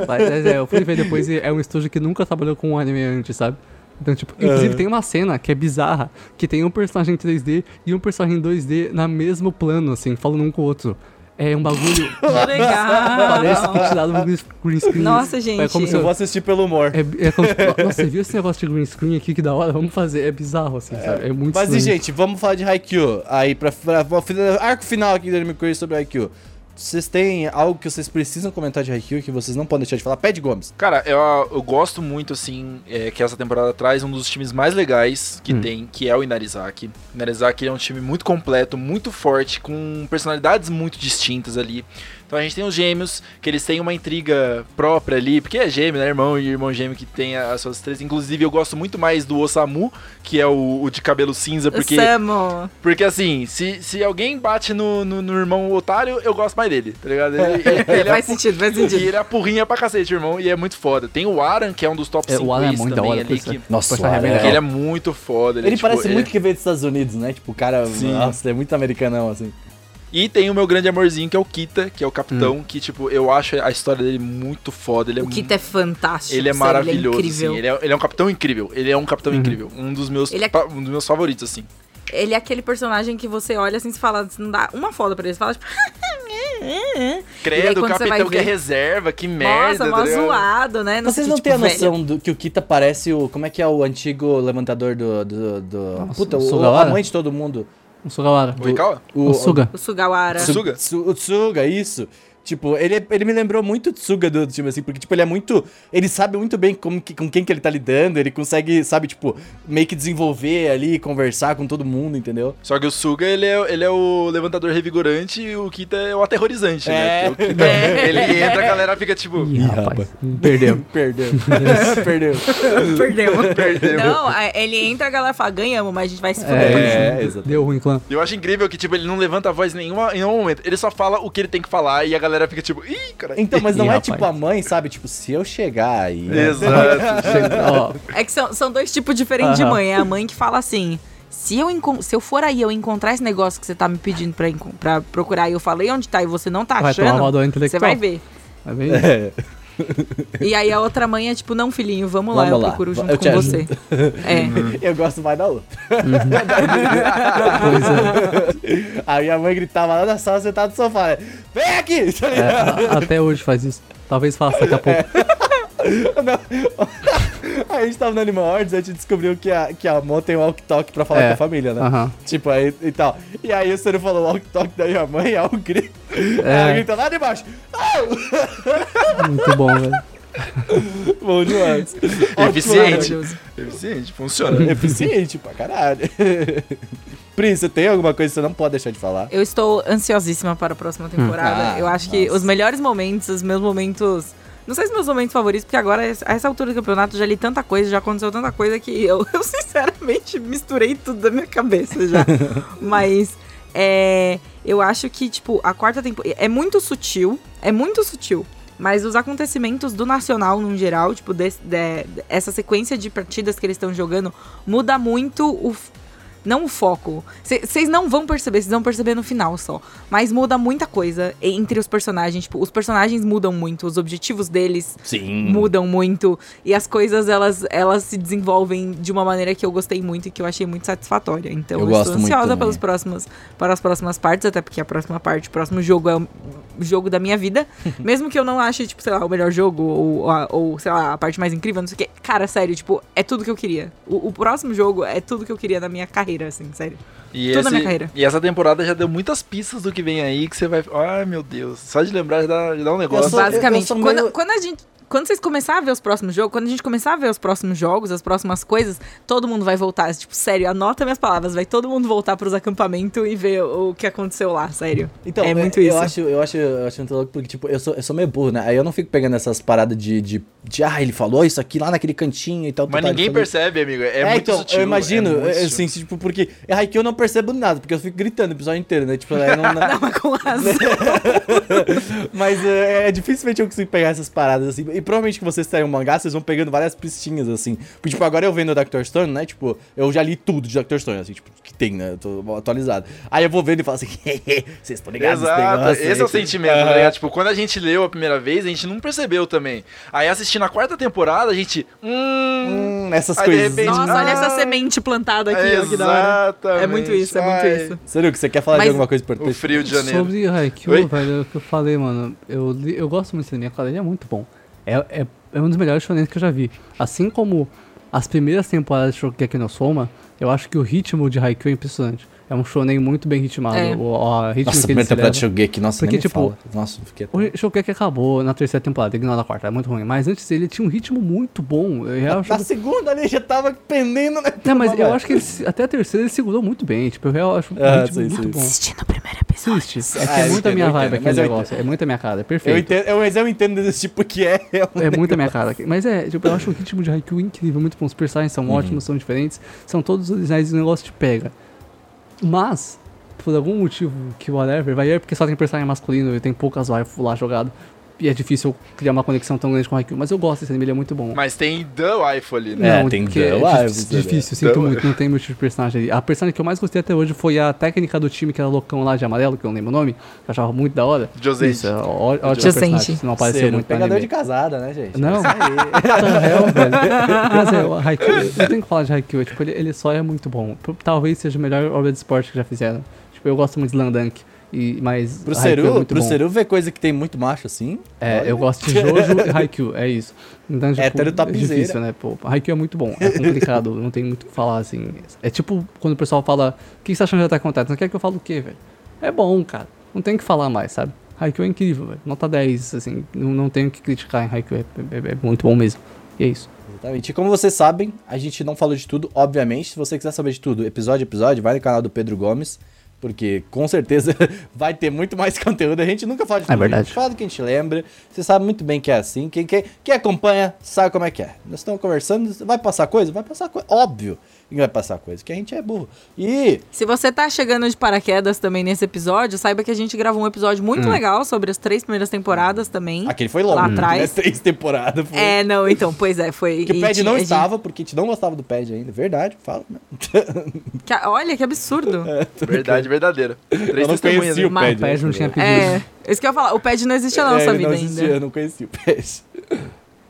Mas é, eu fui ver depois e é um estúdio que nunca trabalhou com um anime antes, sabe? Então, tipo, inclusive Ah. tem uma cena que é bizarra, que tem um personagem em 3D e um personagem em 2D na mesmo plano, assim, falando um com o outro. É um bagulho. Que legal. Parece que tiraram um green screen. Nossa, gente. É como se Eu vou assistir pelo humor. É, é como, nossa, você viu esse negócio de green screen aqui que da hora? Vamos fazer. É bizarro, assim, sabe? É muito Mas e, estranho. gente, vamos falar de Haikyuu. Aí, pra, pra, pra- arco final aqui do Anime Quiz sobre Haikyuu. Vocês têm algo que vocês precisam comentar de Haikyuu que vocês não podem deixar de falar? Pede Gomes. Cara, eu, eu gosto muito, assim, é, que essa temporada traz um dos times mais legais que Hum. tem, que é o Inarizaki. O Inarizaki é um time muito completo, muito forte, com personalidades muito distintas ali. Então a gente tem os gêmeos, que eles têm uma intriga própria ali, porque é gêmeo, né? Irmão e irmão gêmeo que tem as suas três. Inclusive, eu gosto muito mais do Osamu, que é o, o de cabelo cinza, porque Samo. porque assim, se, se alguém bate no, no, no irmão otário, eu gosto mais dele, tá ligado? Ele, ele, ele é Faz sentido, faz e sentido. ele é a porrinha pra cacete, irmão, e é muito foda. Tem o Aran, que é um dos top É, 5 o Aran é muito da também hora, ali, que. Nossa, o Aran é- que ele é muito foda. Ele, tipo, parece ele- muito que veio dos Estados Unidos, né? Tipo, o cara. Sim. Nossa, é muito americanão, assim. E tem o meu grande amorzinho, que é o Kita, que é o Hum. capitão, que, tipo, eu acho a história dele muito foda. Ele é O Kit é fantástico. Ele é sério, maravilhoso, Ele é incrível. assim. Ele é, ele é um capitão incrível. Ele é um capitão Uhum. incrível. Um dos meus, Ele é- um dos meus favoritos, assim. Ele é aquele personagem que você olha assim e fala, você não dá uma foda pra ele. Você fala, tipo. Credo, o capitão que é reserva, que merda, Nossa, tá mó ligado? zoado, né? Vocês sentido, não têm a tipo, noção do, que o Kita parece o. Como é que é o antigo levantador do. do, do Nossa, puta, o a mãe de todo mundo. O Sugawara. O Ikawa? O, O Suga. O Sugawara. Su- Tsuga? Tsu- O Tsuga, isso. Tipo, ele, ele me lembrou muito o Tsuga do time, assim, porque, tipo, ele é muito. Ele sabe muito bem como que- com quem que ele tá lidando, ele consegue, sabe, tipo, meio que desenvolver ali, conversar com todo mundo, entendeu? Só que o Suga, ele é, ele é o levantador revigorante e o Kita é o aterrorizante, É. né? Porque o Kita, ele entra, a galera fica tipo... Ih, rapaz. Perdeu. Perdeu. Perdeu. Perdeu. Perdeu. Não, ele entra, a galera fala, ganhamos, mas a gente vai se fuder. É, exatamente. Deu ruim, clã. Eu acho incrível que, tipo, ele não levanta a voz em, nenhuma, em nenhum momento. Ele só fala o que ele tem que falar e a galera fica tipo, ih, cara. Então, mas não Ih, é rapaz. tipo a mãe, sabe? Tipo, se eu chegar aí. né? Exato. Ó, É que são, são dois tipos diferentes de Aham. mãe. É a mãe que fala assim: se eu, encon- se eu for aí eu encontrar esse negócio que você tá me pedindo pra, encon- pra procurar e eu falei onde tá e você não tá vai tomar uma achando, dor você intelectual. vai ver. Vai ver? É. E aí a outra mãe é tipo: não, filhinho, vamos lá, Vamos eu lá, procuro junto eu com você. É. Eu gosto mais da outra. Pois é. Aí a mãe gritava lá na sala, sentada no sofá. né? Vem aqui! É, a- até hoje faz isso. Talvez faça daqui a pouco. Aí a gente tava no Animal Hordes, a gente descobriu que a, que a Mo tem um walk-talk pra falar É. com a família, né? Aham. Tipo, aí e tal. E aí o Ciro falou walk-talk da minha mãe, aí o grito. É. Ela grita lá de baixo. Muito bom, velho. Bom demais. Eficiente. Maravilhoso. Eficiente, funciona. Eficiente pra caralho. Pri, você tem alguma coisa que você não pode deixar de falar? Eu estou ansiosíssima para a próxima temporada. Ah, eu acho que nossa. os melhores momentos, os meus momentos. Não sei se meus momentos favoritos, porque agora, a essa altura do campeonato, já li tanta coisa, já aconteceu tanta coisa que eu, eu sinceramente misturei tudo da minha cabeça já. Mas é, eu acho que, tipo, a quarta temporada. É muito sutil. É muito sutil. Mas os acontecimentos do Nacional, no geral, tipo, desse- de- essa sequência de partidas que eles estão jogando, muda muito o. não o foco. Vocês não vão perceber, vocês vão perceber no final só. Mas muda muita coisa entre os personagens. Tipo, os personagens mudam muito, os objetivos deles Sim. mudam muito. E as coisas, elas, elas se desenvolvem de uma maneira que eu gostei muito e que eu achei muito satisfatória. Então, Eu eu, gosto estou muito ansiosa também. pelos próximos, para as próximas partes, até porque a próxima parte, o próximo jogo é o jogo da minha vida. Mesmo que eu não ache, tipo, sei lá, o melhor jogo ou, ou sei lá, a parte mais incrível, não sei o quê. Cara, sério, tipo, é tudo que eu queria. O, o próximo jogo é tudo que eu queria na minha carreira, assim, sério. E, Tudo na esse- minha carreira. e essa temporada já deu muitas pistas do que vem aí que você vai. Ai, meu Deus. Só de lembrar já dá, já dá um negócio. sou- Basicamente, eu sou quando, meio- quando a gente. Quando vocês começarem a ver os próximos jogos, quando a gente começar a ver os próximos jogos, as próximas coisas, todo mundo vai voltar. Tipo, sério, anota minhas palavras. Vai todo mundo voltar pros acampamentos e ver o, que aconteceu lá, sério. Então, é eu- muito eu isso. Acho, eu, acho, eu acho muito louco porque, tipo, eu sou, eu sou meio burro, né? Aí eu não fico pegando essas paradas de, de, de, ah, ele falou isso aqui lá naquele cantinho e tal. Mas tal, ninguém percebe, amigo. É, É, muito então, sutil. eu imagino, é muito é, sutil. assim, tipo, porque é Haikyuu eu não percebo nada, porque eu fico gritando o episódio inteiro, né? Tipo, aí não, não- Não, mas com razão. mas é, é dificilmente eu consigo pegar essas paradas, assim. E provavelmente que vocês saem um mangá, vocês vão pegando várias pistinhas, assim. Porque, tipo, agora eu vendo o Dr. Stone, né? Tipo, eu já li tudo de Dr. Stone, assim, tipo, que tem, né? Eu tô atualizado. Aí eu vou vendo e falo assim, vocês estão ligados Exato, negócio esse aí?" é o sentimento, Aham. tá ligado? Tipo, quando a gente leu a primeira vez, a gente não percebeu também. Aí assistindo a quarta temporada, a gente. Hum. Hum, essas de coisas. repente, Nossa, olha essa Ah, semente plantada aqui, ó, que da hora. Exatamente. É muito isso, é muito Ai, isso. Sério, que você quer falar de Mas- alguma coisa O importante? frio de janeiro. Sobre Haikyuu, velho, o que eu falei, mano, eu, eu gosto muito desse anime, cara, ele é muito bom. É, é, é um dos melhores shonen que eu já vi. Assim como as primeiras temporadas de Shokugeki no Soma, eu acho que o ritmo de Haikyuu é impressionante. É um shonen muito bem ritmado. É. O, o ritmo Nossa, a que primeira temporada de. Shogeki, nossa, Porque, tipo, fala. Nossa, eu fiquei... O Shokugeki acabou na terceira temporada, ignora a quarta, é muito ruim. Mas antes ele tinha um ritmo muito bom. Eu Na acho... segunda ali já tava pendendo, né? Não, mas eu acho que ele, até a terceira ele segurou muito bem. Tipo, eu real acho um Ah, ritmo sim, muito sim. bom. Assistindo o primeiro episódio. Triste. É que Ah, é eu muito a minha eu vibe aquele eu negócio. É muito a minha cara, é Eu perfeito. entendo, eu, mas eu entendo desse tipo que é. é um É muito a minha cara. Mas é, tipo, eu acho o ritmo de Haikyuu incrível, muito bom. Os personagens são Uhum. ótimos, são diferentes, são todos originais e o negócio te pega. Mas, por algum motivo que whatever, vai é porque só tem personagem masculino e tem poucas waifus lá jogado. E é difícil criar uma conexão tão grande com o Haikyuu. Mas eu gosto desse anime, ele é muito bom. Mas tem The Wife ali, né? É, Não, tem porque The é difícil, né? difícil, sinto The muito, não tem meu tipo de personagem ali. A personagem que eu mais gostei até hoje foi a técnica do time que era loucão lá de amarelo, que eu não lembro o nome, que eu achava muito da hora. Josente. Isso, é ó- Josente. personagem, não apareceu um muito pegador anime. de casada, né, gente? Não. É isso aí. What the hell, velho? Mas é, o Haikyuu, não tem que falar de Haikyuu, tipo, ele, ele só é muito bom. Talvez seja a melhor obra de esporte que já fizeram. Tipo, eu gosto muito de Slandunk, e, mas Pro é Seru, muito pro bom. Seru ver coisa que tem muito macho assim. É, olha. eu gosto de Jojo e Haikyuu, é isso. Então, tipo, Hétero é difícil, né? Pô, Haikyuu é muito bom, é complicado, não tem muito o que falar, assim. É tipo quando o pessoal fala, o que você tá achando de Attack on Titan? Você quer que eu fale o quê, velho? É bom, cara, não tem o que falar mais, sabe? Haikyuu é incrível, velho. Nota 10, assim, não, não tenho o que criticar em Haikyuu, é, é- é muito bom mesmo. E é isso. Exatamente. E como vocês sabem, a gente não falou de tudo, obviamente. Se você quiser saber de tudo, episódio a episódio, vai no canal do Pedro Gomes. Porque com certeza vai ter muito mais conteúdo. A gente nunca fala de É tudo. verdade. A gente fala do que a gente lembra. Você sabe muito bem que é assim. Quem, quem, quem acompanha sabe como é que é. Nós estamos conversando. Vai passar coisa? Vai passar coisa. Óbvio que vai passar coisa. Que a gente é burro. E Se você tá chegando de paraquedas também nesse episódio, saiba que a gente gravou um episódio muito legal sobre as três primeiras temporadas também. aquele foi longo. Lá né? atrás. Três temporadas. Foi. É, não, então, pois é, foi. Que o e pad não a gente- estava, porque a gente não gostava do pad ainda. Verdade, fala. né? que- olha, que absurdo. Verdade verdadeira. Três Eu não testemunhas. o pad. O Pad não tinha pedido. É, isso que eu ia falar. O pad não existia na nossa É, ele vida não existia, ainda. Eu não conhecia o pad.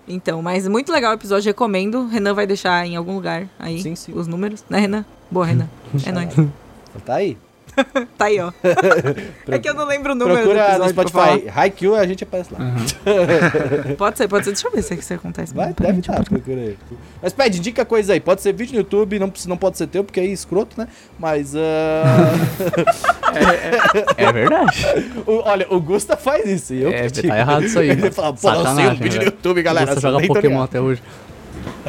Então, mas muito legal o episódio, recomendo. Renan vai deixar em algum lugar aí Sim, sim. os números, né, Renan? Boa, Renan. É nóis. Tá aí. Tá aí, ó. é que eu não lembro o número Procura do no Spotify. Haikyuu, a gente aparece lá. falar. Pode ser, pode ser. Deixa eu ver se isso acontece. Vai, deve eu estar, procura aí. Mas pede, indica coisa aí. Pode ser vídeo no YouTube, não, não pode ser teu, porque aí é escroto, né? Mas, ah, É verdade. o- olha, o Gusta faz isso. E eu É, critico. tá errado isso aí, Ele fala, pô, lancei um vídeo no velho. YouTube, galera. Você vocês joga Pokémon até hoje.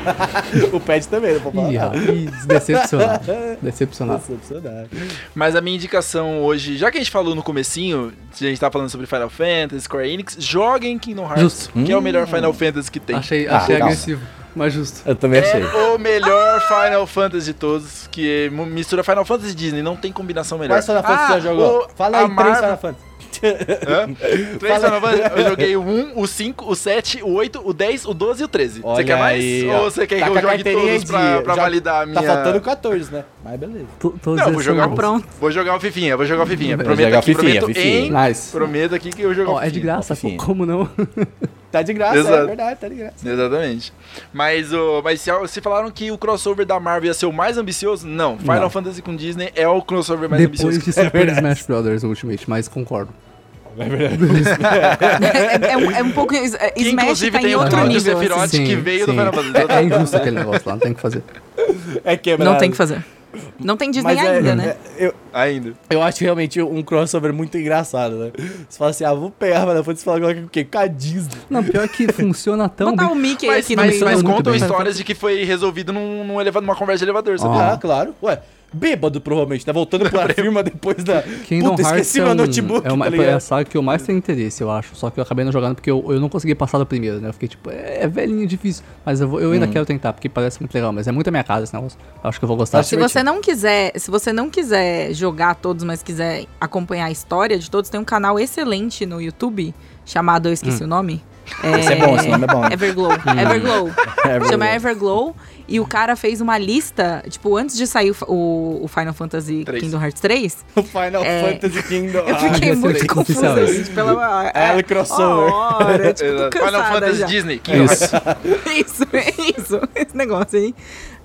O pad também, não pode falar. Ih, decepcionado. Decepcionado. Decepcionado. Mas a minha indicação hoje, já que a gente falou no comecinho, a gente tá falando sobre Final Fantasy, Square Enix, joguem Kingdom Hearts, Justo. que é o melhor Final Fantasy que tem. Achei, Ah, achei calma. agressivo, mas justo. Eu também achei. É o melhor Final Fantasy de todos, que mistura Final Fantasy e Disney, não tem combinação melhor. Quais Final Fantasy Ah, você já jogou? o- Fala aí três Marvel- Final Fantasy. Hã? Três Final Fantasy? Eu joguei o 1, o 5, o 7, o 8, o 10, o 12 e o 13. Olha você quer mais? aí, Ou você quer Tá que eu jogue todos pra, de- pra já validar a minha... Tá faltando 14, né? Mas beleza. To- Todos Não, vou jogar. Pronto. Vou jogar o Fifinha, vou jogar o Fifinha. Prometo jogar aqui, Fifinha, prometo Fifinha. em... Nice. Prometo aqui que eu jogo Ó, é de graça, pô, fofinho. como não? Tá de graça, é Exato. verdade, tá de graça. Exatamente. Mas, o, mas se, se falaram que o crossover da Marvel ia ser o mais ambicioso, não. Final Não. Fantasy com Disney é o crossover mais Depois ambicioso. de Super verdade. Smash Brothers Ultimate, mas concordo. É verdade. É, é um, é um pouco. é, Que Smash inclusive tá em tem o outro nível. Sephiroth assim. que veio do Final Fantasy. É, é injusto aquele negócio lá, não tem o que fazer. É quebrado. Não tem que fazer. Não tem Disney Mas é- ainda, né? é- eu, Ainda. eu acho realmente um crossover muito engraçado, né? Você fala assim, ah, vou pegar Final Fantasy e falar agora com o quê? Com a Disney. Não, pior que funciona tão Botar bem. o Mickey Mas, aqui no mas, meio. mas muito contam bem. histórias de que foi resolvido num, num numa conversa de elevador, sabia? Ah. Ah, claro. Ué, bêbado provavelmente, tá voltando pra firma depois da... Kingdom Puta, Hearts esqueci é, meu um, notebook, é, uma, tá é a saga que eu mais tenho interesse, eu acho. Só que eu acabei não jogando porque eu, eu não consegui passar do primeiro, né? Eu fiquei tipo, é, é velhinho, difícil. Mas eu, vou- eu ainda Hum. quero tentar, porque parece muito legal. Mas é muito a minha casa esse negócio. Eu acho que eu vou gostar. Se divertido. você não quiser, se você não quiser jogar todos, mas quiser acompanhar a história de todos, tem um canal excelente no YouTube chamado, eu esqueci o nome. Esse é bom, esse nome é bom. Everglow. Everglow. Everglow. Chama Everglow. E o cara fez uma lista, tipo, antes de sair o, o- Final Fantasy Três. Kingdom Hearts 3, O Final É. Fantasy Kingdom eu fiquei esse muito é confusa, gente, pela... É, o crossover. Hora, tipo. Final Fantasy já. Disney. Kingdom Isso. Hearts. Isso, é isso. Esse negócio aí.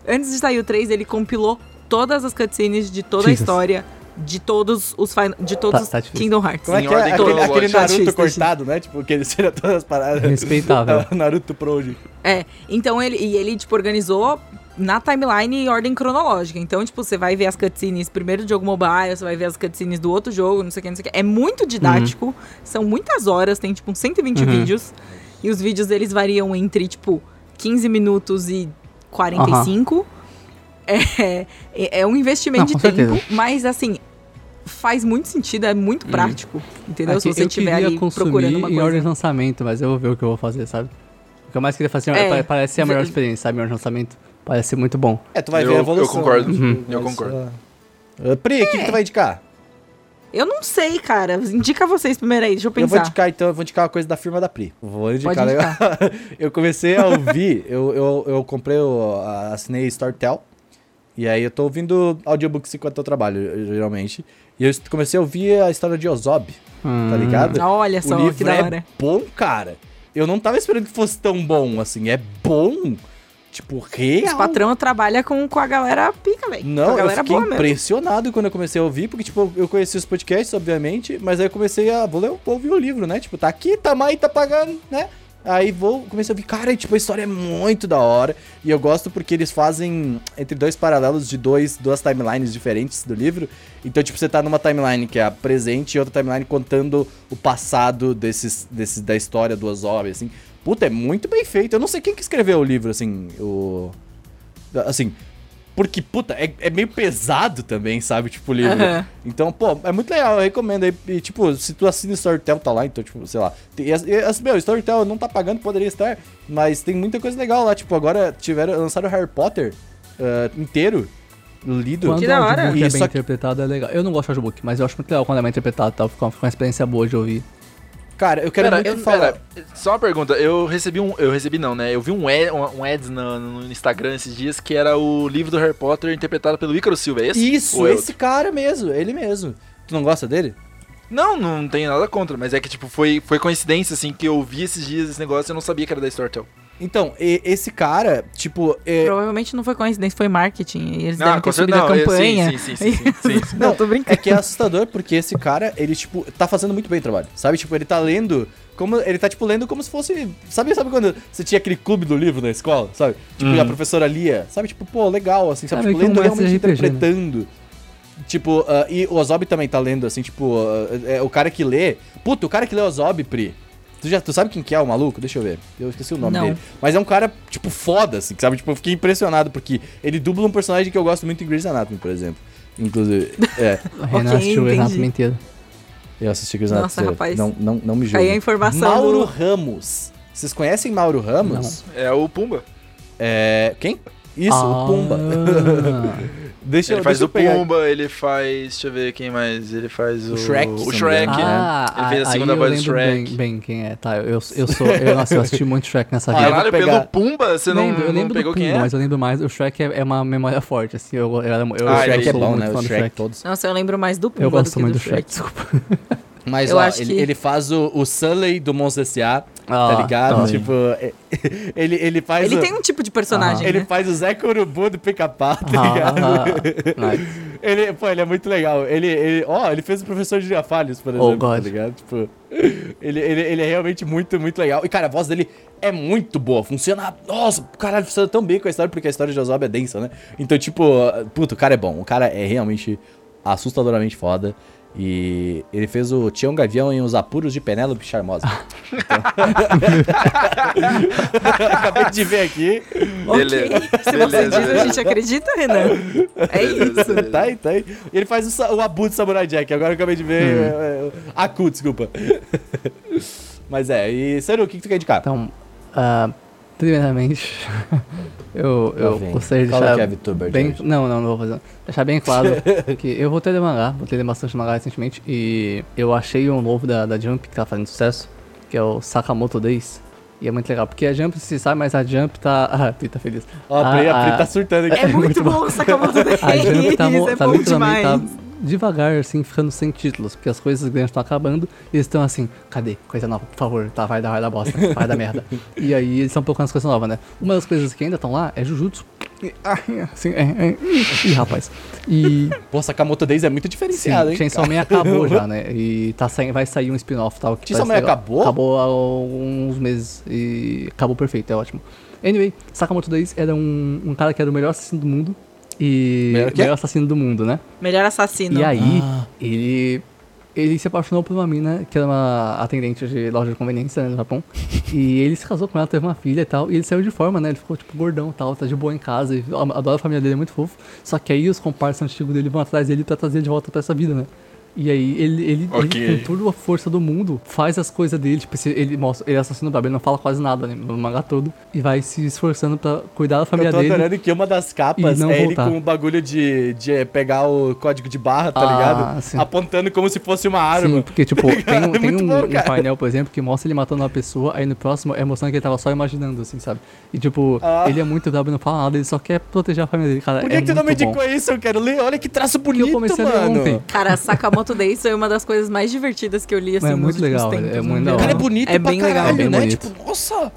Antes de sair o 3, ele compilou todas as cutscenes de toda a Jesus. história de todos os fin- de todos Tá- tá. Kingdom Hearts. Como é que é? ordem Aquele, cronológica. aquele Naruto Tá difícil, cortado, né? Tipo, que ele tira todas as paradas. Respeitável. Naruto Prod. É, então ele e ele tipo organizou na timeline em ordem cronológica. Então, tipo, você vai ver as cutscenes primeiro do jogo mobile, você vai ver as cutscenes do outro jogo, não sei o que, não sei o que. É muito didático, são muitas horas, tem tipo uns 120 Uhum. vídeos. E os vídeos deles variam entre, tipo, 15 minutos e 45. É, é, é um investimento Não, de tempo, certeza. mas assim, faz muito sentido, é muito prático. Entendeu? Se você eu estiver ali procurando uma em ordem de coisa. lançamento, mas eu vou ver o que eu vou fazer, sabe? O que eu mais queria fazer É. pa- parece ser a melhor experiência, sabe? Em ordem de lançamento. Parece ser muito bom. É, tu vai Eu- ver a eu evolução. concordo. né? Uhum. Eu concordo. ah, Pri, o que, que tu vai indicar? Eu não sei, cara. Indica vocês primeiro aí, deixa eu Eu vou pensar. indicar, então, eu vou indicar uma coisa da firma da Pri. Vou indicar. Pode legal. eu comecei a ouvir, eu, eu, eu comprei, o, a- assinei Storytel. E aí eu tô ouvindo audiobooks enquanto eu trabalho, geralmente. E eu comecei a ouvir a história de Ozob, tá Hum. ligado? Olha só, o livro que da é hora. bom, cara. Eu não tava esperando que fosse tão bom, assim. É bom. Tipo, real. Os patrão trabalha com, com a galera pica, velho. Não, a eu fiquei boa mesmo. impressionado quando eu comecei a ouvir, porque, tipo, eu conheci os podcasts, obviamente, mas aí eu comecei a. Vou ler, vou ouvir o livro, né? Tipo, tá aqui, tá mais, tá pagando, né? Aí vou, comecei a ouvir, cara, e, tipo, a história é muito da hora. E eu gosto porque eles fazem entre dois paralelos de dois, duas timelines diferentes do livro. Então, tipo, você tá numa timeline que é a presente e outra timeline contando o passado desses, desses da história do Ozob, assim. Puta, é muito bem feito. Eu não sei quem que escreveu o livro, assim, o. Assim, porque, puta, é, é meio pesado também, sabe? Tipo, o livro. Aham. Então, pô, é muito legal, eu recomendo aí. E, tipo, se tu assina o Storytel, tá lá, então, tipo, sei lá. Tem, e, as- e, as- meu, o Storytel não tá pagando, poderia estar, mas tem muita coisa legal lá. Tipo, agora tiveram, lançaram o Harry Potter ah, inteiro, lido. Quando Que o da hora. é Isso bem aqui- interpretado, é legal. Eu não gosto de audiobook, mas eu acho muito legal quando é bem interpretado, tá? Fica uma, fica uma experiência boa de ouvir. Cara, eu quero Pera, muito eu- falar. pera, só uma pergunta. Eu recebi um. Eu recebi não, né? Eu vi um, ad, um, ads no, no Instagram esses dias que era o livro do Harry Potter interpretado pelo Ícaro Silva, é esse? Isso, é esse cara mesmo, ele mesmo. Tu não gosta dele? Não, não tem nada contra, mas é que, tipo, foi, foi coincidência, assim, que eu vi esses dias esse negócio e eu não sabia que era da Storytel. Então, e- esse cara, tipo. é- Provavelmente não foi coincidência, foi marketing. E eles Ah, devem ter subido certeza, a não, eu- campanha. sim, sim, sim, sim, sim, sim. não, tô brincando. É que é assustador, porque esse cara, ele, tipo, tá fazendo muito bem o trabalho. Sabe? Tipo, ele tá lendo. Como, ele tá, tipo, lendo como se fosse. Sabe, sabe quando você tinha aquele clube do livro na escola? Sabe? Tipo, a professora lia. Sabe, tipo, pô, legal, assim, sabe? Meio tipo, lendo realmente RPG, né? interpretando. Tipo, ah, e o Ozob também tá lendo, assim, tipo, ah, é, o cara que lê. Puta, o cara que lê Ozob, Pri. Tu, já, tu sabe quem que é o maluco? Deixa eu ver. Eu esqueci o nome Não. dele. Mas é um cara, tipo, foda, assim, sabe? Tipo, eu fiquei impressionado, porque ele dubla um personagem que eu gosto muito em Grey's Anatomy, por exemplo. Inclusive. É. A Renan assistiu o entendi. Renato inteiro. Eu assisti Grey's Nossa, Anatomy. rapaz. Não, não, não me Aí julgue. a informação Mauro do- Ramos. Vocês conhecem Mauro Ramos? É o Pumba. É. Quem? Isso, Ah. o Pumba. Deixa, Ele faz o pegar. Pumba, ele faz. Deixa eu ver quem mais. Ele faz o. O Shrek, O não Shrek. engano. Ah, Ele fez a segunda voz do lembro bem, Shrek. bem quem é, tá? Eu, eu sou. Eu, nossa, eu assisti muito Shrek nessa Ah, vida. Caralho, pegar- pelo Pumba, você não, lembro, eu não lembro pegou do quem Pumba, é? mas eu lembro mais. O Shrek é, é uma memória forte, assim. Eu, eu, eu, Ah, O eu Shrek é bom, né? O do Shrek todos. Nossa, eu lembro mais do Pumba Eu gosto do que muito do do Shrek, desculpa. Mas, Eu ó, acho ele, que- ele faz o, o Sully do Monstros S.A., tá Ah, ligado? tá. Tipo, ele, ele faz Ele o... tem um tipo de personagem, Ele né? faz o Zé Corubu do Pica-Pau, tá Ah, ligado? nice. Ele, pô, ele é muito legal. Ele, ele, ó, ele fez o professor de Girafalhos, por Oh, exemplo, tá God. ligado? Tipo, ele, ele, ele é realmente muito, muito legal. E, cara, a voz dele é muito boa. Funciona, nossa, caralho, funciona tão bem com a história, porque a história de Ozob é densa, né? Então, tipo, puto, o cara é bom. O cara é realmente assustadoramente foda. E ele fez o Tião Gavião em Os Apuros de Penélope Charmosa. Então... Acabei de ver aqui. Beleza. Ok. Se você Beleza, diz, a beleza. gente acredita, Renan? É isso. Tá aí, tá aí. E ele faz o, o Abu de Samurai Jack. Agora eu acabei de ver. Hum. é, é, Aku, desculpa. Mas é, e Seru, o que, que tu quer indicar? Então, ah, primeiramente, eu, eu gostaria de Qual é deixar que é, VTuber, bem, não, não, não vou fazer. Deixar bem claro que eu vou ter mangá, vou ter bastante mangá recentemente e eu achei um novo da, da Jump que tá fazendo sucesso, que é o Sakamoto Days. E é muito legal, porque a Jump se sabe, mas a Jump tá. Ah, Pri tá feliz. Ó, a Pri, a Pri a- tá surtando aqui. É muito muito bom o Sakamoto Days. A Jump tá, é tá bom literalmente demais. tá devagar, assim, ficando sem títulos, porque as coisas grandes estão acabando e eles estão assim, cadê? Coisa nova, por favor, tá, vai dar, vai dar bosta, vai dar merda. E aí eles estão procurando as coisas novas, né? Uma das coisas que ainda estão lá é Jujutsu. E, assim, é, é, ih, rapaz. E Pô, Sakamoto Days é muito sim, diferenciado, hein? Chainsaw Man acabou já, né? E tá saindo, vai sair um spin-off tal. que Chainsaw Man acabou? Acabou há alguns meses e acabou perfeito, é ótimo. Anyway, Sakamoto Days era um, um cara que era o melhor assassino do mundo. E. Melhor melhor assassino do mundo, né? Melhor assassino. E aí, Ah. ele. Ele se apaixonou por uma mina que era uma atendente de loja de conveniência né, no Japão. E ele se casou com ela, teve uma filha e tal. E ele saiu de forma, né? Ele ficou tipo gordão e tal, tá de boa em casa. E adora a família dele, é muito fofo. Só que aí os comparsas antigos dele vão atrás dele pra trazer ele de volta pra essa vida, né? E aí ele, ele, Ok. ele, com toda a força do mundo, faz as coisas dele. Tipo, ele mostra, ele assassina o brabo, ele não fala quase nada né, no mangá todo. E vai se esforçando pra cuidar da família Eu tô dele. adorando que uma das capas não é ele voltar. com o bagulho de, de pegar o código de barra, tá Ah, ligado? sim. Apontando como se fosse uma arma. Sim, porque, tipo, tem, um- É tem um, bom, um painel, por exemplo, que mostra ele matando uma pessoa, aí no próximo é mostrando que ele tava só imaginando, assim, sabe? E, tipo, Ah. ele é muito brabo e não fala nada, ele só quer proteger a família dele, cara. Por é que, que tu não me indicou isso? Eu quero ler. Olha que traço Porque bonito, eu comecei a ler mano. ontem. Cara, Sakamoto Days foi uma das coisas mais divertidas que eu li assim É nos muito legal, tempos. é muito da O cara é bonito É pra bem legal. caralho, É bem né? bonito. Tipo, nossa.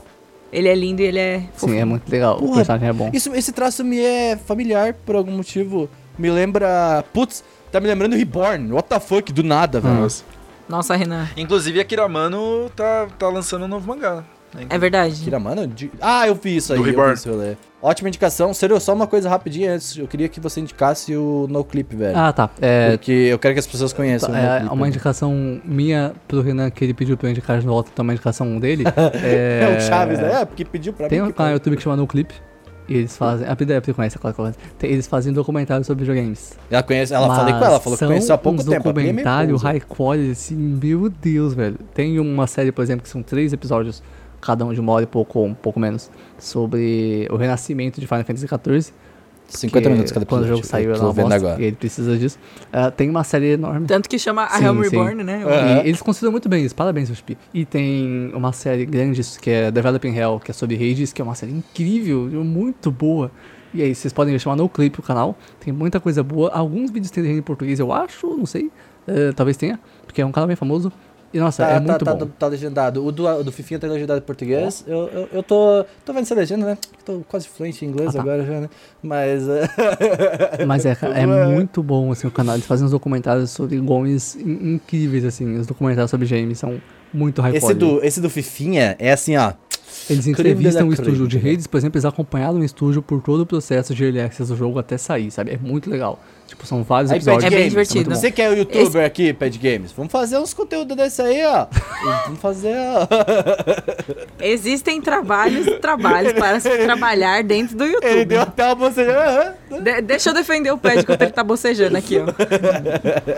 Ele é lindo e ele é fofo. Sim, é muito legal. Porra. O personagem é bom. Isso, esse traço me é familiar por algum motivo. Me lembra... Putz, tá me lembrando Reborn. What the fuck, do nada, velho. Nossa. Nossa, Renan. Inclusive, a Kiramano tá, tá lançando um novo mangá. Né? É verdade. Kira, mano, de- Ah, eu vi isso aí. Do eu isso, eu. Ótima indicação. Sério, só uma coisa rapidinha antes. Eu queria que você indicasse o No Clip, velho. Ah, tá. É, Porque eu quero que as pessoas conheçam o é Clip. uma indicação minha pro Renan que ele pediu pra eu indicar de volta, então uma indicação dele. É é, o Chaves, né? É, porque pediu pra Tem mim. um que canal no. YouTube que chama No Clip. E eles fazem. A Pri conhece, claro que conhece. Tem- Eles fazem documentários sobre videogames. Ela conhece, ela falei com Mas ela, falou que conheceu há pouco uns tempo. é documentário high quality, assim, meu Deus, velho. Tem uma série, por exemplo, que são três episódios, cada um de uma hora e pouco, um pouco menos, sobre o renascimento de Final Fantasy XIV. 50 que minutos cada Quando o jogo saiu, eu tô vendo bosta, agora. e ele precisa disso. Ah, tem uma série enorme. Tanto que chama A Sim, Realm sim. Reborn, né? É. E eles consideram muito bem isso, parabéns, Sushi. E tem uma série grande que é Developing Hell, que é sobre Hades, que é uma série incrível, muito boa. E aí, vocês podem chamar no clipe o canal, tem muita coisa boa. Alguns vídeos tem em português, eu acho, não sei. Eh, talvez tenha, porque é um canal bem famoso. E nossa, Tá, é tá, muito tá, bom. tá legendado. O do, o do Fifinha tá legendado em português. Eu, eu, eu tô, tô vendo essa legenda, né? Tô quase fluente em inglês Ah, tá. agora já, né? Mas. é, Mas é, é muito bom assim, o canal. Eles fazem uns documentários sobre Gomes in- incríveis, assim. Os documentários sobre James são muito high esse, quality. do, esse do Fifinha é assim, ó. Eles entrevistam o estúdio de redes, por exemplo, eles acompanharam o estúdio por todo o processo de early access do jogo até sair, sabe? É muito legal. Tipo, são vários Aí, episódios. Pad É bem Games, divertido. Você que é o youtuber aqui, Pad Games, vamos fazer uns conteúdos desse aí, ó. vamos fazer, ó. Existem trabalhos e trabalhos para se trabalhar dentro do YouTube. Ele deu até uma bocejada. De- deixa eu defender o pé enquanto ele tá bocejando aqui, ó.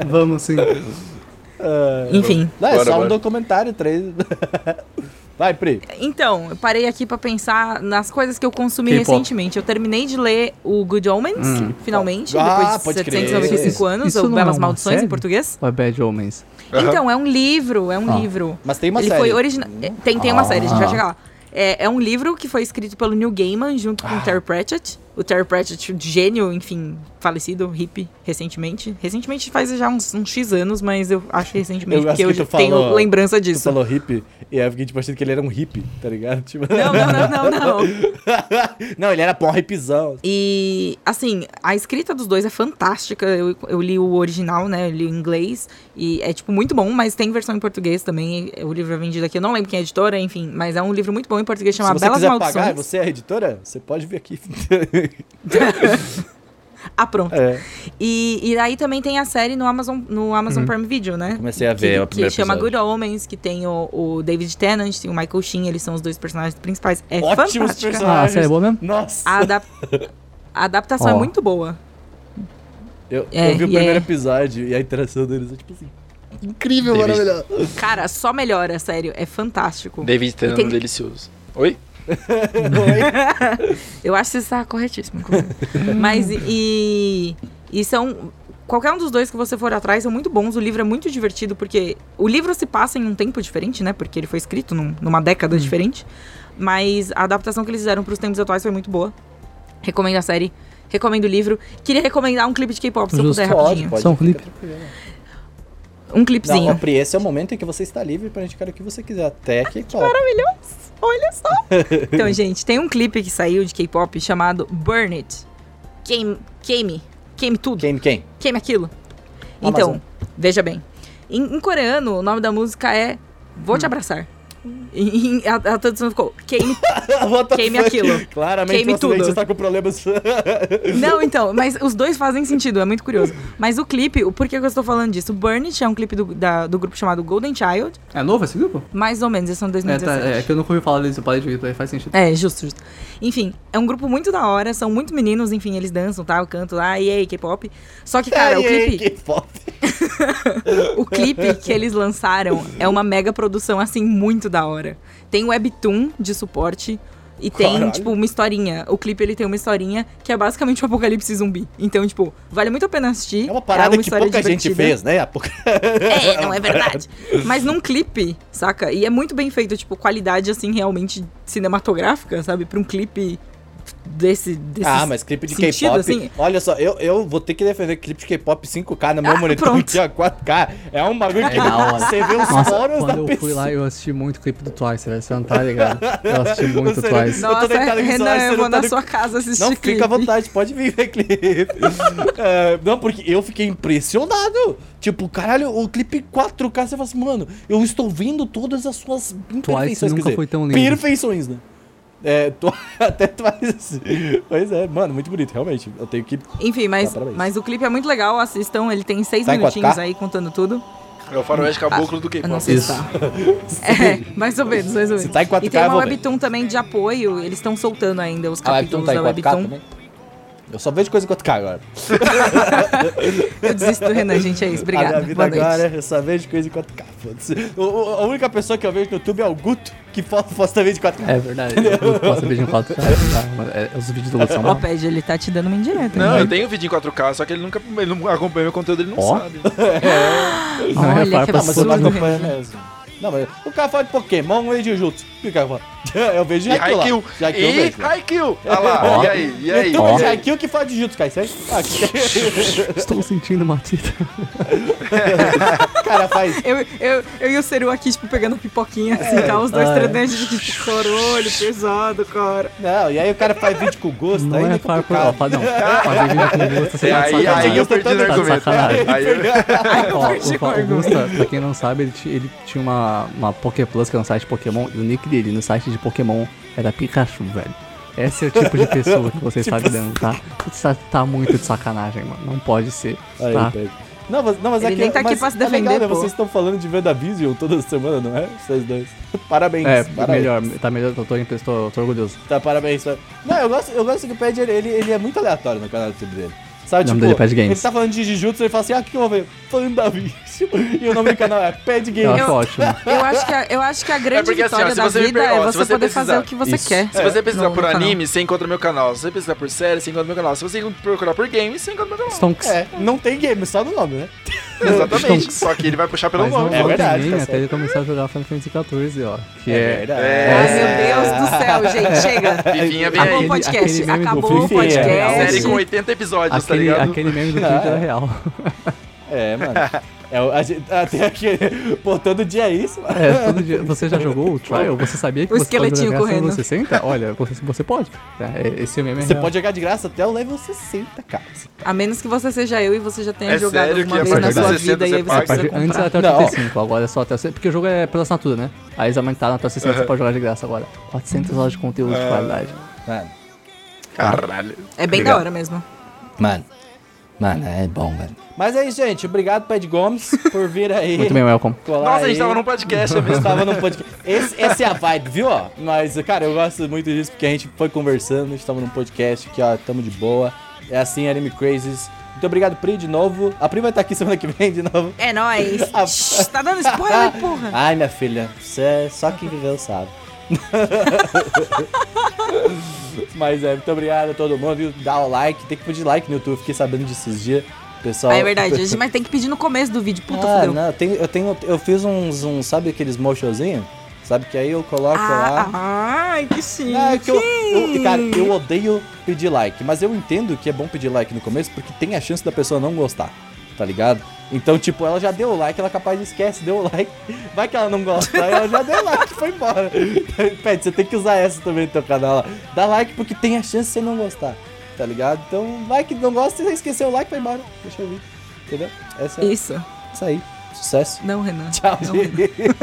Vamos sim. Ah, Enfim. Não, é Bora, só um bora. documentário, três. Vai, Pri. Então, eu parei aqui pra pensar nas coisas que eu consumi K-pop. recentemente. Eu terminei de ler o Good Omens, Hum. finalmente, Ah, depois de pode crer. 795 anos, Isso ou é Belas uma Maldições série? em português. Ou é Bad Omens? Então, é um livro, é um Ah. livro. Mas tem uma Ele série. foi original. Tem, tem uma Ah. série, a gente vai chegar lá. É, é um livro que foi escrito pelo Neil Gaiman junto com o Terry Pratchett. O Terry Pratchett, gênio, enfim, falecido, hippie, recentemente. Recentemente faz já uns, uns X anos, mas eu acho recentemente, Eu porque eu tu tenho falou- lembrança Tu disso. falou hippie, e eu fiquei tipo achando que ele era um hippie, tá ligado? Tipo... Não, não, não, não, não. não, ele era um hippizão. E, assim, a escrita dos dois é fantástica. Eu, eu li o original, né? Eu li o inglês. E é, tipo, muito bom, mas tem versão em português também. O livro é vendido aqui. Eu não lembro quem é a editora, enfim. Mas é um livro muito bom em português, Se chama você Belas quiser Maldições. pagar, você é a editora, você pode vir aqui. Ah, pronto. é. E, e aí também tem a série no Amazon, no Amazon Uhum. Prime Video, né? Comecei a ver que, Que chama episódio. Good Omens, que tem o, o David Tennant, tem o Michael Sheen, eles são os dois personagens principais. É Ótimos fantástica. personagens. Ah, a série é boa mesmo? Nossa. A, adap- a adaptação é Ó. muito boa. Eu, É, eu vi o e primeiro é- episódio e a interação deles é tipo assim. Incrível, David- maravilhoso. Cara, só melhora, sério. É fantástico. David Tennant tem- delicioso. Oi? Eu acho que você está corretíssimo. inclusive. Mas e, e são. Qualquer um dos dois que você for atrás são muito bons. O livro é muito divertido, porque o livro se passa em um tempo diferente, né? Porque ele foi escrito num- numa década diferente. Mas a adaptação que eles fizeram para os tempos atuais foi muito boa. Recomendo a série. Recomendo o livro. Queria recomendar um clipe de K-pop, se eu puder, Pode, rapidinho. pode. Só um clipe. tranquilo. Um Não, clipezinho. ó, Pri, esse é o momento em que você está livre pra indicar o que você quiser. Até que Maravilhoso! Olha só! então, gente, tem um clipe que saiu de K-pop chamado Burn It. Queime, queime, queime tudo. Quem, quem? Queime aquilo. Amazon. Então, veja bem. Em, em coreano, o nome da música é Vou Te Abraçar. E, a, a tradução ficou Queime. Queime aquilo. Claramente Queime o tudo. está com problemas. Não, então, mas os dois fazem sentido, é muito curioso. Mas o clipe, o porquê que eu estou falando disso? Burn It é um clipe do, da- do grupo chamado Golden Child. É novo esse grupo? Mais ou menos, eles são É, tá, 2017. é que eu nunca ouvi falar deles, eu parei de ouvir, aí faz sentido. É, justo, justo. Enfim, é um grupo muito da hora, são muito meninos, enfim, eles dançam, tal, cantam lá, e aí, K-pop. Só que, cara, o clipe, foda. o clipe que eles lançaram é uma mega produção, assim, muito da hora. Tem webtoon de suporte e tem, Caralho. tipo, uma historinha. O clipe, ele tem uma historinha que é basicamente um apocalipse zumbi. Então, tipo, vale muito a pena assistir. É uma parada que história pouca gente divertida. fez, né? A pouca- É, não é verdade. Mas num clipe, saca? E é muito bem feito, tipo, qualidade, assim, realmente cinematográfica, sabe? Pra um clipe desse. desse Ah, mas clipe de K-pop. assim. Olha só, eu, eu vou ter que defender clipe de K-pop 5K no meu Ah, monitor pronto. aqui, ó, 4K. É um bagulho que É da hora. você vê os Nossa, da quando eu pessoa. fui lá, eu assisti muito clipe do Twice, velho. Você não tá ligado? Eu assisti muito Você- Twice. Eu tô Nossa, deitado aqui só, Renan, eu vou tá na sua casa assistir Não, clipe. fica à vontade, pode vir ver clipe. É, não, porque eu fiquei impressionado. Tipo, caralho, o clipe 4K, você fala assim, mano, eu estou vendo todas as suas imperfeições. nunca quer dizer, foi tão lindo. Perfeições, né? É, tu- até Twice. Pois é, mano, muito bonito, realmente. Eu tenho que. Enfim, mas, Tá, mas o clipe é muito legal, assistam. Ele tem seis Tá minutinhos 4K? aí contando tudo. É o faroeste caboclo do Eu não K-pop. sei se tá. É, mais ou menos, mais ou menos. Se tá em 4K, e tem uma webtoon também de apoio. Eles estão soltando ainda os A Webtoon capítulos tá em da 4K webtoon. Eu só vejo coisa em 4K agora. Eu desisto do Renan, gente. É isso. A Obrigada. minha vida Boa noite. agora, eu só vejo coisa em 4K. foda-se. O- o- A única pessoa que eu vejo no YouTube é o Guto, que po- posta vídeo em 4K. É verdade. Eu posso ver de um quadro. É, os vídeos do Luciano são bons. Pede, ele tá te dando uma indireta. Não, né? eu tenho vídeo em 4K, só que ele nunca ele não acompanha meu conteúdo, ele não Ó. sabe. Não é Olha, reparo que pra Não, mas não absurdo. Não, mas o cara fala de Pokémon e Jujutsu. O que o cara fala? Eu vejo E Haikyuu lá. Haikyuu. De E. Haikyuu. Olha lá, e aí, e aí? De Haikyuu que fala de Jujutsu, cara. Ah, que... Estou sentindo uma tita. o cara faz... Eu, eu, eu e o Seru aqui, tipo, pegando pipoquinha, assim, tá? Os dois Ah, é. tredentes, tipo, caralho, pesado, cara. Não, e aí o cara faz vídeo com gosto, Não aí é é reparo por. Não. Fazer vídeo com gosto, você É, tá de aí, aí eu perdi Tá de argumento. Aí eu- perdi o, o o argumento. Pra quem não sabe, ele, ti- ele tinha uma, uma Poképlus, que é um site de Pokémon, e o nick dele no site de Pokémon era Pikachu, velho. Esse é o tipo de pessoa que você está lidando, tá? Você tá, tá muito de sacanagem, mano. Não pode ser. Aí, tá? pega. Não, mas, não, mas Ele é que, nem tá aqui mas pra se é legal, defender, né? pô. Vocês estão falando de WandaVision toda semana, não é? Vocês dois. Parabéns. É, parabéns. melhor, tá melhor, tô, tô, tô, tô orgulhoso. Tá, parabéns. Não, eu gosto, eu gosto que o Pad, ele, ele é muito aleatório no canal do YouTube dele. Sabe, O nome tipo, dele é Pad Games. ele tá falando de Jujutsu, ele fala assim, ah, o que que eu vou ver? Pandavision. E o nome do canal é Pad Eu Games. ótimo. Eu acho que a, eu acho que a grande porque, assim, ó, vitória da vida per- é você, você poder fazer o que você Isso. quer. Se você pesquisar por anime, você encontra meu canal. Se você pesquisar por série, você encontra meu canal. Se você procurar por games, você encontra meu canal. Stonks. É, não tem game, só no nome, né? Exatamente. Stonks. Só que ele vai puxar pelo Mas nome. É verdade, tá até ele começar a jogar Final Fantasy XIV, ó. Que É é... verdade. É. Ai, meu Deus do céu, gente, chega. Fifinha vem Acabou aí. o podcast, acabou o podcast. é, Série com 80 episódios, tá Aquele, ligado? aquele meme do Ah, Twitter é. é real. É, mano. É, o- a gente, até aqui, pô, todo dia é isso, mano. É, todo dia. Você já jogou o Trial? Você sabia que O você pode esqueletinho jogar até correndo. level 60? Olha, você, você pode. É, Esse meme é Você real. pode jogar de graça até o level 60, cara. A menos que você seja eu e você já tenha É jogado sério alguma que vez na sua de 60 vida e aí você precisa antes era até o Não. 35, agora é só até o 60. Porque o jogo é pela assinatura, né? Aí eles aumentaram até o 60, você pode jogar de graça agora. 400 horas de conteúdo de qualidade. Mano, Caralho. É bem Obrigado. da hora mesmo. Mano. Mano, é bom, velho. Mas é isso, gente. Obrigado, Pad Gomes, por vir aí. Muito bem, welcome. Nossa, a gente aí. tava num podcast é mesmo. Estava num podcast. Esse- essa é a vibe, viu? Ó? Mas, cara, eu gosto muito disso porque a gente foi conversando, a gente tava num podcast aqui, ó, tamo de boa. É assim, Anime Crazes. Muito obrigado, Pri, de novo. A Pri vai estar aqui semana que vem de novo. É nóis. Shhh, tá dando spoiler, porra. Ai, minha filha, você é só quem viveu sabe. Mas é, muito obrigado a todo mundo, viu? Dá o like, tem que pedir like no YouTube, fiquei sabendo disso esses dias. Pessoal. Ah, é verdade, mas tem que pedir no começo do vídeo. Puta, Ah, fudeu. não, eu tenho, eu tenho, eu fiz uns, uns sabe aqueles motionzinhos? Sabe que aí eu coloco lá. Ah, ai, que sim. Não, é que eu, eu- cara, eu odeio pedir like, mas eu entendo que é bom pedir like no começo porque tem a chance da pessoa não gostar, tá ligado? Então, tipo, ela já deu o like, ela capaz de esquece, deu o like. Vai que ela não gosta, ela já deu like foi embora. Pede, você tem que usar essa também no teu canal. Dá like porque tem a chance de você não gostar, tá ligado? Então, vai que não gosta, você esqueceu o like, vai embora. Deixa eu ver. Entendeu? Essa, Isso. Isso aí. Sucesso. Não, Renan. Tchau, não, gente. Renan.